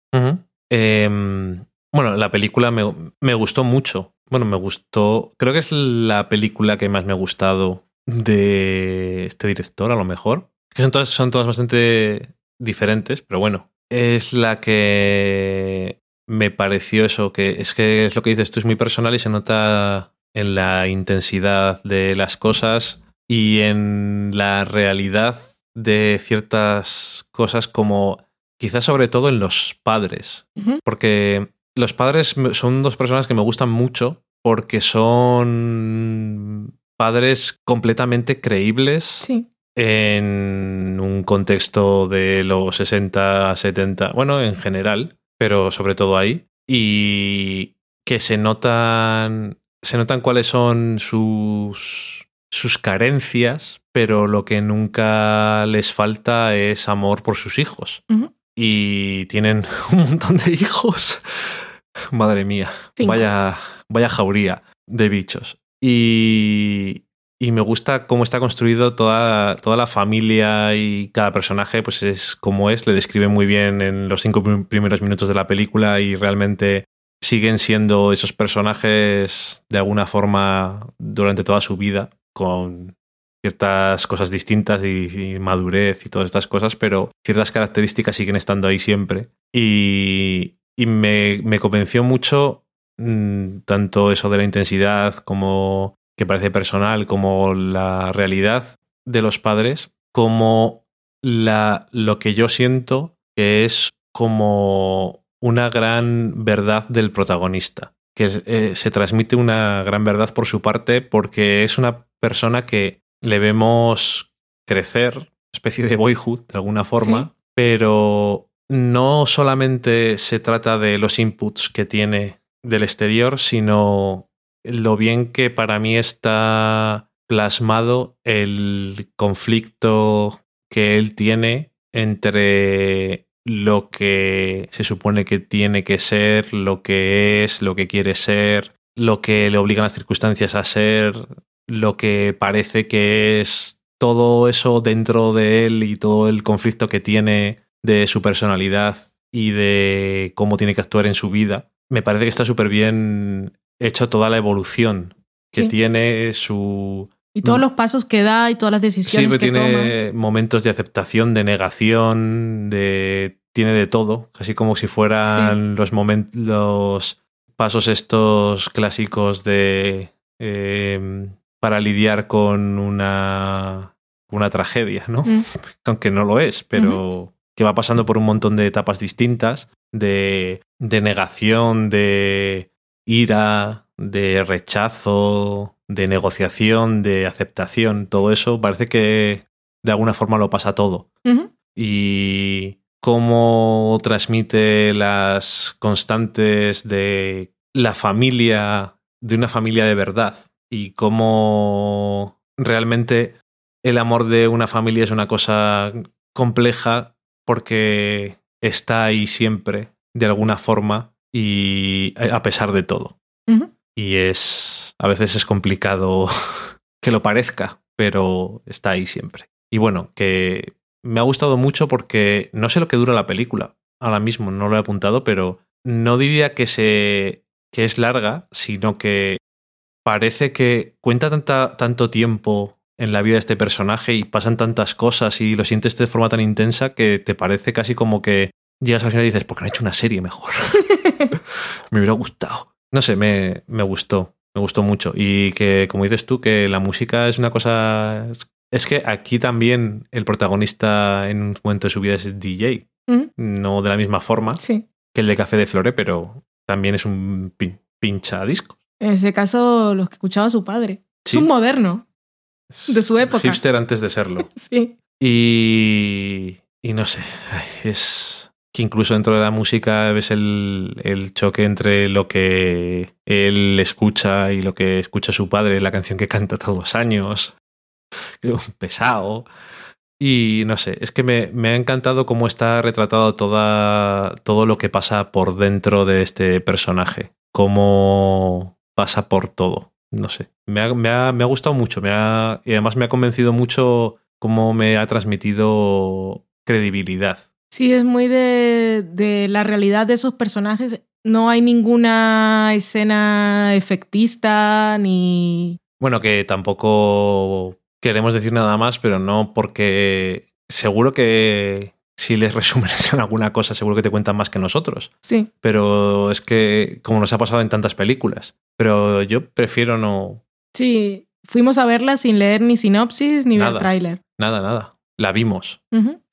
Em, bueno, la película me, me gustó mucho. Bueno, me gustó. Creo que es la película que más me ha gustado de este director, a lo mejor. Que son todas, son todas bastante diferentes, pero bueno. Es la que me pareció eso, que es que es lo que dices tú, es muy personal y se nota en la intensidad de las cosas y en la realidad de ciertas cosas como quizás sobre todo en los padres, porque los padres son dos personas que me gustan mucho porque son padres completamente creíbles Sí. en un contexto de los 60, 70, bueno, en general, pero sobre todo ahí, y que se notan, se notan cuáles son sus, sus carencias, pero lo que nunca les falta es amor por sus hijos. Y tienen un montón de hijos. Madre mía, Cinco. vaya, vaya jauría de bichos. Y, y me gusta cómo está construido toda, toda la familia y cada personaje, pues es como es, le describe muy bien en los cinco prim- primeros minutos de la película y realmente siguen siendo esos personajes de alguna forma durante toda su vida, con ciertas cosas distintas y, y madurez y todas estas cosas, pero ciertas características siguen estando ahí siempre. Y, y me, me convenció mucho mm, tanto eso de la intensidad como que parece personal, como la realidad de los padres, como la, lo que yo siento que es como una gran verdad del protagonista, que eh, se transmite una gran verdad por su parte porque es una persona que le vemos crecer, especie de boyhood de alguna forma, Sí. pero no solamente se trata de los inputs que tiene del exterior, sino lo bien que para mí está plasmado el conflicto que él tiene entre lo que se supone que tiene que ser, lo que es, lo que quiere ser, lo que le obligan las circunstancias a ser, lo que parece que es todo eso dentro de él y todo el conflicto que tiene de su personalidad y de cómo tiene que actuar en su vida. Me parece que está súper bien hecho toda la evolución que Sí. tiene su... Y todos No. los pasos que da y todas las Sí, decisiones pero que toma. tiene momentos de aceptación, de negación, de tiene de todo, casi como si fueran los momentos, los pasos estos clásicos de eh, para lidiar con una una tragedia, ¿no? Mm. Aunque no lo es, pero que va pasando por un montón de etapas distintas, de, de negación, de ira, de rechazo, de negociación, de aceptación, todo eso parece que de alguna forma lo pasa todo. Y cómo transmite las constantes de la familia, de una familia de verdad, y cómo realmente el amor de una familia es una cosa compleja porque está ahí siempre, de alguna forma, y a pesar de todo y es a veces es complicado que lo parezca, pero está ahí siempre. Y bueno, que me ha gustado mucho porque no sé lo que dura la película. Ahora mismo no lo he apuntado, pero no diría que se que es larga, sino que parece que cuenta tanta, tanto tiempo en la vida de este personaje y pasan tantas cosas y lo sientes de forma tan intensa que te parece casi como que llegas al final y dices, ¿por qué no he hecho una serie mejor? me hubiera gustado. No sé, me, me gustó, me gustó mucho. Y que, como dices tú, que la música es una cosa... Es que aquí también el protagonista en un momento de su vida es DJ, no de la misma forma Sí. que el de Café de Flore, pero también es un pin- pincha disco. En ese caso, los que escuchaba su padre. Sí. Es un moderno. De su época. Hipster antes de serlo. Sí. Y, y no sé, es incluso dentro de la música ves el, el choque entre lo que él escucha y lo que escucha su padre, la canción que canta todos los años, pesado. Y no sé, es que me, me ha encantado cómo está retratado toda, todo lo que pasa por dentro de este personaje, cómo pasa por todo. No sé, me ha, me ha, me ha gustado mucho me ha, y además me ha convencido mucho cómo me ha transmitido credibilidad. Sí, es muy de, de la realidad de esos personajes. No hay ninguna escena efectista ni. Bueno, que tampoco queremos decir nada más, pero no porque seguro que si les resumen en alguna cosa, seguro que te cuentan más que nosotros. Sí. Pero es que, como nos ha pasado en tantas películas, pero yo prefiero no. Sí. Fuimos a verla sin leer ni sinopsis ni ver tráiler. Nada, nada. La vimos.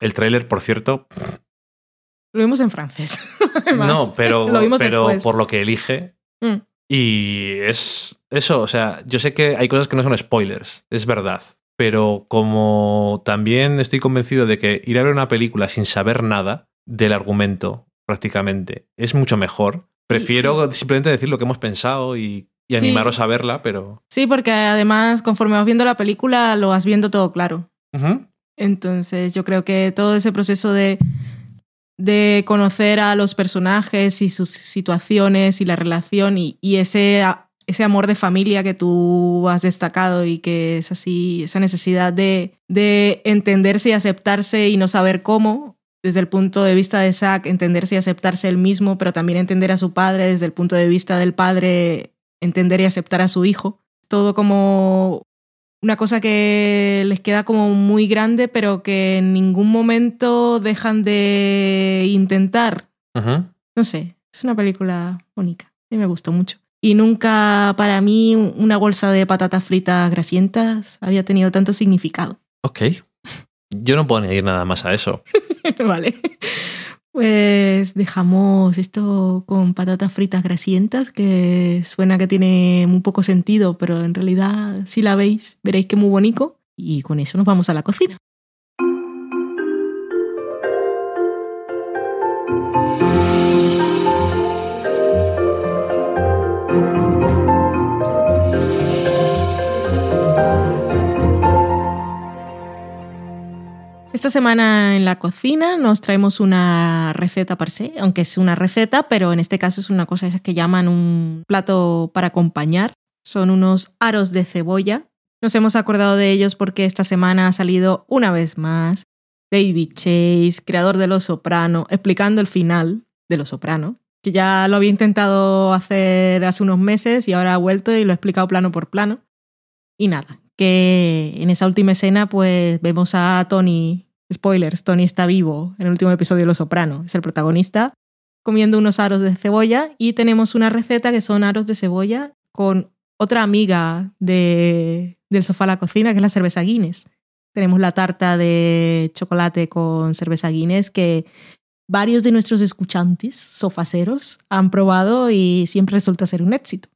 El tráiler, por cierto, Lo vimos en francés. además. no, pero, Lo pero después. por lo que elige. Mm. Y es, Eso, o sea, yo sé que hay cosas que no son spoilers, es verdad. Pero como también estoy convencido de que ir a ver una película sin saber nada del argumento, prácticamente, es mucho mejor. Prefiero simplemente decir lo que hemos pensado y, y Sí. animaros a verla, pero. Sí, porque además, conforme vas viendo la película, lo vas viendo todo claro. Entonces, yo creo que todo ese proceso de, de conocer a los personajes y sus situaciones y la relación y, y ese, ese amor de familia que tú has destacado y que es así, esa necesidad de, de entenderse y aceptarse y no saber cómo, desde el punto de vista de Zack, entenderse y aceptarse él mismo, pero también entender a su padre, desde el punto de vista del padre, entender y aceptar a su hijo. Todo como una cosa que les queda como muy grande, pero que en ningún momento dejan de intentar. No sé, es una película bonita. A mí me gustó mucho. Y nunca para mí una bolsa de patatas fritas grasientas había tenido tanto significado. Ok. Yo no puedo añadir nada más a eso. vale. Pues dejamos esto con patatas fritas grasientas, que suena que tiene muy poco sentido, pero en realidad si la veis veréis que muy bonito. Y con eso nos vamos a la cocina. Esta semana en la cocina nos traemos una receta per se, aunque es una receta, pero en este caso es una cosa que llaman un plato para acompañar. Son unos aros de cebolla. Nos hemos acordado de ellos porque esta semana ha salido una vez más David Chase, creador de Los Soprano, explicando el final de Los Soprano, que ya lo había intentado hacer hace unos meses y ahora ha vuelto y lo ha explicado plano por plano. Y nada, que en esa última escena pues vemos a Tony, spoilers, Tony está vivo en el último episodio de Los Soprano, es el protagonista, comiendo unos aros de cebolla y tenemos una receta que son aros de cebolla con otra amiga de, del sofá a la cocina, que es la cerveza Guinness. Tenemos la tarta de chocolate con cerveza Guinness que varios de nuestros escuchantes sofaceros han probado y siempre resulta ser un éxito.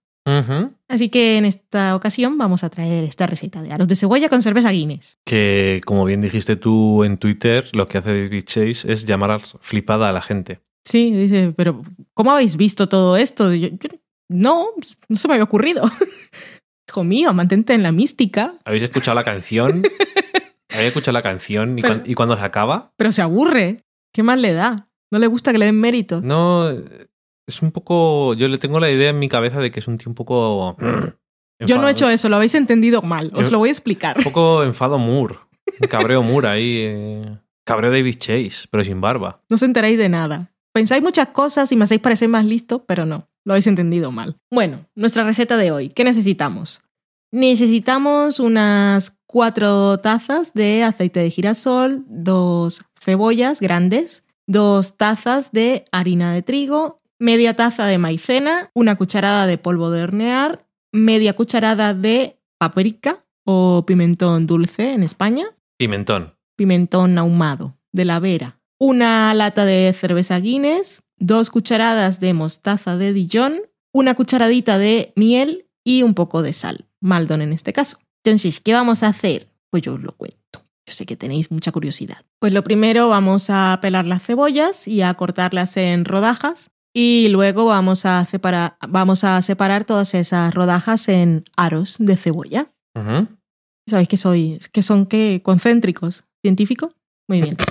Así que en esta ocasión vamos a traer esta receta de aros de cebolla con cerveza Guinness. Que, como bien dijiste tú en Twitter, lo que hace David Chase es llamar flipada a la gente. Sí, dice, pero ¿cómo habéis visto todo esto? Yo- yo- no, no se me había ocurrido. Hijo mío, mantente en la mística, ¿Habéis escuchado la canción? ¿Habéis escuchado la canción y, Pero- cuan- y cuando se acaba? pero se aburre. ¿Qué más le da? ¿No le gusta que le den méritos? No, es un poco. Yo le tengo la idea en mi cabeza de que es un tío un poco. Yo no he hecho eso, lo habéis entendido mal. Os lo voy a explicar. Un poco enfado Moore. Un cabreo Moore ahí. eh. Cabreo David Chase, pero sin barba. No os enteráis de nada. Pensáis muchas cosas y me hacéis parecer más listo, pero no, lo habéis entendido mal. Bueno, nuestra receta de hoy. ¿Qué necesitamos? Necesitamos unas cuatro tazas de aceite de girasol, dos cebollas grandes, dos tazas de harina de trigo, media taza de maicena, una cucharada de polvo de hornear, media cucharada de paprika o pimentón dulce en España, Pimentón. pimentón ahumado de la Vera, una lata de cerveza Guinness, dos cucharadas de mostaza de Dijon, una cucharadita de miel y un poco de sal, Maldon en este caso. Entonces, ¿qué vamos a hacer? Pues yo os lo cuento. Yo sé que tenéis mucha curiosidad. Pues lo primero vamos a pelar las cebollas y a cortarlas en rodajas y luego vamos a separar, vamos a separar todas esas rodajas en aros de cebolla. ¿Sabéis que soy? que son qué? ¿Concéntricos? ¿Científico? Muy bien.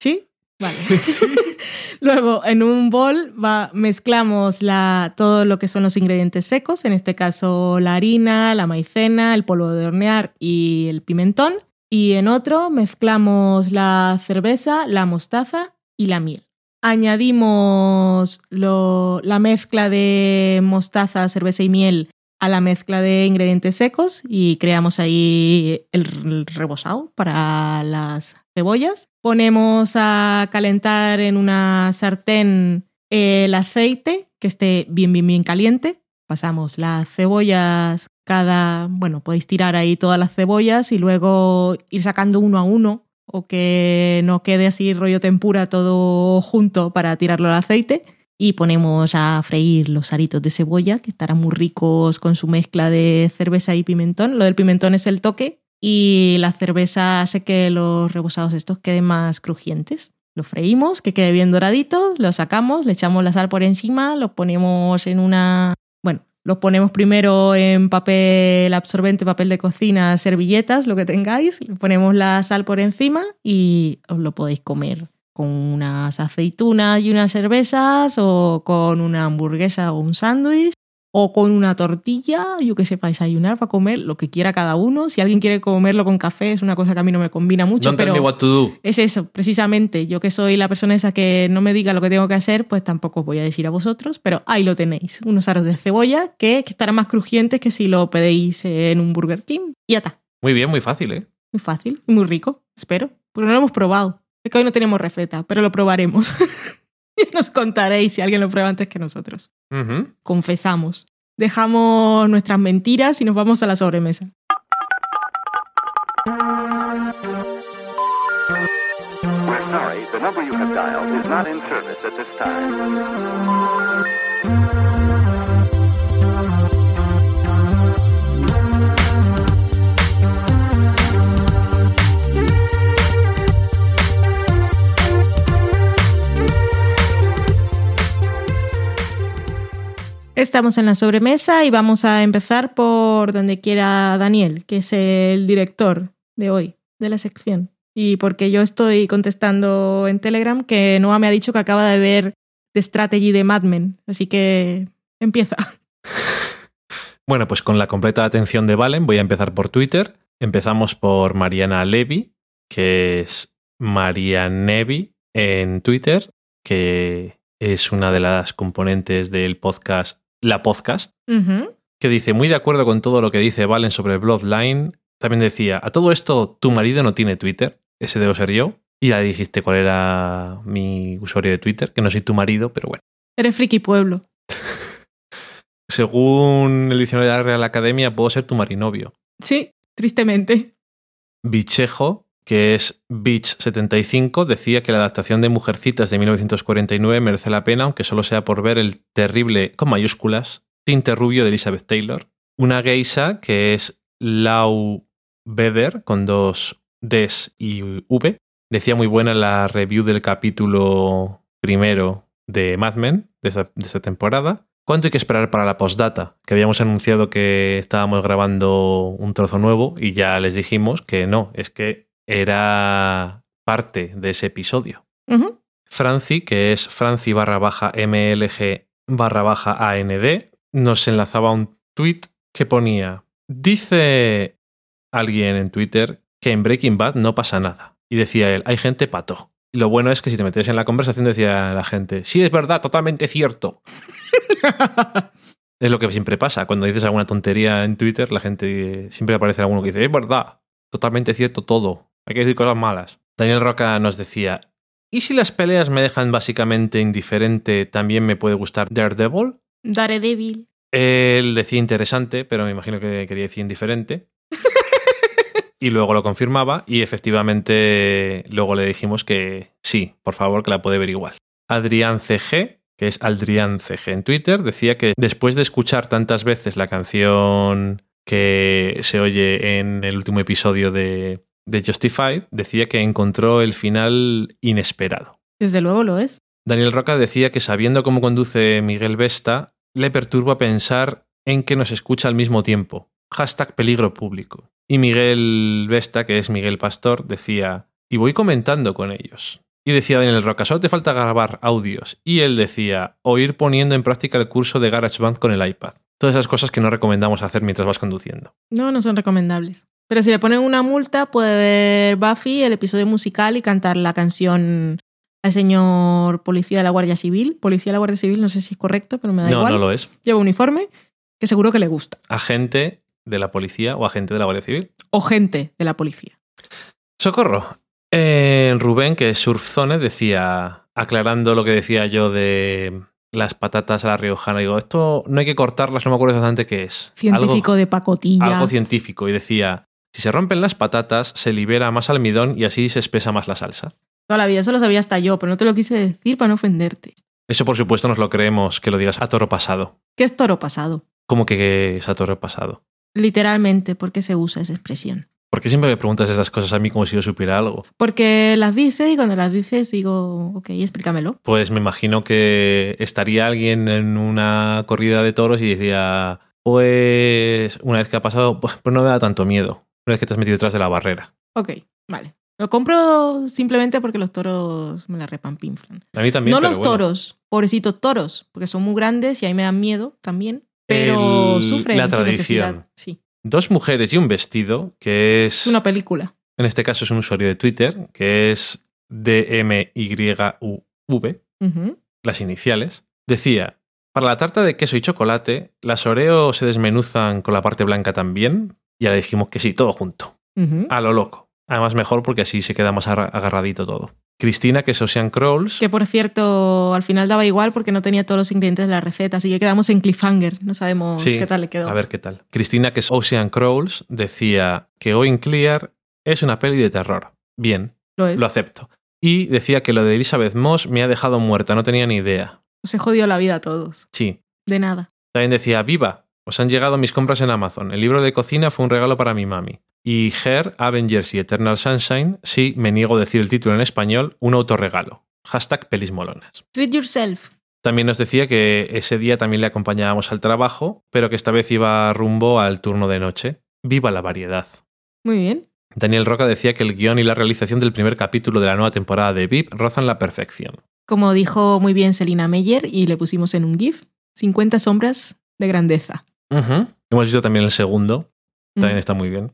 ¿Sí? Vale. Luego, en un bol va- mezclamos la, todo lo que son los ingredientes secos, en este caso la harina, la maicena, el polvo de hornear y el pimentón. Y en otro mezclamos la cerveza, la mostaza y la miel. Añadimos la mezcla de mostaza, cerveza y miel a la mezcla de ingredientes secos y creamos ahí el rebozado para las cebollas. Ponemos a calentar en una sartén el aceite que esté bien, bien, bien caliente. Pasamos las cebollas cada, bueno, podéis tirar ahí todas las cebollas y luego ir sacando uno a uno o que no quede así rollo tempura todo junto para tirarlo al aceite. y ponemos a freír los aritos de cebolla, que estarán muy ricos con su mezcla de cerveza y pimentón. Lo del pimentón es el toque y la cerveza hace que los rebozados estos queden más crujientes. Lo freímos, que quede bien doradito, lo sacamos, le echamos la sal por encima, lo ponemos en una... Los ponemos primero en papel absorbente, papel de cocina, servilletas, lo que tengáis, ponemos la sal por encima y os lo podéis comer con unas aceitunas y unas cervezas o con una hamburguesa o un sándwich o con una tortilla, yo que sé, para desayunar, para comer, lo que quiera cada uno. Si alguien quiere comerlo con café, es una cosa que a mí no me combina mucho, Don't tell pero me what to do. es eso, precisamente. Yo que soy la persona esa que no me diga lo que tengo que hacer, pues tampoco os voy a decir a vosotros, pero ahí lo tenéis. Unos aros de cebolla que, que estarán más crujientes que si lo pedéis en un Burger King. Y ya está. Muy bien, muy fácil, ¿eh? Muy fácil y muy rico, espero. Porque no lo hemos probado. Es que hoy no tenemos receta, pero lo probaremos. y nos contaréis si alguien lo prueba antes que nosotros. Confesamos. Dejamos nuestras mentiras y nos vamos a la sobremesa. We're sorry, the number you have dialed is not in service at this time. Estamos en la sobremesa y vamos a empezar por donde quiera Daniel, que es el director de hoy, de la sección. Y porque yo estoy contestando en Telegram que Noah me ha dicho que acaba de ver The Strategy de Mad Men. Así que empieza. Bueno, pues con la completa atención de Valen, voy a empezar por Twitter. Empezamos por Mariana Levy, que es Marianevi en Twitter, que es una de las componentes del podcast La Podcast, que dice, muy de acuerdo con todo lo que dice Valen sobre Bloodline. También decía, a todo esto, tu marido no tiene Twitter, ese debo ser yo. Y ya dijiste cuál era mi usuario de Twitter, que no soy tu marido, pero bueno. Eres friki pueblo. Según el diccionario de la Real Academia, puedo ser tu marinovio. Sí, tristemente. Bichejo, que es Beach75, decía que la adaptación de Mujercitas de 1949 merece la pena, aunque solo sea por ver el terrible, con mayúsculas, tinte rubio de Elizabeth Taylor. Una geisha, que es Lau Beder, con dos Ds y V, decía muy buena la review del capítulo primero de Mad Men de esta, de esta temporada. ¿Cuánto hay que esperar para la postdata? Que habíamos anunciado que estábamos grabando un trozo nuevo y ya les dijimos que no, es que era parte de ese episodio. Franci, que es Franci barra baja MLG barra baja AND, nos enlazaba un tweet que ponía, dice alguien en Twitter que en Breaking Bad no pasa nada. Y decía él, hay gente pato. Y lo bueno es que si te metes en la conversación decía la gente, sí, es verdad, totalmente cierto. Es lo que siempre pasa. Cuando dices alguna tontería en Twitter, la gente siempre aparece alguno que dice, es verdad, totalmente cierto todo. Hay que decir cosas malas. Daniel Roca nos decía, ¿y si las peleas me dejan básicamente indiferente, también me puede gustar Daredevil? Daredevil. Él decía interesante, pero me imagino que quería decir indiferente. y luego lo confirmaba y efectivamente luego le dijimos que sí, por favor, que la puede ver igual. Adrián CG, que es Adrián CG en Twitter, decía que después de escuchar tantas veces la canción que se oye en el último episodio de, de Justified, decía que encontró el final inesperado. Desde luego lo es. Daniel Roca decía que sabiendo cómo conduce Miguel Vesta, le perturba pensar en que nos escucha al mismo tiempo. Hashtag peligro público. Y Miguel Vesta, que es Miguel Pastor, decía, y voy comentando con ellos. Y decía Daniel Roca, solo te falta grabar audios. Y él decía, o ir poniendo en práctica el curso de GarageBand con el iPad. Todas esas cosas que no recomendamos hacer mientras vas conduciendo. No, no son recomendables. Pero si le ponen una multa, puede ver Buffy, el episodio musical y cantar la canción al señor policía de la Guardia Civil. Policía de la Guardia Civil, no sé si es correcto, pero me da no, igual. no lo es. Lleva uniforme, que seguro que le gusta. Agente de la policía o agente de la Guardia Civil. O gente de la policía. Socorro. Eh, Rubén, que es Surfzone, decía, aclarando lo que decía yo de las patatas a la riojana, digo, esto no hay que cortarlas, no me acuerdo exactamente qué es. Científico algo, de pacotilla. algo científico. Y decía, si se rompen las patatas, se libera más almidón y así se espesa más la salsa. Toda la vida, eso lo sabía hasta yo, pero no te lo quise decir para no ofenderte. Eso, por supuesto, nos lo creemos que lo digas a toro pasado. ¿Qué es toro pasado? ¿Cómo que es a toro pasado? Literalmente, ¿por qué se usa esa expresión? ¿Por qué siempre me preguntas estas cosas a mí como si yo supiera algo? Porque las dices y cuando las dices digo, ok, explícamelo. Pues me imagino que estaría alguien en una corrida de toros y decía, pues una vez que ha pasado, pues pues no me da tanto miedo. Una vez que te has metido detrás de la barrera. Ok, vale. Lo compro simplemente porque los toros me la repampinflan. A mí también. no pero los bueno. toros, pobrecitos toros, porque son muy grandes y ahí me dan miedo también. Pero El- sufren la tradición. necesidad. Sí, Dos mujeres y un vestido, que es... es una película. En este caso es un usuario de Twitter, que es DMYUV, Ujú. las iniciales, decía, para la tarta de queso y chocolate, las Oreo se desmenuzan con la parte blanca también. Y ahora dijimos que sí, todo junto. A lo loco. Además mejor porque así se queda más agarra- agarradito todo. Cristina, que es Ocean Crawls. Que por cierto, al final daba igual porque no tenía todos los ingredientes de la receta, así que quedamos en cliffhanger. No sabemos Sí, qué tal le quedó. A ver qué tal. Cristina, que es Ocean Crawls, decía que Going Clear es una peli de terror. Bien, lo es. lo acepto. Y decía que lo de Elizabeth Moss me ha dejado muerta, no tenía ni idea. Se jodió la vida a todos. Sí. De nada. También decía, viva, os han llegado mis compras en Amazon. El libro de cocina fue un regalo para mi mami. Y Her, Avengers y Eternal Sunshine, sí, me niego a decir el título en español, un autorregalo. Hashtag pelis molonas. Treat yourself. También nos decía que ese día también le acompañábamos al trabajo, pero que esta vez iba rumbo al turno de noche. Viva la variedad. Muy bien. Daniel Roca decía que el guion y la realización del primer capítulo de la nueva temporada de VIP rozan la perfección. Como dijo muy bien Selina Meyer y le pusimos en un GIF, 50 sombras de grandeza. Hemos visto también el segundo, también Mm, está muy bien.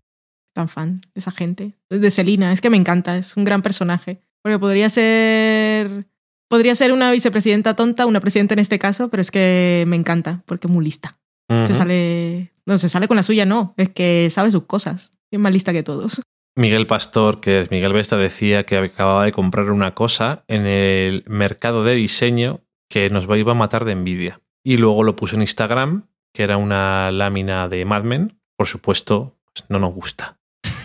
Tan fan de esa gente. De Selina, es que me encanta, es un gran personaje. Porque podría ser. Podría ser una vicepresidenta tonta, una presidenta en este caso, pero es que me encanta, porque es muy lista. Se sale. No, se sale con la suya, no. Es que sabe sus cosas. Es más lista que todos. Miguel Pastor, que es Miguel Vesta, decía que acababa de comprar una cosa en el mercado de diseño que nos iba a matar de envidia. Y luego lo puso en Instagram, que era una lámina de Mad Men. Por supuesto, pues no nos gusta.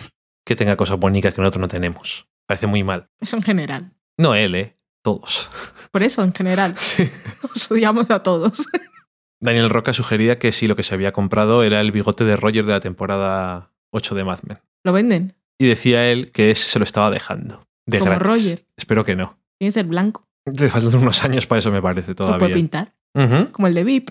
Que tenga cosas bonitas que nosotros no tenemos. Parece muy mal. Eso en general. No él, ¿eh? Todos. Por eso, en general. Sí. Os odiamos a todos. Daniel Roca sugería que si lo que se había comprado era el bigote de Roger de la temporada 8 de Mad Men. Lo venden. Y decía él que ese se lo estaba dejando. De Como gratis. Roger. Espero que no. Tiene que ser blanco. Le faltan unos años para eso, me parece, Se lo todavía. puede pintar. Como el de VIP.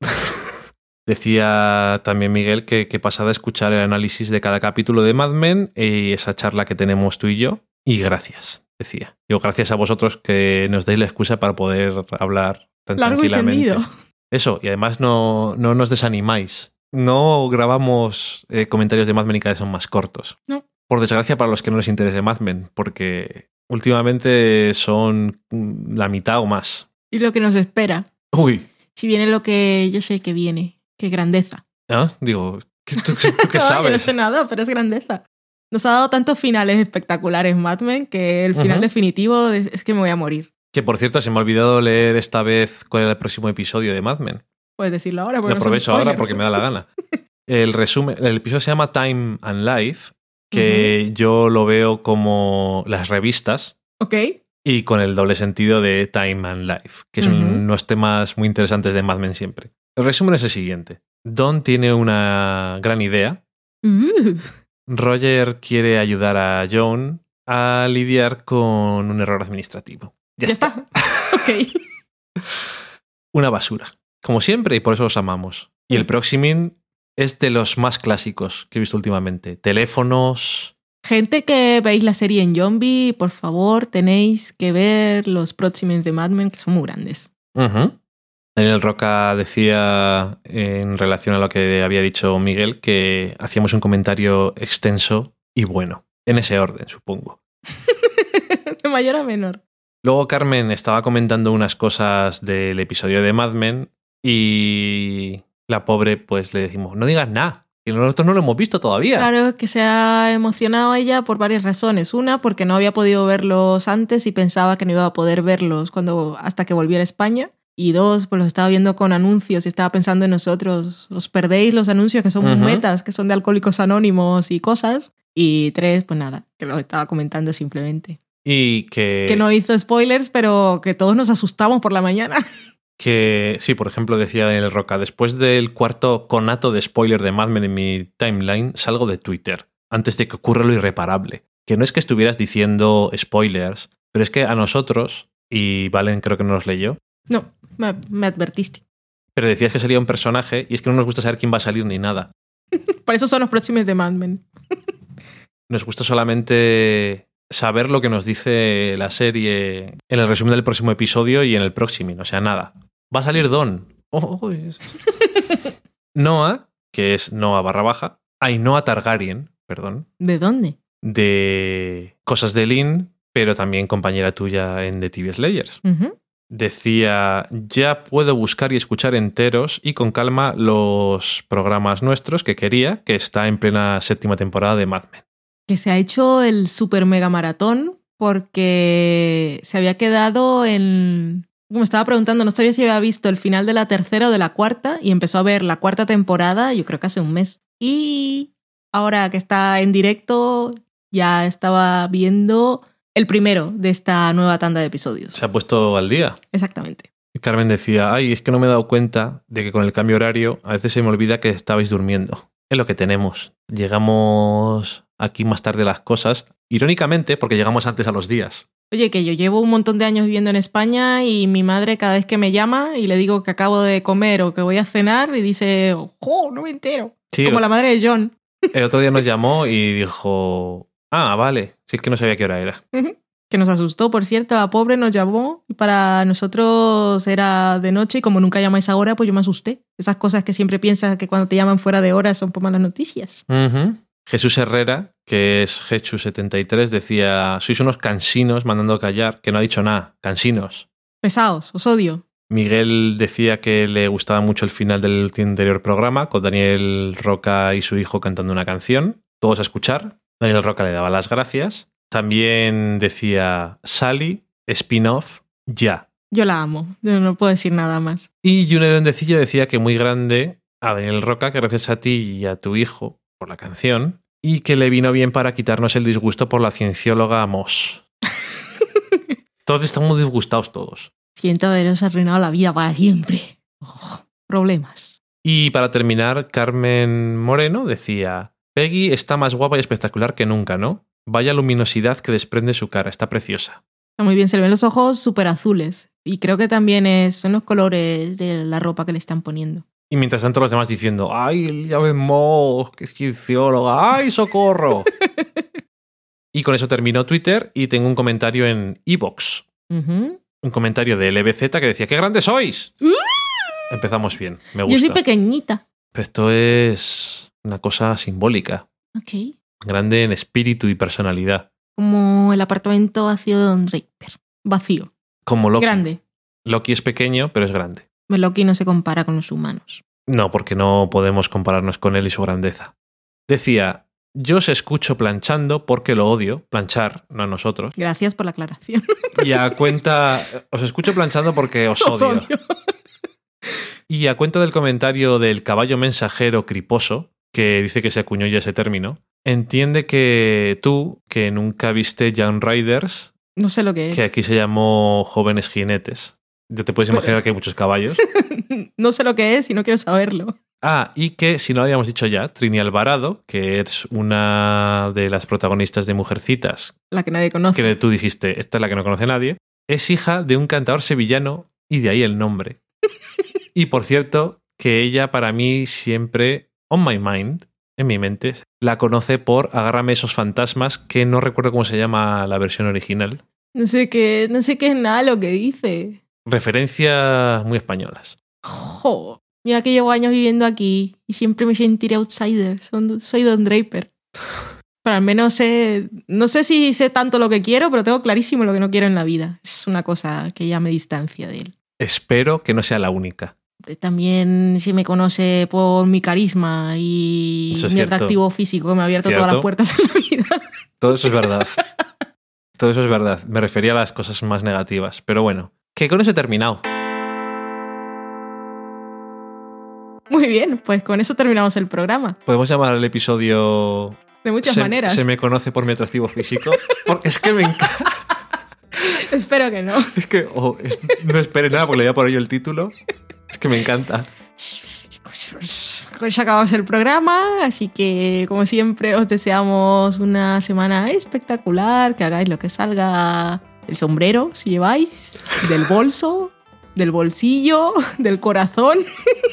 Decía también Miguel que, que pasada escuchar el análisis de cada capítulo de Mad Men y esa charla que tenemos tú y yo. Y gracias, decía. Yo gracias a vosotros que nos dais la excusa para poder hablar tan Largo y tranquilamente. tendido. Eso, y además no, no nos desanimáis. No grabamos eh, comentarios de Mad Men y cada vez son más cortos. No. Por desgracia para los que no les interese Mad Men, porque últimamente son mm, la mitad o más. Y lo que nos espera. Uy, Si viene lo que yo sé que viene. Qué grandeza. ¿ah? digo, ¿qué- ¿tú, tú qué No, yo no sabes? sé nada, pero es grandeza. Nos ha dado tantos finales espectaculares Mad Men que el final definitivo es que me voy a morir. Que por cierto, se me ha olvidado leer esta vez cuál era el próximo episodio de Mad Men. Puedes decirlo ahora. Lo Porque no son aprovecho ahora porque me da la gana. El resumen, el episodio se llama Time and Life, que yo lo veo como las revistas Ok. Y con el doble sentido de Time and Life, que son unos temas muy interesantes de Mad Men siempre. El resumen es el siguiente. Don tiene una gran idea. Uh, Roger quiere ayudar a Joan a lidiar con un error administrativo. Ya, ya está. está. ok. Una basura. Como siempre, y por eso los amamos. Y el Proximin es de los más clásicos que he visto últimamente. Teléfonos. Gente que veis la serie en Zombie, por favor, tenéis que ver los próximos de Mad Men, que son muy grandes. Ujú. Daniel Roca decía en relación a lo que había dicho Miguel que hacíamos un comentario extenso y bueno. En ese orden, supongo. de mayor a menor. Luego Carmen estaba comentando unas cosas del episodio de Mad Men y la pobre pues le decimos, no digas nada, nosotros no lo hemos visto todavía. Claro que se ha emocionado ella por varias razones. Una, porque no había podido verlos antes y pensaba que no iba a poder verlos cuando, hasta que volviera a España. Y dos, pues los estaba viendo con anuncios y estaba pensando en nosotros. Os perdéis los anuncios que son metas, que son de alcohólicos anónimos y cosas. Y tres, pues nada, que los estaba comentando simplemente. Y que, Que no hizo spoilers, pero que todos nos asustamos por la mañana. que, sí, por ejemplo, decía Daniel Roca, después del cuarto conato de spoiler de Mad Men en mi timeline, salgo de Twitter, antes de que ocurra lo irreparable. Que no es que estuvieras diciendo spoilers, pero es que a nosotros, y Valen creo que no nos leyó, No, me, me advertiste. pero decías que salía un personaje y es que no nos gusta saber quién va a salir ni nada. Por eso son los próximos de Mad Men. Nos gusta solamente saber lo que nos dice la serie en el resumen del próximo episodio y en el próximo, o sea, nada. Va a salir Don. Oh, oh, es- Noah, que es Noah barra baja, Ainhoa Targaryen, perdón, ¿De dónde? de Cosas de Lynn, pero también compañera tuya en The TV Slayers. Decía, ya puedo buscar y escuchar enteros y con calma los programas nuestros que quería, que está en plena séptima temporada de Mad Men. Que se ha hecho el super mega maratón porque se había quedado en. Me estaba preguntando, no sabía si había visto el final de la tercera o de la cuarta y empezó a ver la cuarta temporada, yo creo que hace un mes. Y ahora que está en directo, ya estaba viendo el primero de esta nueva tanda de episodios. Se ha puesto al día. Exactamente. Carmen decía, ay, es que no me he dado cuenta de que con el cambio horario a veces se me olvida que estabais durmiendo. Es lo que tenemos. Llegamos aquí más tarde las cosas, irónicamente porque llegamos antes a los días. Oye, que yo llevo un montón de años viviendo en España y mi madre cada vez que me llama y le digo que acabo de comer o que voy a cenar y dice, ¡oh, no me entero! Sí, Como la madre de John. el otro día nos llamó y dijo, ah, vale, si es que no sabía qué hora era. Que nos asustó, por cierto, la pobre nos llamó y para nosotros era de noche y como nunca llamáis ahora, pues yo me asusté. Esas cosas que siempre piensas que cuando te llaman fuera de hora son por malas noticias. Ujú. Jesús Herrera, que es Jesús73, decía, sois unos cansinos mandando callar, que no ha dicho nada, cansinos. Pesados, os odio. Miguel decía que le gustaba mucho el final del anterior programa, con Daniel Roca y su hijo cantando una canción. Todos a escuchar. Daniel Roca le daba las gracias. También decía Sally, spin-off, ya. Yo la amo, yo no puedo decir nada más. Y June Dondecillo decía que muy grande a Daniel Roca, que gracias a ti y a tu hijo por la canción, y que le vino bien para quitarnos el disgusto por la ciencióloga Moss. todos estamos disgustados todos. Siento haberos arruinado la vida para siempre. Oh, problemas. Y para terminar, Carmen Moreno decía, Peggy está más guapa y espectacular que nunca, ¿no? Vaya luminosidad que desprende su cara, está preciosa. Está muy bien, se le ven los ojos súper azules. Y creo que también es, son los colores de la ropa que le están poniendo. Y mientras tanto los demás diciendo, ¡ay, Elizabeth Moss, que es ciencióloga! ¡Ay, socorro! y con eso terminó Twitter y tengo un comentario en Evox. Un comentario de LBZ que decía, ¡qué grandes sois! Empezamos bien, me gusta. Yo soy pequeñita. Esto es una cosa simbólica, Ok. grande en espíritu y personalidad. Como el apartamento vacío de Don Draper. Vacío. Como Loki. Grande. Loki es pequeño, pero es grande. Loki no se compara con los humanos. No, porque no podemos compararnos con él y su grandeza. Decía, yo os escucho planchando porque lo odio, planchar, no a nosotros. Gracias por la aclaración. Y a cuenta, os escucho planchando porque os Os odio. odio. Y a cuenta del comentario del caballo mensajero criposo, que dice que se acuñó ya ese término, entiende que tú, que nunca viste Young Riders, No sé lo que es. que aquí se llamó Jóvenes Jinetes, ya te puedes imaginar que hay muchos caballos. no sé lo que es y no quiero saberlo. Ah, y que si no lo habíamos dicho ya, Trini Alvarado, que es una de las protagonistas de Mujercitas, La que nadie conoce. que tú dijiste, esta es la que no conoce nadie, es hija de un cantador sevillano y de ahí el nombre. y por cierto, que ella para mí siempre, on my mind, en mi mente, la conoce por Agárrame esos fantasmas, que no recuerdo cómo se llama la versión original. No sé qué, no sé qué es nada lo que dice. Referencias muy españolas. Jo, mira que llevo años viviendo aquí y siempre me sentiré outsider. Soy Don Draper. Pero al menos sé, no sé si sé tanto lo que quiero, pero tengo clarísimo lo que no quiero en la vida. Es una cosa que ya me distancia de él. Espero que no sea la única. También se me conoce por mi carisma y es mi cierto. atractivo físico, que me ha abierto Cierto. todas las puertas en la vida. Todo eso es verdad. Todo eso es verdad. Me refería a las cosas más negativas. Pero bueno, que con eso he terminado. Muy bien, pues con eso terminamos el programa. Podemos llamar al episodio De muchas se, maneras. Se me conoce por mi atractivo físico. Porque es que me encanta. Espero que no. Es que oh, es- no esperé nada porque le voy a poner yo el título. Es que me encanta. Pues acabamos el programa, así que como siempre os deseamos una semana espectacular, que hagáis lo que salga del sombrero, si lleváis, del bolso, del bolsillo, del corazón.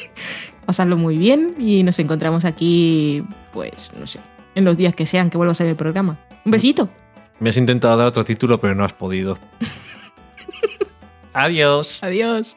Pasadlo muy bien y nos encontramos aquí, pues, no sé, en los días que sean que vuelva a ser el programa. Un besito. Me has intentado dar otro título, pero no has podido. Adiós. Adiós.